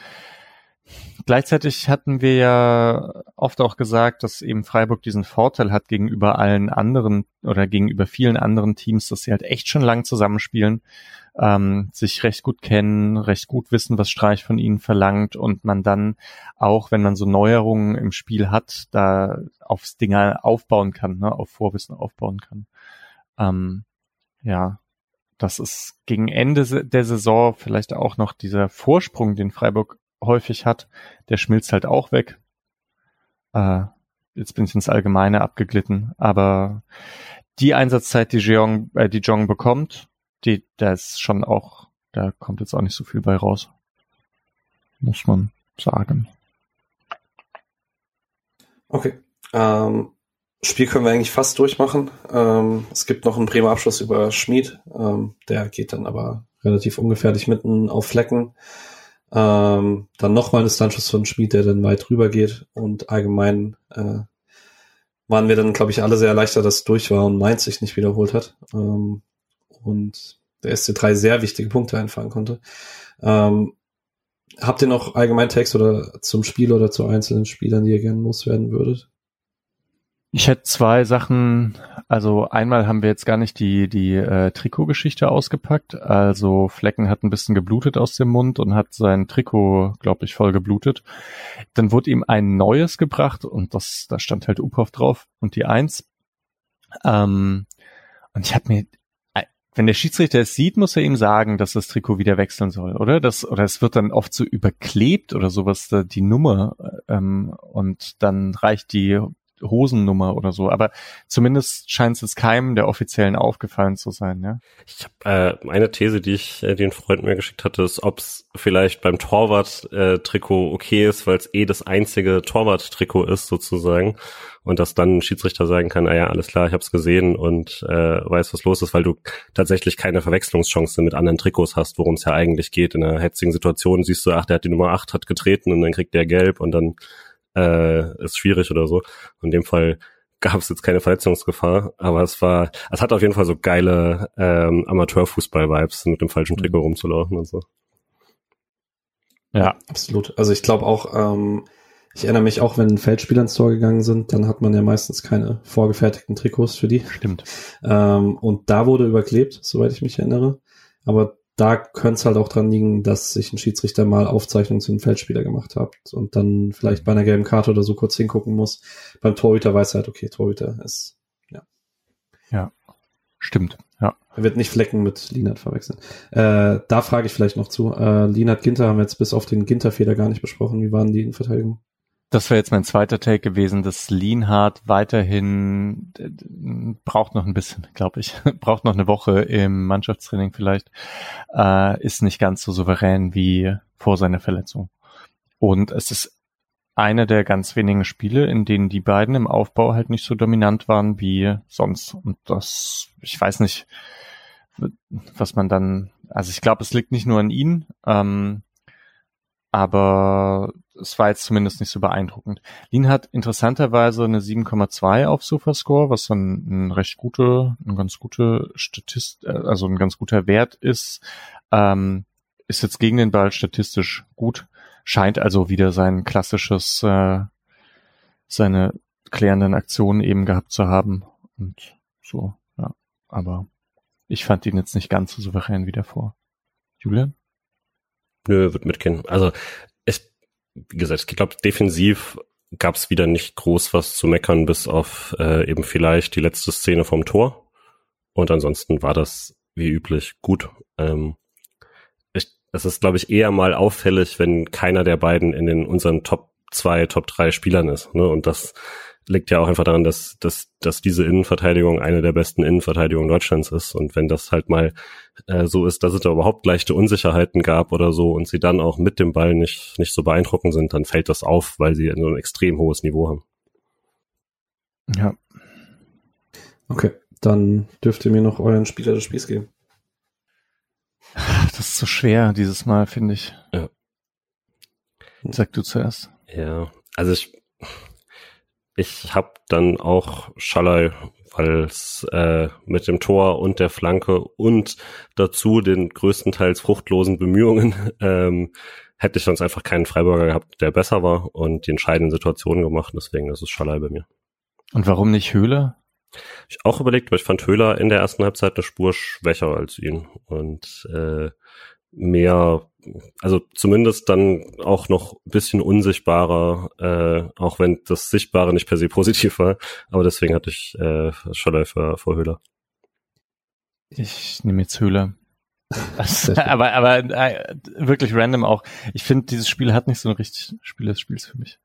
Gleichzeitig hatten wir ja oft auch gesagt, dass eben Freiburg diesen Vorteil hat gegenüber allen anderen oder gegenüber vielen anderen Teams, dass sie halt echt schon lang zusammenspielen, ähm, sich recht gut kennen, recht gut wissen, was Streich von ihnen verlangt und man dann auch, wenn man so Neuerungen im Spiel hat, da aufs Dinge aufbauen kann, ne, auf Vorwissen aufbauen kann. Ähm, ja, das ist gegen Ende der Saison vielleicht auch noch dieser Vorsprung, den Freiburg häufig hat, der schmilzt halt auch weg. Äh, jetzt bin ich ins Allgemeine abgeglitten, aber die Einsatzzeit, die Jeong, äh, die Jong bekommt, die, da ist schon auch, da kommt jetzt auch nicht so viel bei raus. Muss man sagen. Okay. Ähm, Spiel können wir eigentlich fast durchmachen. Ähm, es gibt noch einen Bremer Abschluss über Schmied. Ähm, der geht dann aber relativ ungefährlich mitten auf Flecken. Ähm, dann nochmal ein Distanzschuss von Schmied, der dann weit rüber geht. Und allgemein äh, waren wir dann, glaube ich, alle sehr erleichtert, dass es durch war und Mainz sich nicht wiederholt hat. Ähm, und der SC3 sehr wichtige Punkte einfahren konnte. Ähm, habt ihr noch allgemein Text oder zum Spiel oder zu einzelnen Spielern, die ihr gerne loswerden würdet? Ich hätte zwei Sachen. Also einmal haben wir jetzt gar nicht die, die äh, Trikotgeschichte ausgepackt. Also Flecken hat ein bisschen geblutet aus dem Mund und hat sein Trikot, glaube ich, voll geblutet. Dann wurde ihm ein neues gebracht und das, da stand halt Uphoff drauf und die Eins. Ähm, und ich habe mir, äh, wenn der Schiedsrichter es sieht, muss er ihm sagen, dass das Trikot wieder wechseln soll, oder? Das, oder es wird dann oft so überklebt oder sowas, die Nummer, ähm, und dann reicht die Hosennummer oder so. Aber zumindest scheint es keinem der Offiziellen aufgefallen zu sein, ja. Ich habe äh, eine These, die ich äh, den Freund mir geschickt hatte, ist, ob es vielleicht beim Torwart-Trikot äh, okay ist, weil es eh das einzige Torwart-Trikot ist sozusagen und dass dann ein Schiedsrichter sagen kann, ah ja, alles klar, ich habe es gesehen und äh, weiß, was los ist, weil du tatsächlich keine Verwechslungschance mit anderen Trikots hast, worum es ja eigentlich geht. In einer hetzigen Situation siehst du, ach, der hat die Nummer 8 hat getreten und dann kriegt der gelb und dann äh, ist schwierig oder so. In dem Fall gab es jetzt keine Verletzungsgefahr, aber es war, es hat auf jeden Fall so geile ähm, Amateurfußball-Vibes, mit dem falschen Trikot mhm. rumzulaufen und so. Ja, absolut. Also ich glaube auch, ähm, ich erinnere mich auch, wenn Feldspieler ins Tor gegangen sind, dann hat man ja meistens keine vorgefertigten Trikots für die. Stimmt. Ähm, und da wurde überklebt, soweit ich mich erinnere. Aber da könnte es halt auch dran liegen, dass sich ein Schiedsrichter mal Aufzeichnungen zu einem Feldspieler gemacht hat und dann vielleicht bei einer gelben Karte oder so kurz hingucken muss. Beim Torhüter weiß er halt, okay, Torhüter ist, ja. Ja, stimmt, ja. Er wird nicht Flecken mit Linat verwechseln. Äh, da frage ich vielleicht noch zu. Äh, Linat Ginter haben wir jetzt bis auf den Ginter-Fehler gar nicht besprochen. Wie waren die Innenverteidigung? Das wäre jetzt mein zweiter Take gewesen, dass Lienhardt weiterhin braucht noch ein bisschen, glaube ich, braucht noch eine Woche im Mannschaftstraining vielleicht, äh, ist nicht ganz so souverän wie vor seiner Verletzung. Und es ist eine der ganz wenigen Spiele, in denen die beiden im Aufbau halt nicht so dominant waren wie sonst. Und das, ich weiß nicht, was man dann, also ich glaube, es liegt nicht nur an ihnen, ähm, aber es war jetzt zumindest nicht so beeindruckend. Lin hat interessanterweise eine 7,2 auf Sofascore, was dann ein recht gute, ein ganz gute Statist, äh, also ein ganz guter Wert ist. Ähm, ist jetzt gegen den Ball statistisch gut, scheint also wieder sein klassisches, äh, seine klärenden Aktionen eben gehabt zu haben und so, ja. Aber ich fand ihn jetzt nicht ganz so souverän wie davor. Julian? Nö, wird mitgehen. Also wie gesagt, ich glaube, defensiv gab es wieder nicht groß was zu meckern, bis auf äh, eben vielleicht die letzte Szene vom Tor. Und ansonsten war das wie üblich gut. Ähm, ich, es ist, glaube ich, eher mal auffällig, wenn keiner der beiden in den unseren Top zwei, Top drei Spielern ist. Ne? Und das liegt ja auch einfach daran, dass, dass, dass diese Innenverteidigung eine der besten Innenverteidigungen Deutschlands ist. Und wenn das halt mal äh, so ist, dass es da überhaupt leichte Unsicherheiten gab oder so und sie dann auch mit dem Ball nicht, nicht so beeindruckend sind, dann fällt das auf, weil sie so ein extrem hohes Niveau haben. Ja. Okay, dann dürft ihr mir noch euren Spieler des Spiels geben. Das ist so schwer dieses Mal, finde ich. Ja. Sag du zuerst. Ja, also ich ich habe dann auch Schallei, weil es äh, mit dem Tor und der Flanke und dazu den größtenteils fruchtlosen Bemühungen ähm, hätte ich sonst einfach keinen Freiburger gehabt, der besser war und die entscheidenden Situationen gemacht. Deswegen ist es Schallei bei mir. Und warum nicht Höhler? Ich auch überlegt, weil ich fand Höhler in der ersten Halbzeit eine Spur schwächer als ihn und äh, mehr also zumindest dann auch noch ein bisschen unsichtbarer, äh, auch wenn das Sichtbare nicht per se positiv war. Aber deswegen hatte ich äh, Scholler für, für Höhler. Ich nehme jetzt Höhler. aber aber äh, wirklich random auch. Ich finde, dieses Spiel hat nicht so ein richtig Spiel des Spiels für mich.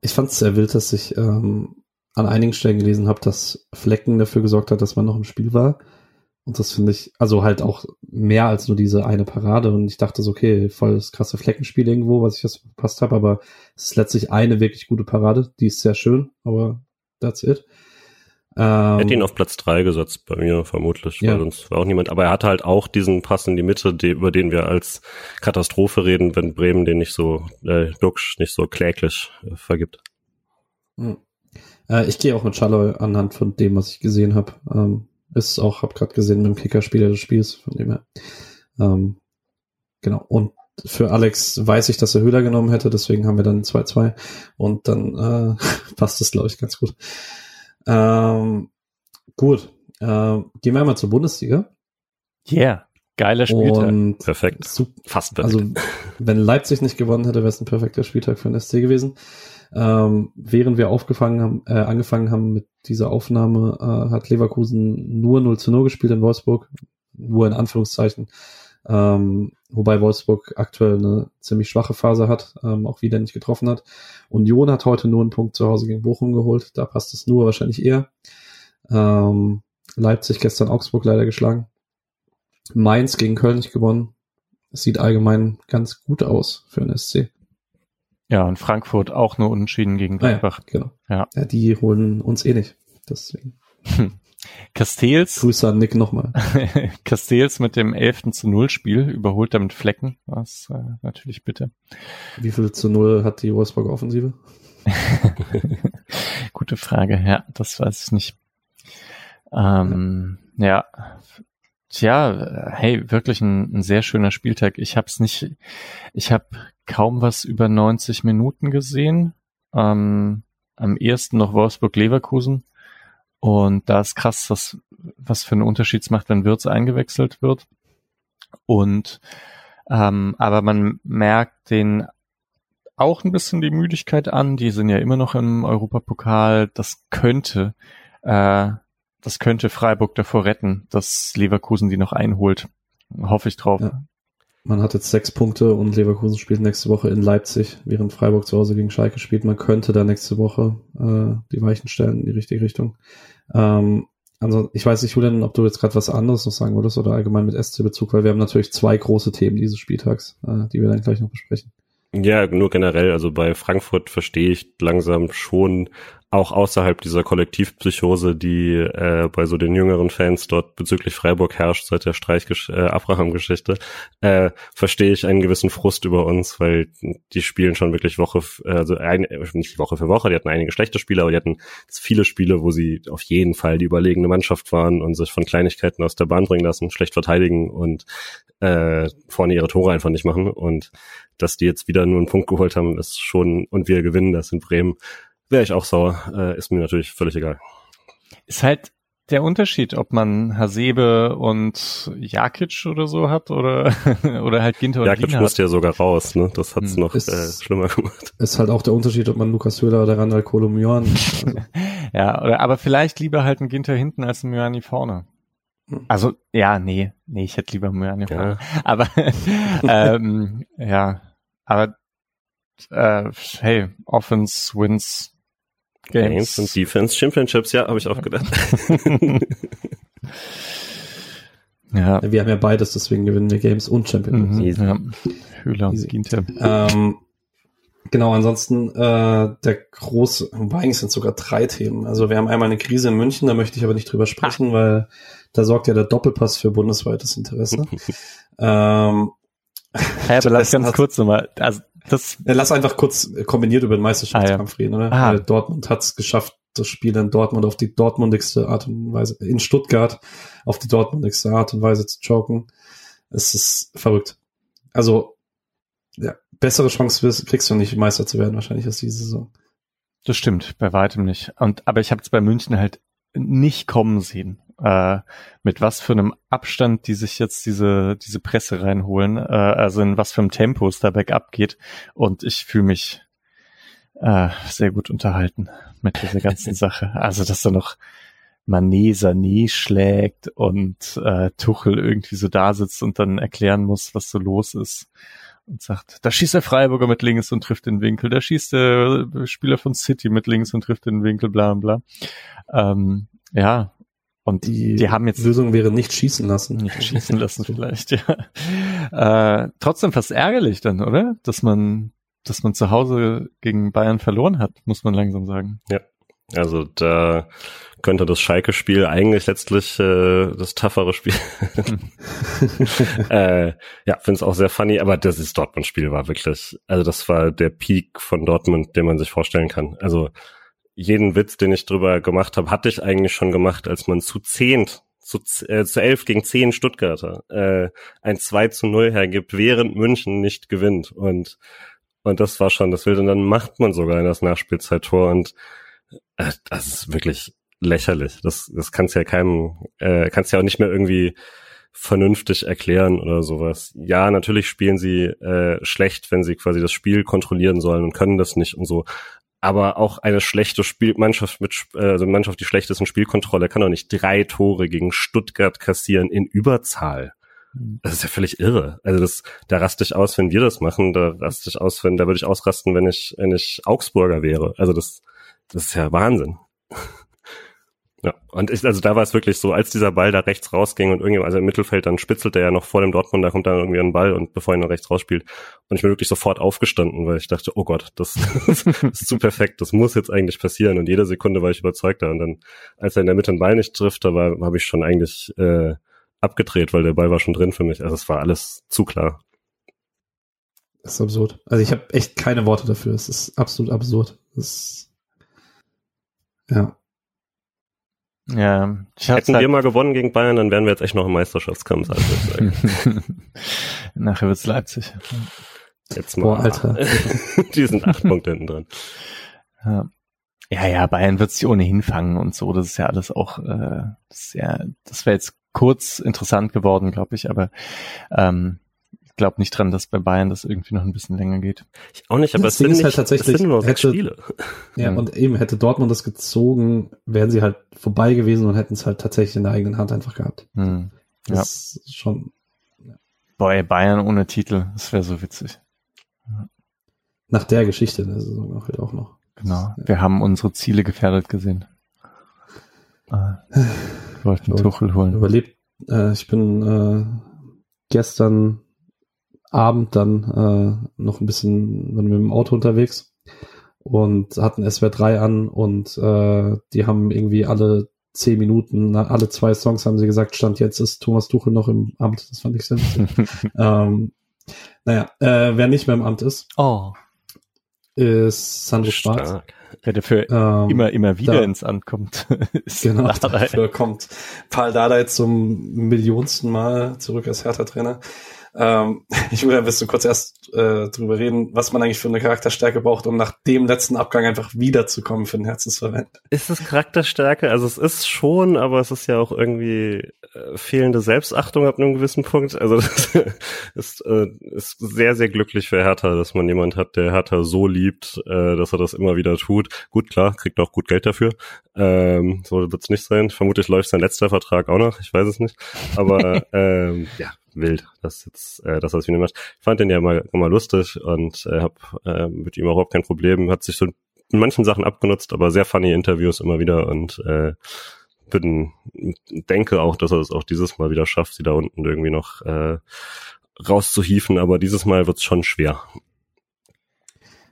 Ich fand es sehr wild, dass ich ähm, an einigen Stellen gelesen habe, dass Flecken dafür gesorgt hat, dass man noch im Spiel war. Und das finde ich, also halt auch mehr als nur diese eine Parade. Und ich dachte so, okay, voll das krasse Fleckenspiel irgendwo, was ich jetzt verpasst habe, aber es ist letztlich eine wirklich gute Parade. Die ist sehr schön, aber that's it. Ähm, Hätte ihn auf Platz drei gesetzt bei mir, vermutlich, ja. weil sonst war auch niemand. Aber er hatte halt auch diesen Pass in die Mitte, die, über den wir als Katastrophe reden, wenn Bremen den nicht so, äh, Duxch nicht so kläglich äh, vergibt. Hm. Äh, ich gehe auch mit Schalloy anhand von dem, was ich gesehen habe. Ähm, ist auch, hab gerade gesehen, mit dem Kicker-Spieler des Spiels, von dem her. Ähm, genau. Und für Alex weiß ich, dass er Höhler genommen hätte, deswegen haben wir dann 2-2 und dann äh, passt es, glaube ich, ganz gut. Ähm, gut. Äh, gehen wir einmal zur Bundesliga. Yeah. Geiler Spieltag. Und perfekt. Fast perfekt. Also, wenn Leipzig nicht gewonnen hätte, wäre es ein perfekter Spieltag für den SC gewesen. Ähm, während wir aufgefangen haben, äh, angefangen haben mit dieser Aufnahme, äh, hat Leverkusen nur 0 zu 0 gespielt in Wolfsburg. Nur in Anführungszeichen. Ähm, wobei Wolfsburg aktuell eine ziemlich schwache Phase hat, ähm, auch wieder nicht getroffen hat. Union hat heute nur einen Punkt zu Hause gegen Bochum geholt, da passt es nur wahrscheinlich eher. Ähm, Leipzig gestern Augsburg leider geschlagen. Mainz gegen Köln nicht gewonnen. Es sieht allgemein ganz gut aus für den SC. Ja, und Frankfurt auch nur unentschieden gegen Gladbach. Ah, ja, genau. Ja. ja. die holen uns eh nicht. Deswegen. Castells. Grüße an Nick nochmal. Castells mit dem 11. zu 0 Spiel überholt damit Flecken. Was äh, natürlich bitte. Wie viel zu 0 hat die Wolfsburger Offensive? Gute Frage. Ja, das weiß ich nicht. Ähm, ja. Tja, hey, wirklich ein, ein sehr schöner Spieltag. Ich habe es nicht, ich habe kaum was über 90 Minuten gesehen. Ähm, am ehesten noch Wolfsburg-Leverkusen. Und da ist krass, was, was für einen Unterschied es macht, wenn Wirtz eingewechselt wird. Und ähm, aber man merkt den auch ein bisschen die Müdigkeit an. Die sind ja immer noch im Europapokal. Das könnte, äh, das könnte Freiburg davor retten, dass Leverkusen die noch einholt. Hoffe ich drauf. Ja. Man hat jetzt sechs Punkte und Leverkusen spielt nächste Woche in Leipzig, während Freiburg zu Hause gegen Schalke spielt. Man könnte da nächste Woche äh, die Weichen stellen in die richtige Richtung. Ähm, also ich weiß nicht, Julian, ob du jetzt gerade was anderes noch sagen würdest oder allgemein mit SC-Bezug, weil wir haben natürlich zwei große Themen dieses Spieltags, äh, die wir dann gleich noch besprechen. Ja, nur generell, also bei Frankfurt verstehe ich langsam schon auch außerhalb dieser Kollektivpsychose, die äh, bei so den jüngeren Fans dort bezüglich Freiburg herrscht seit der Streich-Abraham-Geschichte, äh, äh, verstehe ich einen gewissen Frust über uns, weil die spielen schon wirklich Woche, also ein, nicht Woche für Woche, die hatten einige schlechte Spiele, aber die hatten viele Spiele, wo sie auf jeden Fall die überlegene Mannschaft waren und sich von Kleinigkeiten aus der Bahn bringen lassen, schlecht verteidigen und äh, vorne ihre Tore einfach nicht machen. Und dass die jetzt wieder nur einen Punkt geholt haben, ist schon, und wir gewinnen das in Bremen, wäre ich auch sauer. Äh, ist mir natürlich völlig egal. Ist halt der Unterschied, ob man Hasebe und Jakic oder so hat oder oder halt Ginter und Jakic musste ja sogar raus, ne? Das hat's hm. noch ist, äh, schlimmer gemacht. Ist halt auch der Unterschied, ob man Lukas Höhler oder Randall Kolomjoan. Also. ja, oder aber vielleicht lieber halt ein Ginter hinten als ein Mjani vorne. Hm. Also ja, nee, nee, ich hätte lieber Mjani ja. vorne. Aber ähm, ja, aber äh, hey, Offense wins Games. Games und Defense Championships, ja, habe ich auch gedacht. ja. Wir haben ja beides, deswegen gewinnen wir Games und Championships. Mhm, ja. Hühler und Ginter. Ähm, genau, ansonsten äh, der große, eigentlich sind sogar drei Themen. Also wir haben einmal eine Krise in München, da möchte ich aber nicht drüber sprechen, Ach. weil da sorgt ja der Doppelpass für bundesweites Interesse. ähm, ja, aber lass ganz kurz nochmal. Also das Lass einfach kurz kombiniert über den Meisterschaftskampf ah, ja. reden, oder? Ah. Dortmund hat es geschafft, das Spiel in Dortmund auf die dortmundigste Art und Weise, in Stuttgart auf die dortmundigste Art und Weise zu choken. Es ist verrückt. Also, ja, bessere Chance kriegst du nicht, Meister zu werden, wahrscheinlich, als diese Saison. Das stimmt, bei weitem nicht. Und, aber ich habe es bei München halt nicht kommen sehen äh, mit was für einem Abstand die sich jetzt diese, diese Presse reinholen, äh, also in was für einem Tempo es da bergab geht. Und ich fühle mich äh, sehr gut unterhalten mit dieser ganzen Sache. Also, dass da noch Mané Sané schlägt und äh, Tuchel irgendwie so da sitzt und dann erklären muss, was so los ist und sagt, da schießt der Freiburger mit links und trifft den Winkel, da schießt der Spieler von City mit links und trifft den Winkel, bla bla. Ähm, ja, und die, die haben jetzt Lösung wäre nicht schießen lassen. Nicht schießen lassen vielleicht, ja. Äh, trotzdem fast ärgerlich dann, oder? Dass man, dass man zu Hause gegen Bayern verloren hat, muss man langsam sagen. Ja. Also da könnte das Schalke-Spiel eigentlich letztlich äh, das toughere Spiel. äh, ja, finde es auch sehr funny, aber das ist Dortmund-Spiel war wirklich, also das war der Peak von Dortmund, den man sich vorstellen kann. Also jeden Witz, den ich drüber gemacht habe, hatte ich eigentlich schon gemacht, als man zu zehnt, zu, äh, zu elf gegen zehn Stuttgarter äh, ein 2 zu 0 hergibt, während München nicht gewinnt. Und, und das war schon das Wilde. Und dann macht man sogar in das Nachspielzeittor und äh, das ist wirklich lächerlich. Das, das kannst ja keinem, äh, kannst ja auch nicht mehr irgendwie vernünftig erklären oder sowas. Ja, natürlich spielen sie äh, schlecht, wenn sie quasi das Spiel kontrollieren sollen und können das nicht und so aber auch eine schlechte Spielmannschaft mit also eine Mannschaft, die schlecht ist in Spielkontrolle, kann doch nicht drei Tore gegen Stuttgart kassieren in Überzahl. Das ist ja völlig irre. Also das, da raste ich aus, wenn wir das machen, da raste ich aus, wenn, da würde ich ausrasten, wenn ich, wenn ich Augsburger wäre. Also das, das ist ja Wahnsinn. Ja, und ich, also da war es wirklich so, als dieser Ball da rechts rausging und irgendwie, also im Mittelfeld, dann spitzelt er ja noch vor dem Dortmund, da kommt dann irgendwie ein Ball und bevor er noch rechts rausspielt. Und ich bin wirklich sofort aufgestanden, weil ich dachte, oh Gott, das, das ist zu perfekt, das muss jetzt eigentlich passieren. Und jede Sekunde war ich überzeugter. Und dann, als er in der Mitte den Ball nicht trifft, da war, habe ich schon eigentlich äh, abgedreht, weil der Ball war schon drin für mich. Also es war alles zu klar. Das ist absurd. Also ich habe echt keine Worte dafür. Es ist absolut absurd. Das ist, ja. Ja, ich Hätten halt wir mal gewonnen gegen Bayern, dann wären wir jetzt echt noch im Meisterschaftskampf. Also Nachher wird's Leipzig. Jetzt mal. Boah, Alter. Die sind acht Punkte hinten dran. Ja. ja, ja, Bayern wird sich ohnehin fangen und so. Das ist ja alles auch, äh, das, ist ja, das wäre jetzt kurz interessant geworden, glaube ich, aber ähm, glaube nicht dran, dass bei Bayern das irgendwie noch ein bisschen länger geht. Ich auch nicht, aber das es sind, ist nicht, halt tatsächlich, es sind nur hätte, Spiele. Ja, und eben hätte Dortmund das gezogen, wären sie halt vorbei gewesen und hätten es halt tatsächlich in der eigenen Hand einfach gehabt. Hm. Ja. Das ist schon. Ja. Boah, Bayern ohne Titel, das wäre so witzig. Nach der Geschichte der Saison auch, auch noch. Genau. Ja. Wir haben unsere Ziele gefährdet gesehen. Ah, wir wollten Tuchel holen. Überlebt. Äh, ich bin äh, gestern Abend dann äh, noch ein bisschen waren wir mit dem Auto unterwegs und hatten SWR 3 an und äh, die haben irgendwie alle zehn Minuten, alle zwei Songs haben sie gesagt, Stand jetzt ist Thomas Tuchel noch im Amt. Das fand ich sehr ähm, naja, äh, wer nicht mehr im Amt ist, oh. ist Sandro Schwarz. Wer dafür ähm, immer, immer wieder da, ins Amt kommt. genau, dafür kommt Paul Dardai zum millionsten Mal zurück als Hertha-Trainer. Ähm, ich will ein bisschen kurz erst äh, drüber reden, was man eigentlich für eine Charakterstärke braucht, um nach dem letzten Abgang einfach wiederzukommen für den Herzensverwend. Ist es Charakterstärke? Also es ist schon, aber es ist ja auch irgendwie äh, fehlende Selbstachtung ab einem gewissen Punkt. Also das ist, äh, ist sehr, sehr glücklich für Hertha, dass man jemand hat, der Hertha so liebt, äh, dass er das immer wieder tut. Gut, klar, kriegt auch gut Geld dafür. Ähm, so wird es nicht sein. Vermutlich läuft sein letzter Vertrag auch noch, ich weiß es nicht. Aber ähm, ja, wild, dass jetzt, äh, dass er das wieder macht. Ich fand den ja immer, immer lustig und äh, habe äh, mit ihm überhaupt kein Problem. Hat sich so in manchen Sachen abgenutzt, aber sehr funny Interviews immer wieder und äh, bin, denke auch, dass er es auch dieses Mal wieder schafft, sie da unten irgendwie noch äh, rauszuhieven, aber dieses Mal wird es schon schwer.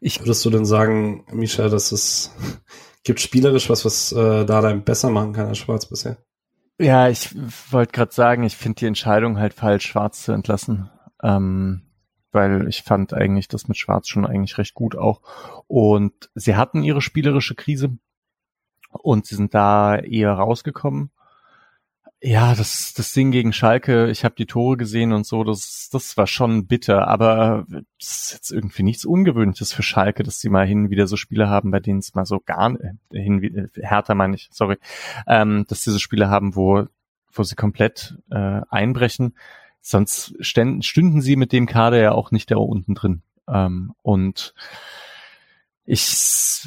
Ich würdest du denn sagen, Misha, dass es gibt spielerisch was, was äh, da besser machen kann als Schwarz bisher? Ja, ich wollte gerade sagen, ich finde die Entscheidung halt falsch, Schwarz zu entlassen. Ähm, weil ich fand eigentlich das mit Schwarz schon eigentlich recht gut auch. Und sie hatten ihre spielerische Krise und sie sind da eher rausgekommen. Ja, das, das Ding gegen Schalke, ich habe die Tore gesehen und so, das, das war schon bitter, aber das ist jetzt irgendwie nichts Ungewöhnliches für Schalke, dass sie mal hin wieder so Spiele haben, bei denen es mal so gar äh, hin, äh, härter meine ich, sorry, ähm, dass sie so Spiele haben, wo, wo sie komplett äh, einbrechen. Sonst ständen, stünden sie mit dem Kader ja auch nicht da unten drin. Ähm, und ich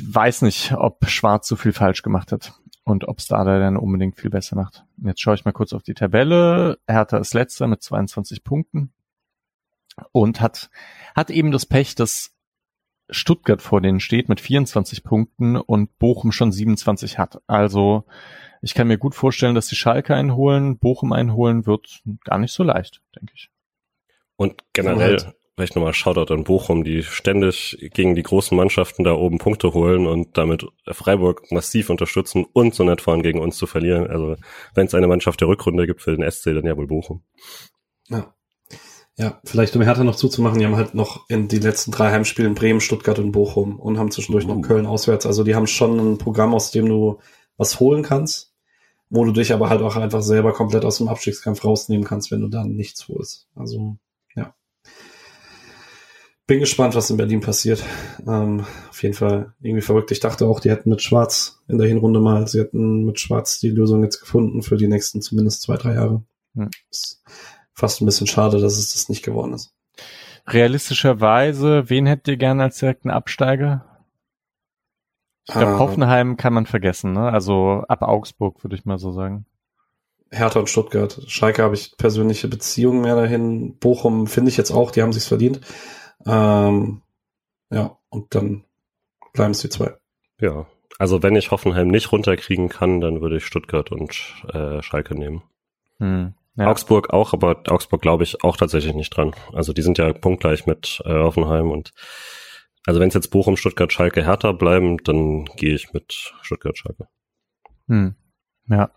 weiß nicht, ob Schwarz so viel falsch gemacht hat und ob Starder dann unbedingt viel besser macht. Jetzt schaue ich mal kurz auf die Tabelle. Hertha ist letzter mit 22 Punkten und hat, hat eben das Pech, dass Stuttgart vor denen steht mit 24 Punkten und Bochum schon 27 hat. Also ich kann mir gut vorstellen, dass die Schalke einholen, Bochum einholen wird gar nicht so leicht, denke ich. Und generell, vielleicht nochmal Shoutout an Bochum, die ständig gegen die großen Mannschaften da oben Punkte holen und damit Freiburg massiv unterstützen und so nicht fahren gegen uns zu verlieren. Also wenn es eine Mannschaft der Rückrunde gibt für den SC, dann ja wohl Bochum. Ja. Ja, vielleicht um Hertha noch zuzumachen, die haben halt noch in die letzten drei Heimspielen Bremen, Stuttgart und Bochum und haben zwischendurch uh. noch Köln auswärts. Also die haben schon ein Programm, aus dem du was holen kannst, wo du dich aber halt auch einfach selber komplett aus dem Abstiegskampf rausnehmen kannst, wenn du dann nichts holst. Also bin gespannt, was in Berlin passiert. Ähm, auf jeden Fall irgendwie verrückt. Ich dachte auch, die hätten mit Schwarz in der Hinrunde mal, sie hätten mit Schwarz die Lösung jetzt gefunden für die nächsten zumindest zwei, drei Jahre. Hm. Ist fast ein bisschen schade, dass es das nicht geworden ist. Realistischerweise, wen hättet ihr gerne als direkten Absteiger? Ich glaube, ah. Hoffenheim kann man vergessen, ne? Also ab Augsburg, würde ich mal so sagen. Hertha und Stuttgart. Schalke habe ich persönliche Beziehungen mehr dahin. Bochum finde ich jetzt auch, die haben sich's verdient. Ähm, ja, und dann bleiben es die zwei. Ja, also wenn ich Hoffenheim nicht runterkriegen kann, dann würde ich Stuttgart und äh, Schalke nehmen. Hm, ja. Augsburg auch, aber Augsburg glaube ich auch tatsächlich nicht dran. Also die sind ja punktgleich mit äh, Hoffenheim und also wenn es jetzt Bochum, Stuttgart, Schalke, Hertha bleiben, dann gehe ich mit Stuttgart, Schalke. Hm. Ja.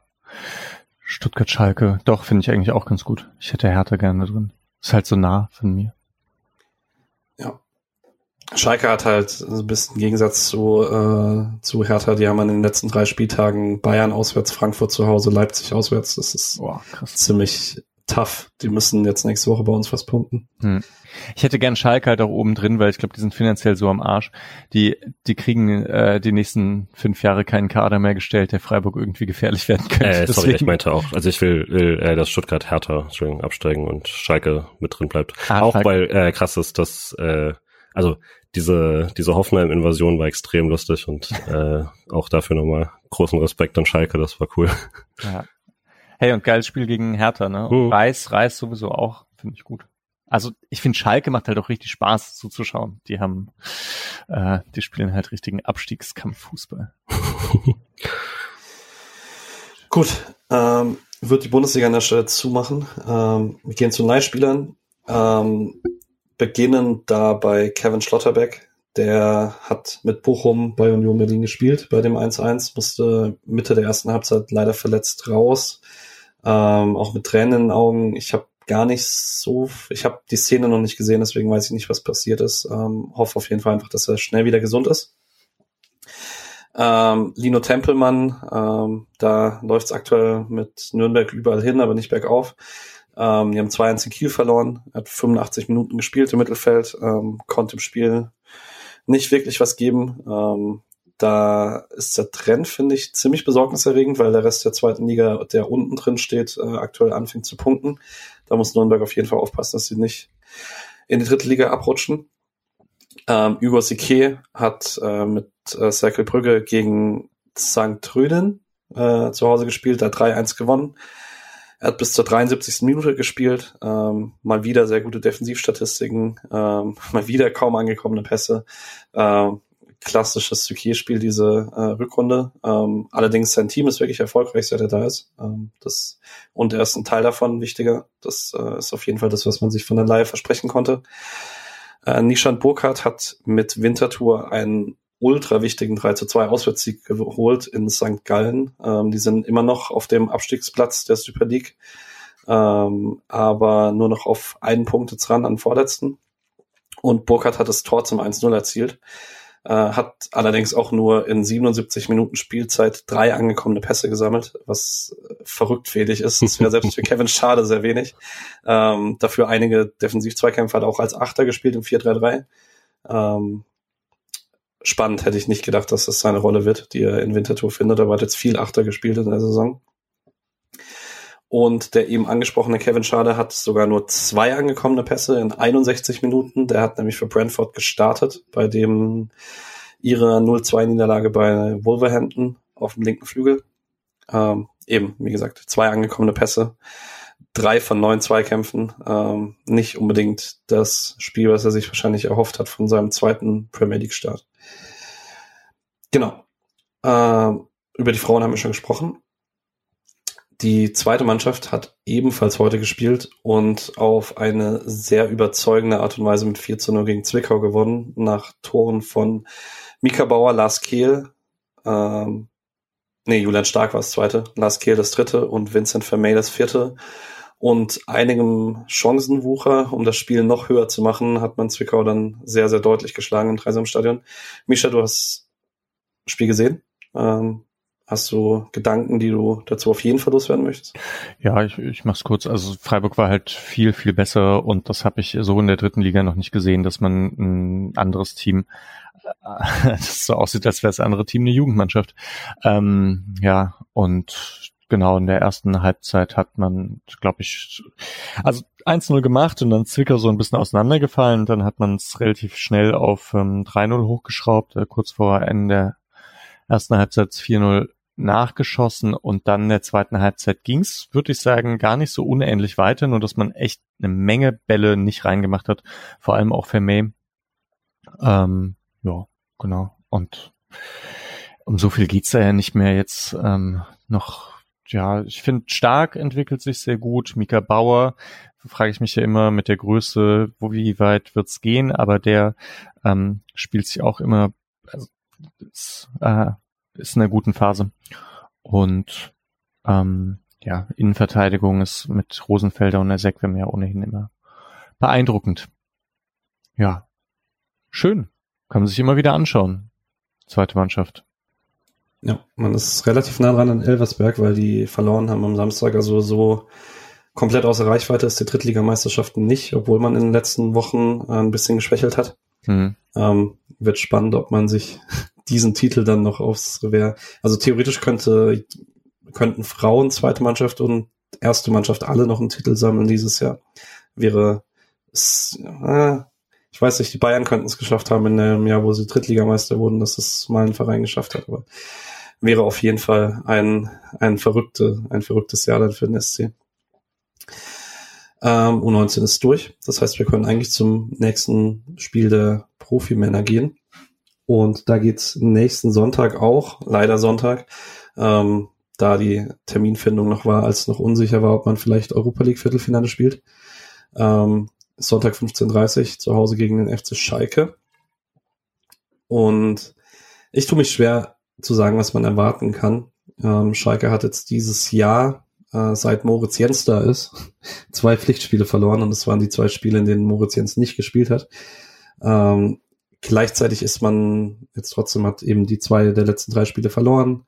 Stuttgart, Schalke, doch, finde ich eigentlich auch ganz gut. Ich hätte Hertha gerne drin. Ist halt so nah von mir. Schalke hat halt ein bisschen im Gegensatz zu, äh, zu Hertha, die haben in den letzten drei Spieltagen Bayern auswärts, Frankfurt zu Hause, Leipzig auswärts. Das ist Boah, ziemlich tough. Die müssen jetzt nächste Woche bei uns was punkten. Hm. Ich hätte gern Schalke halt auch oben drin, weil ich glaube, die sind finanziell so am Arsch. Die, die kriegen äh, die nächsten fünf Jahre keinen Kader mehr gestellt, der Freiburg irgendwie gefährlich werden könnte. Äh, sorry, Deswegen. ich meinte auch. Also ich will, will äh, dass Stuttgart härter absteigen und Schalke mit drin bleibt. Ah, auch Schalke. weil äh, krass ist, dass äh, also diese, diese Hoffenheim-Invasion war extrem lustig und äh, auch dafür nochmal großen Respekt an Schalke, das war cool. Ja. Hey, und geiles Spiel gegen Hertha, ne? Und mhm. Reis, Reis sowieso auch, finde ich gut. Also ich finde, Schalke macht halt auch richtig Spaß zuzuschauen. Die haben, äh, die spielen halt richtigen Abstiegskampffußball. Gut, ähm, wird die Bundesliga an der Stelle zumachen. Ähm, wir gehen zu Leihspielern. Ähm, beginnen da bei Kevin Schlotterbeck. Der hat mit Bochum bei Union Berlin gespielt, bei dem 1-1, musste Mitte der ersten Halbzeit leider verletzt raus. Ähm, auch mit Tränen in den Augen. Ich habe gar nicht so, ich habe die Szene noch nicht gesehen, deswegen weiß ich nicht, was passiert ist. Ähm, hoffe auf jeden Fall einfach, dass er schnell wieder gesund ist. Ähm, Lino Tempelmann, ähm, da läuft es aktuell mit Nürnberg überall hin, aber nicht bergauf. Ähm, die haben 2-1 in Kiel verloren, hat 85 Minuten gespielt im Mittelfeld, ähm, konnte im Spiel nicht wirklich was geben. Ähm, da ist der Trend, finde ich, ziemlich besorgniserregend, weil der Rest der zweiten Liga, der unten drin steht, äh, aktuell anfängt zu punkten. Da muss Nürnberg auf jeden Fall aufpassen, dass sie nicht in die dritte Liga abrutschen. Ähm, Hugo Sique hat äh, mit äh, Cercle Brügge gegen St. Tröden äh, zu Hause gespielt, da 3-1 gewonnen. Er hat bis zur 73. Minute gespielt, ähm, mal wieder sehr gute Defensivstatistiken, ähm, mal wieder kaum angekommene Pässe. Ähm, klassisches Psyche-Spiel diese äh, Rückrunde. Ähm, allerdings sein Team ist wirklich erfolgreich, seit er da ist. Ähm, das, und er ist ein Teil davon wichtiger. Das äh, ist auf jeden Fall das, was man sich von der Laie versprechen konnte. Äh, Nishan Burkhardt hat mit Winterthur einen ultra wichtigen 3 zu 2 Auswärtssieg geholt in St. Gallen. Ähm, die sind immer noch auf dem Abstiegsplatz der Super League, ähm, aber nur noch auf einen Punkt jetzt ran an Vorletzten. Und Burkhardt hat das Tor zum 1-0 erzielt, äh, hat allerdings auch nur in 77 Minuten Spielzeit drei angekommene Pässe gesammelt, was verrückt fehlig ist. Das wäre selbst für Kevin Schade sehr wenig. Ähm, dafür einige Defensiv-Zweikämpfe hat er auch als Achter gespielt im 4-3-3. Ähm, spannend. Hätte ich nicht gedacht, dass das seine Rolle wird, die er in Winterthur findet. Aber hat jetzt viel Achter gespielt in der Saison. Und der eben angesprochene Kevin Schade hat sogar nur zwei angekommene Pässe in 61 Minuten. Der hat nämlich für Brentford gestartet, bei dem ihre 0-2-Niederlage bei Wolverhampton auf dem linken Flügel. Ähm, eben, wie gesagt, zwei angekommene Pässe, drei von neun Zweikämpfen. Ähm, nicht unbedingt das Spiel, was er sich wahrscheinlich erhofft hat von seinem zweiten Premier League-Start. Genau. Äh, über die Frauen haben wir schon gesprochen. Die zweite Mannschaft hat ebenfalls heute gespielt und auf eine sehr überzeugende Art und Weise mit 4 zu 0 gegen Zwickau gewonnen, nach Toren von Mika Bauer, Lars Kehl, ähm, nee, Julian Stark war das zweite, Lars Kehl das dritte und Vincent Vermey das vierte. Und einigem Chancenwucher, um das Spiel noch höher zu machen, hat man Zwickau dann sehr, sehr deutlich geschlagen im Dreisamstadion. Misha, du hast Spiel gesehen. Ähm, hast du Gedanken, die du dazu auf jeden Fall loswerden möchtest? Ja, ich, ich mach's kurz. Also Freiburg war halt viel, viel besser und das habe ich so in der dritten Liga noch nicht gesehen, dass man ein anderes Team das so aussieht, als wäre das andere Team eine Jugendmannschaft. Ähm, ja, und genau in der ersten Halbzeit hat man, glaube ich, also 1-0 gemacht und dann Zwicker so ein bisschen auseinandergefallen. Dann hat man es relativ schnell auf ähm, 3-0 hochgeschraubt, äh, kurz vor Ende der ersten Halbzeit 4-0 nachgeschossen und dann in der zweiten Halbzeit ging's, würde ich sagen, gar nicht so unähnlich weiter, nur dass man echt eine Menge Bälle nicht reingemacht hat, vor allem auch für May. Ähm, ja, genau. Und um so viel geht's da ja nicht mehr jetzt ähm, noch. Ja, ich finde, Stark entwickelt sich sehr gut. Mika Bauer, frage ich mich ja immer mit der Größe, wo wie weit wird's gehen, aber der ähm, spielt sich auch immer, also, ist, äh, ist in einer guten Phase. Und ähm, ja, Innenverteidigung ist mit Rosenfelder und der Sekwem ja ohnehin immer beeindruckend. Ja, schön. Kann man sich immer wieder anschauen. Zweite Mannschaft. Ja, man ist relativ nah dran an Elversberg, weil die verloren haben am Samstag. Also so komplett außer Reichweite ist die Drittligameisterschaften nicht, obwohl man in den letzten Wochen ein bisschen geschwächelt hat. Mhm. Ähm, wird spannend, ob man sich diesen Titel dann noch aufs Revier. Also theoretisch könnte, könnten Frauen, zweite Mannschaft und erste Mannschaft alle noch einen Titel sammeln dieses Jahr. Wäre äh, ich weiß nicht, die Bayern könnten es geschafft haben in einem Jahr, wo sie Drittligameister wurden, dass es mal ein Verein geschafft hat, aber wäre auf jeden Fall ein, ein verrückte, ein verrücktes Jahr dann für den SC. Ähm, U19 ist durch. Das heißt, wir können eigentlich zum nächsten Spiel der Profimänner gehen. Und da geht's nächsten Sonntag auch, leider Sonntag, ähm, da die Terminfindung noch war, als noch unsicher war, ob man vielleicht Europa League Viertelfinale spielt. Ähm, Sonntag 15.30 zu Hause gegen den FC Schalke. Und ich tue mich schwer zu sagen, was man erwarten kann. Ähm, Schalke hat jetzt dieses Jahr, äh, seit Moritz Jens da ist, zwei Pflichtspiele verloren und es waren die zwei Spiele, in denen Moritz Jens nicht gespielt hat. Ähm, Gleichzeitig ist man jetzt trotzdem hat eben die zwei der letzten drei Spiele verloren,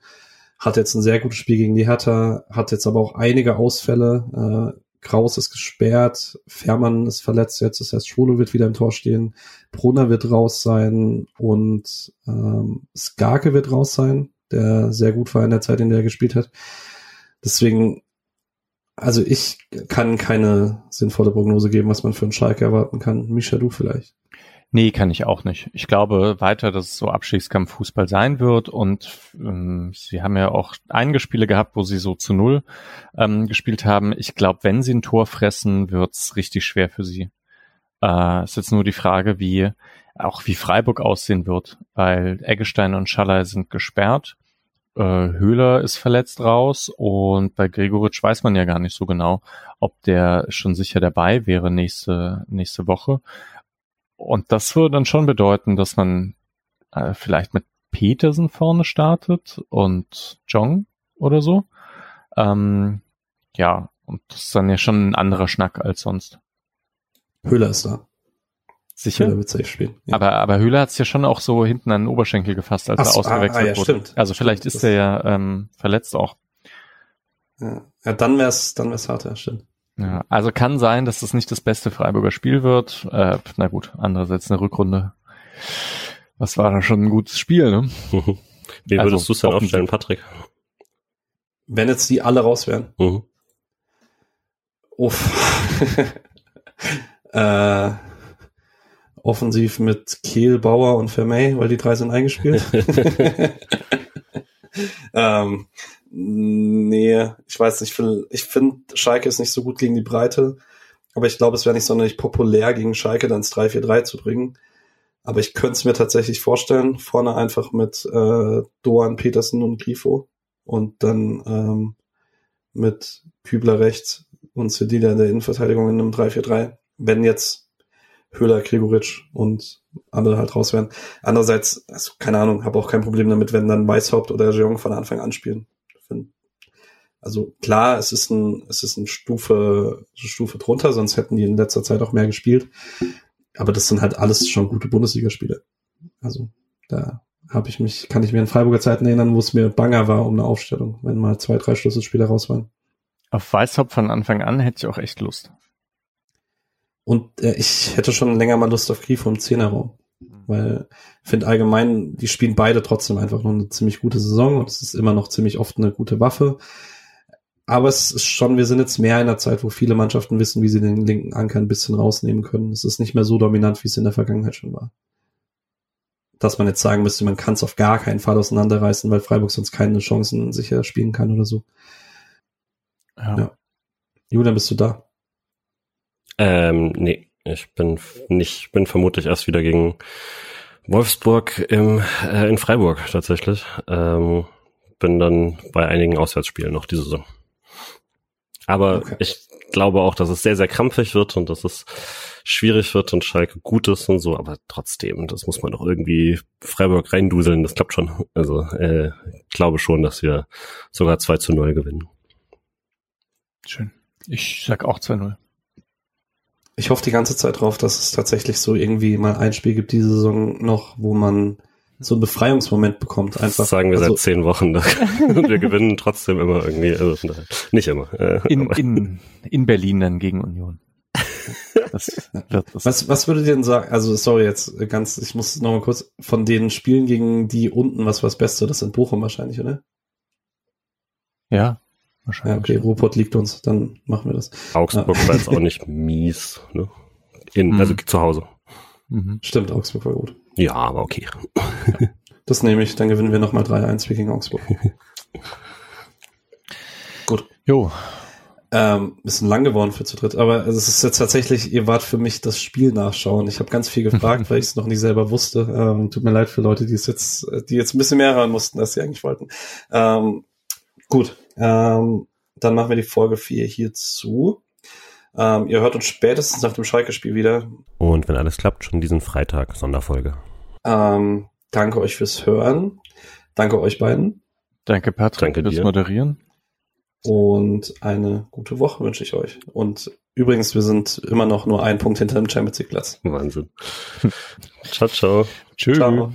hat jetzt ein sehr gutes Spiel gegen die Hertha, hat jetzt aber auch einige Ausfälle. Äh, Kraus ist gesperrt, Fährmann ist verletzt jetzt, das heißt Schwolo wird wieder im Tor stehen, Brunner wird raus sein und ähm, Skarke wird raus sein, der sehr gut war in der Zeit, in der er gespielt hat. Deswegen, also ich kann keine sinnvolle Prognose geben, was man für einen Schalke erwarten kann. Misha, du vielleicht. Nee, kann ich auch nicht. Ich glaube weiter, dass es so Abstiegskampf-Fußball sein wird und ähm, sie haben ja auch einige Spiele gehabt, wo sie so zu null ähm, gespielt haben. Ich glaube, wenn sie ein Tor fressen, wird's richtig schwer für sie. Äh, ist jetzt nur die Frage, wie auch wie Freiburg aussehen wird, weil Eggestein und Schaller sind gesperrt. Äh, Höhler ist verletzt raus und bei Gregoritsch weiß man ja gar nicht so genau, ob der schon sicher dabei wäre nächste, nächste Woche. Und das würde dann schon bedeuten, dass man äh, vielleicht mit Petersen vorne startet und Jong oder so. Ähm, ja, und das ist dann ja schon ein anderer Schnack als sonst. Höhler ist da. Sicher? Höhler wird safe spielen. Ja. Aber, aber Höhler hat es ja schon auch so hinten an den Oberschenkel gefasst, als Ach, er ausgewechselt ah, ah, ja, wurde. Stimmt. Also vielleicht stimmt, ist er ja ähm, verletzt auch. Ja, ja dann wär's, dann wär's hart, ja, stimmt. Ja, also kann sein, dass das nicht das beste Freiburger Spiel wird. Äh, na gut, andererseits eine Rückrunde. Was war da schon ein gutes Spiel, ne? Wie würdest also, du es denn aufstellen, Patrick? Wenn jetzt die alle raus wären. Mhm. Uff. äh, offensiv mit Kehl, Bauer und Vermey, weil die drei sind eingespielt. ähm, Nee, ich weiß nicht, ich finde, Schalke ist nicht so gut gegen die Breite, aber ich glaube, es wäre nicht sonderlich populär, gegen Schalke dann ins 3-4-3 zu bringen. Aber ich könnte es mir tatsächlich vorstellen, vorne einfach mit äh, Doan, Petersen und Grifo und dann ähm, mit Kübler rechts und Sedila in der Innenverteidigung in einem 3-4-3. Wenn jetzt Höhler, Gregoritsch und andere halt raus wären. Andererseits, also, keine Ahnung, habe auch kein Problem damit, wenn dann Weishaupt oder Jeong von Anfang an spielen. Also klar, es ist ein, es ist eine Stufe, Stufe drunter, sonst hätten die in letzter Zeit auch mehr gespielt. Aber das sind halt alles schon gute Bundesligaspiele. Also da habe ich mich, kann ich mir in Freiburger Zeiten erinnern, wo es mir banger war um eine Aufstellung, wenn mal zwei, drei Schlüsselspiele raus waren. Auf Weißhaupt von Anfang an hätte ich auch echt Lust. Und äh, ich hätte schon länger mal Lust auf Grifo im Zehnerraum. Weil ich finde allgemein, die spielen beide trotzdem einfach noch eine ziemlich gute Saison und es ist immer noch ziemlich oft eine gute Waffe. Aber es ist schon, wir sind jetzt mehr in einer Zeit, wo viele Mannschaften wissen, wie sie den linken Anker ein bisschen rausnehmen können. Es ist nicht mehr so dominant, wie es in der Vergangenheit schon war. dass man jetzt sagen müsste, man kann es auf gar keinen Fall auseinanderreißen, weil Freiburg sonst keine Chancen sicher spielen kann oder so. Ja. Ja. Julian, bist du da? Ähm, nee, ich bin nicht, bin vermutlich erst wieder gegen Wolfsburg im, äh, in Freiburg tatsächlich. Ähm, bin dann bei einigen Auswärtsspielen noch diese Saison. Aber Okay. ich glaube auch, dass es sehr, sehr krampfig wird und dass es schwierig wird und Schalke gut ist und so, aber trotzdem, das muss man doch irgendwie Freiburg reinduseln, das klappt schon. Also äh, ich glaube schon, dass wir sogar 2 zu 0 gewinnen. Schön. Ich sag auch 2-0. Ich hoffe die ganze Zeit drauf, dass es tatsächlich so irgendwie mal ein Spiel gibt diese Saison noch, wo man so einen Befreiungsmoment bekommt. Einfach. Das sagen wir also, seit zehn Wochen. und wir gewinnen trotzdem immer irgendwie. Also nicht immer. Äh, In, in, in Berlin dann gegen Union. Das wird das. Was, was würdet ihr denn sagen? Also, sorry, jetzt ganz, ich muss noch mal kurz von den Spielen gegen die unten, was war das Beste? Das sind Bochum wahrscheinlich, oder? Ja, Ja, wahrscheinlich. okay, Ruhrpott liegt uns, dann machen wir das. Augsburg war jetzt auch nicht mies. Ne? In, Also zu Hause. Mhm. Stimmt, Augsburg war gut. Ja, aber okay. Das nehme ich, dann gewinnen wir nochmal 3-1 wie gegen Augsburg. gut. Jo, Ähm, bisschen lang geworden für zu dritt, aber es ist jetzt tatsächlich, ihr wart für mich das Spiel nachschauen. Ich habe ganz viel gefragt, weil ich es noch nicht selber wusste. Ähm, tut mir leid für Leute, die es jetzt, die jetzt ein bisschen mehr hören mussten, als sie eigentlich wollten. Ähm, gut, ähm, dann machen wir die Folge 4 hier zu. Ähm, ihr hört uns spätestens nach dem Schalke-Spiel wieder. Und wenn alles klappt, schon diesen Freitag Sonderfolge. Ähm, danke euch fürs Hören. Danke euch beiden. danke Patrick Danke fürs dir. Moderieren. Und eine gute Woche wünsche ich euch. Und übrigens, wir sind immer noch nur ein Punkt hinter dem Champions League Platz. Wahnsinn. ciao, ciao. Tschüss. Ciao.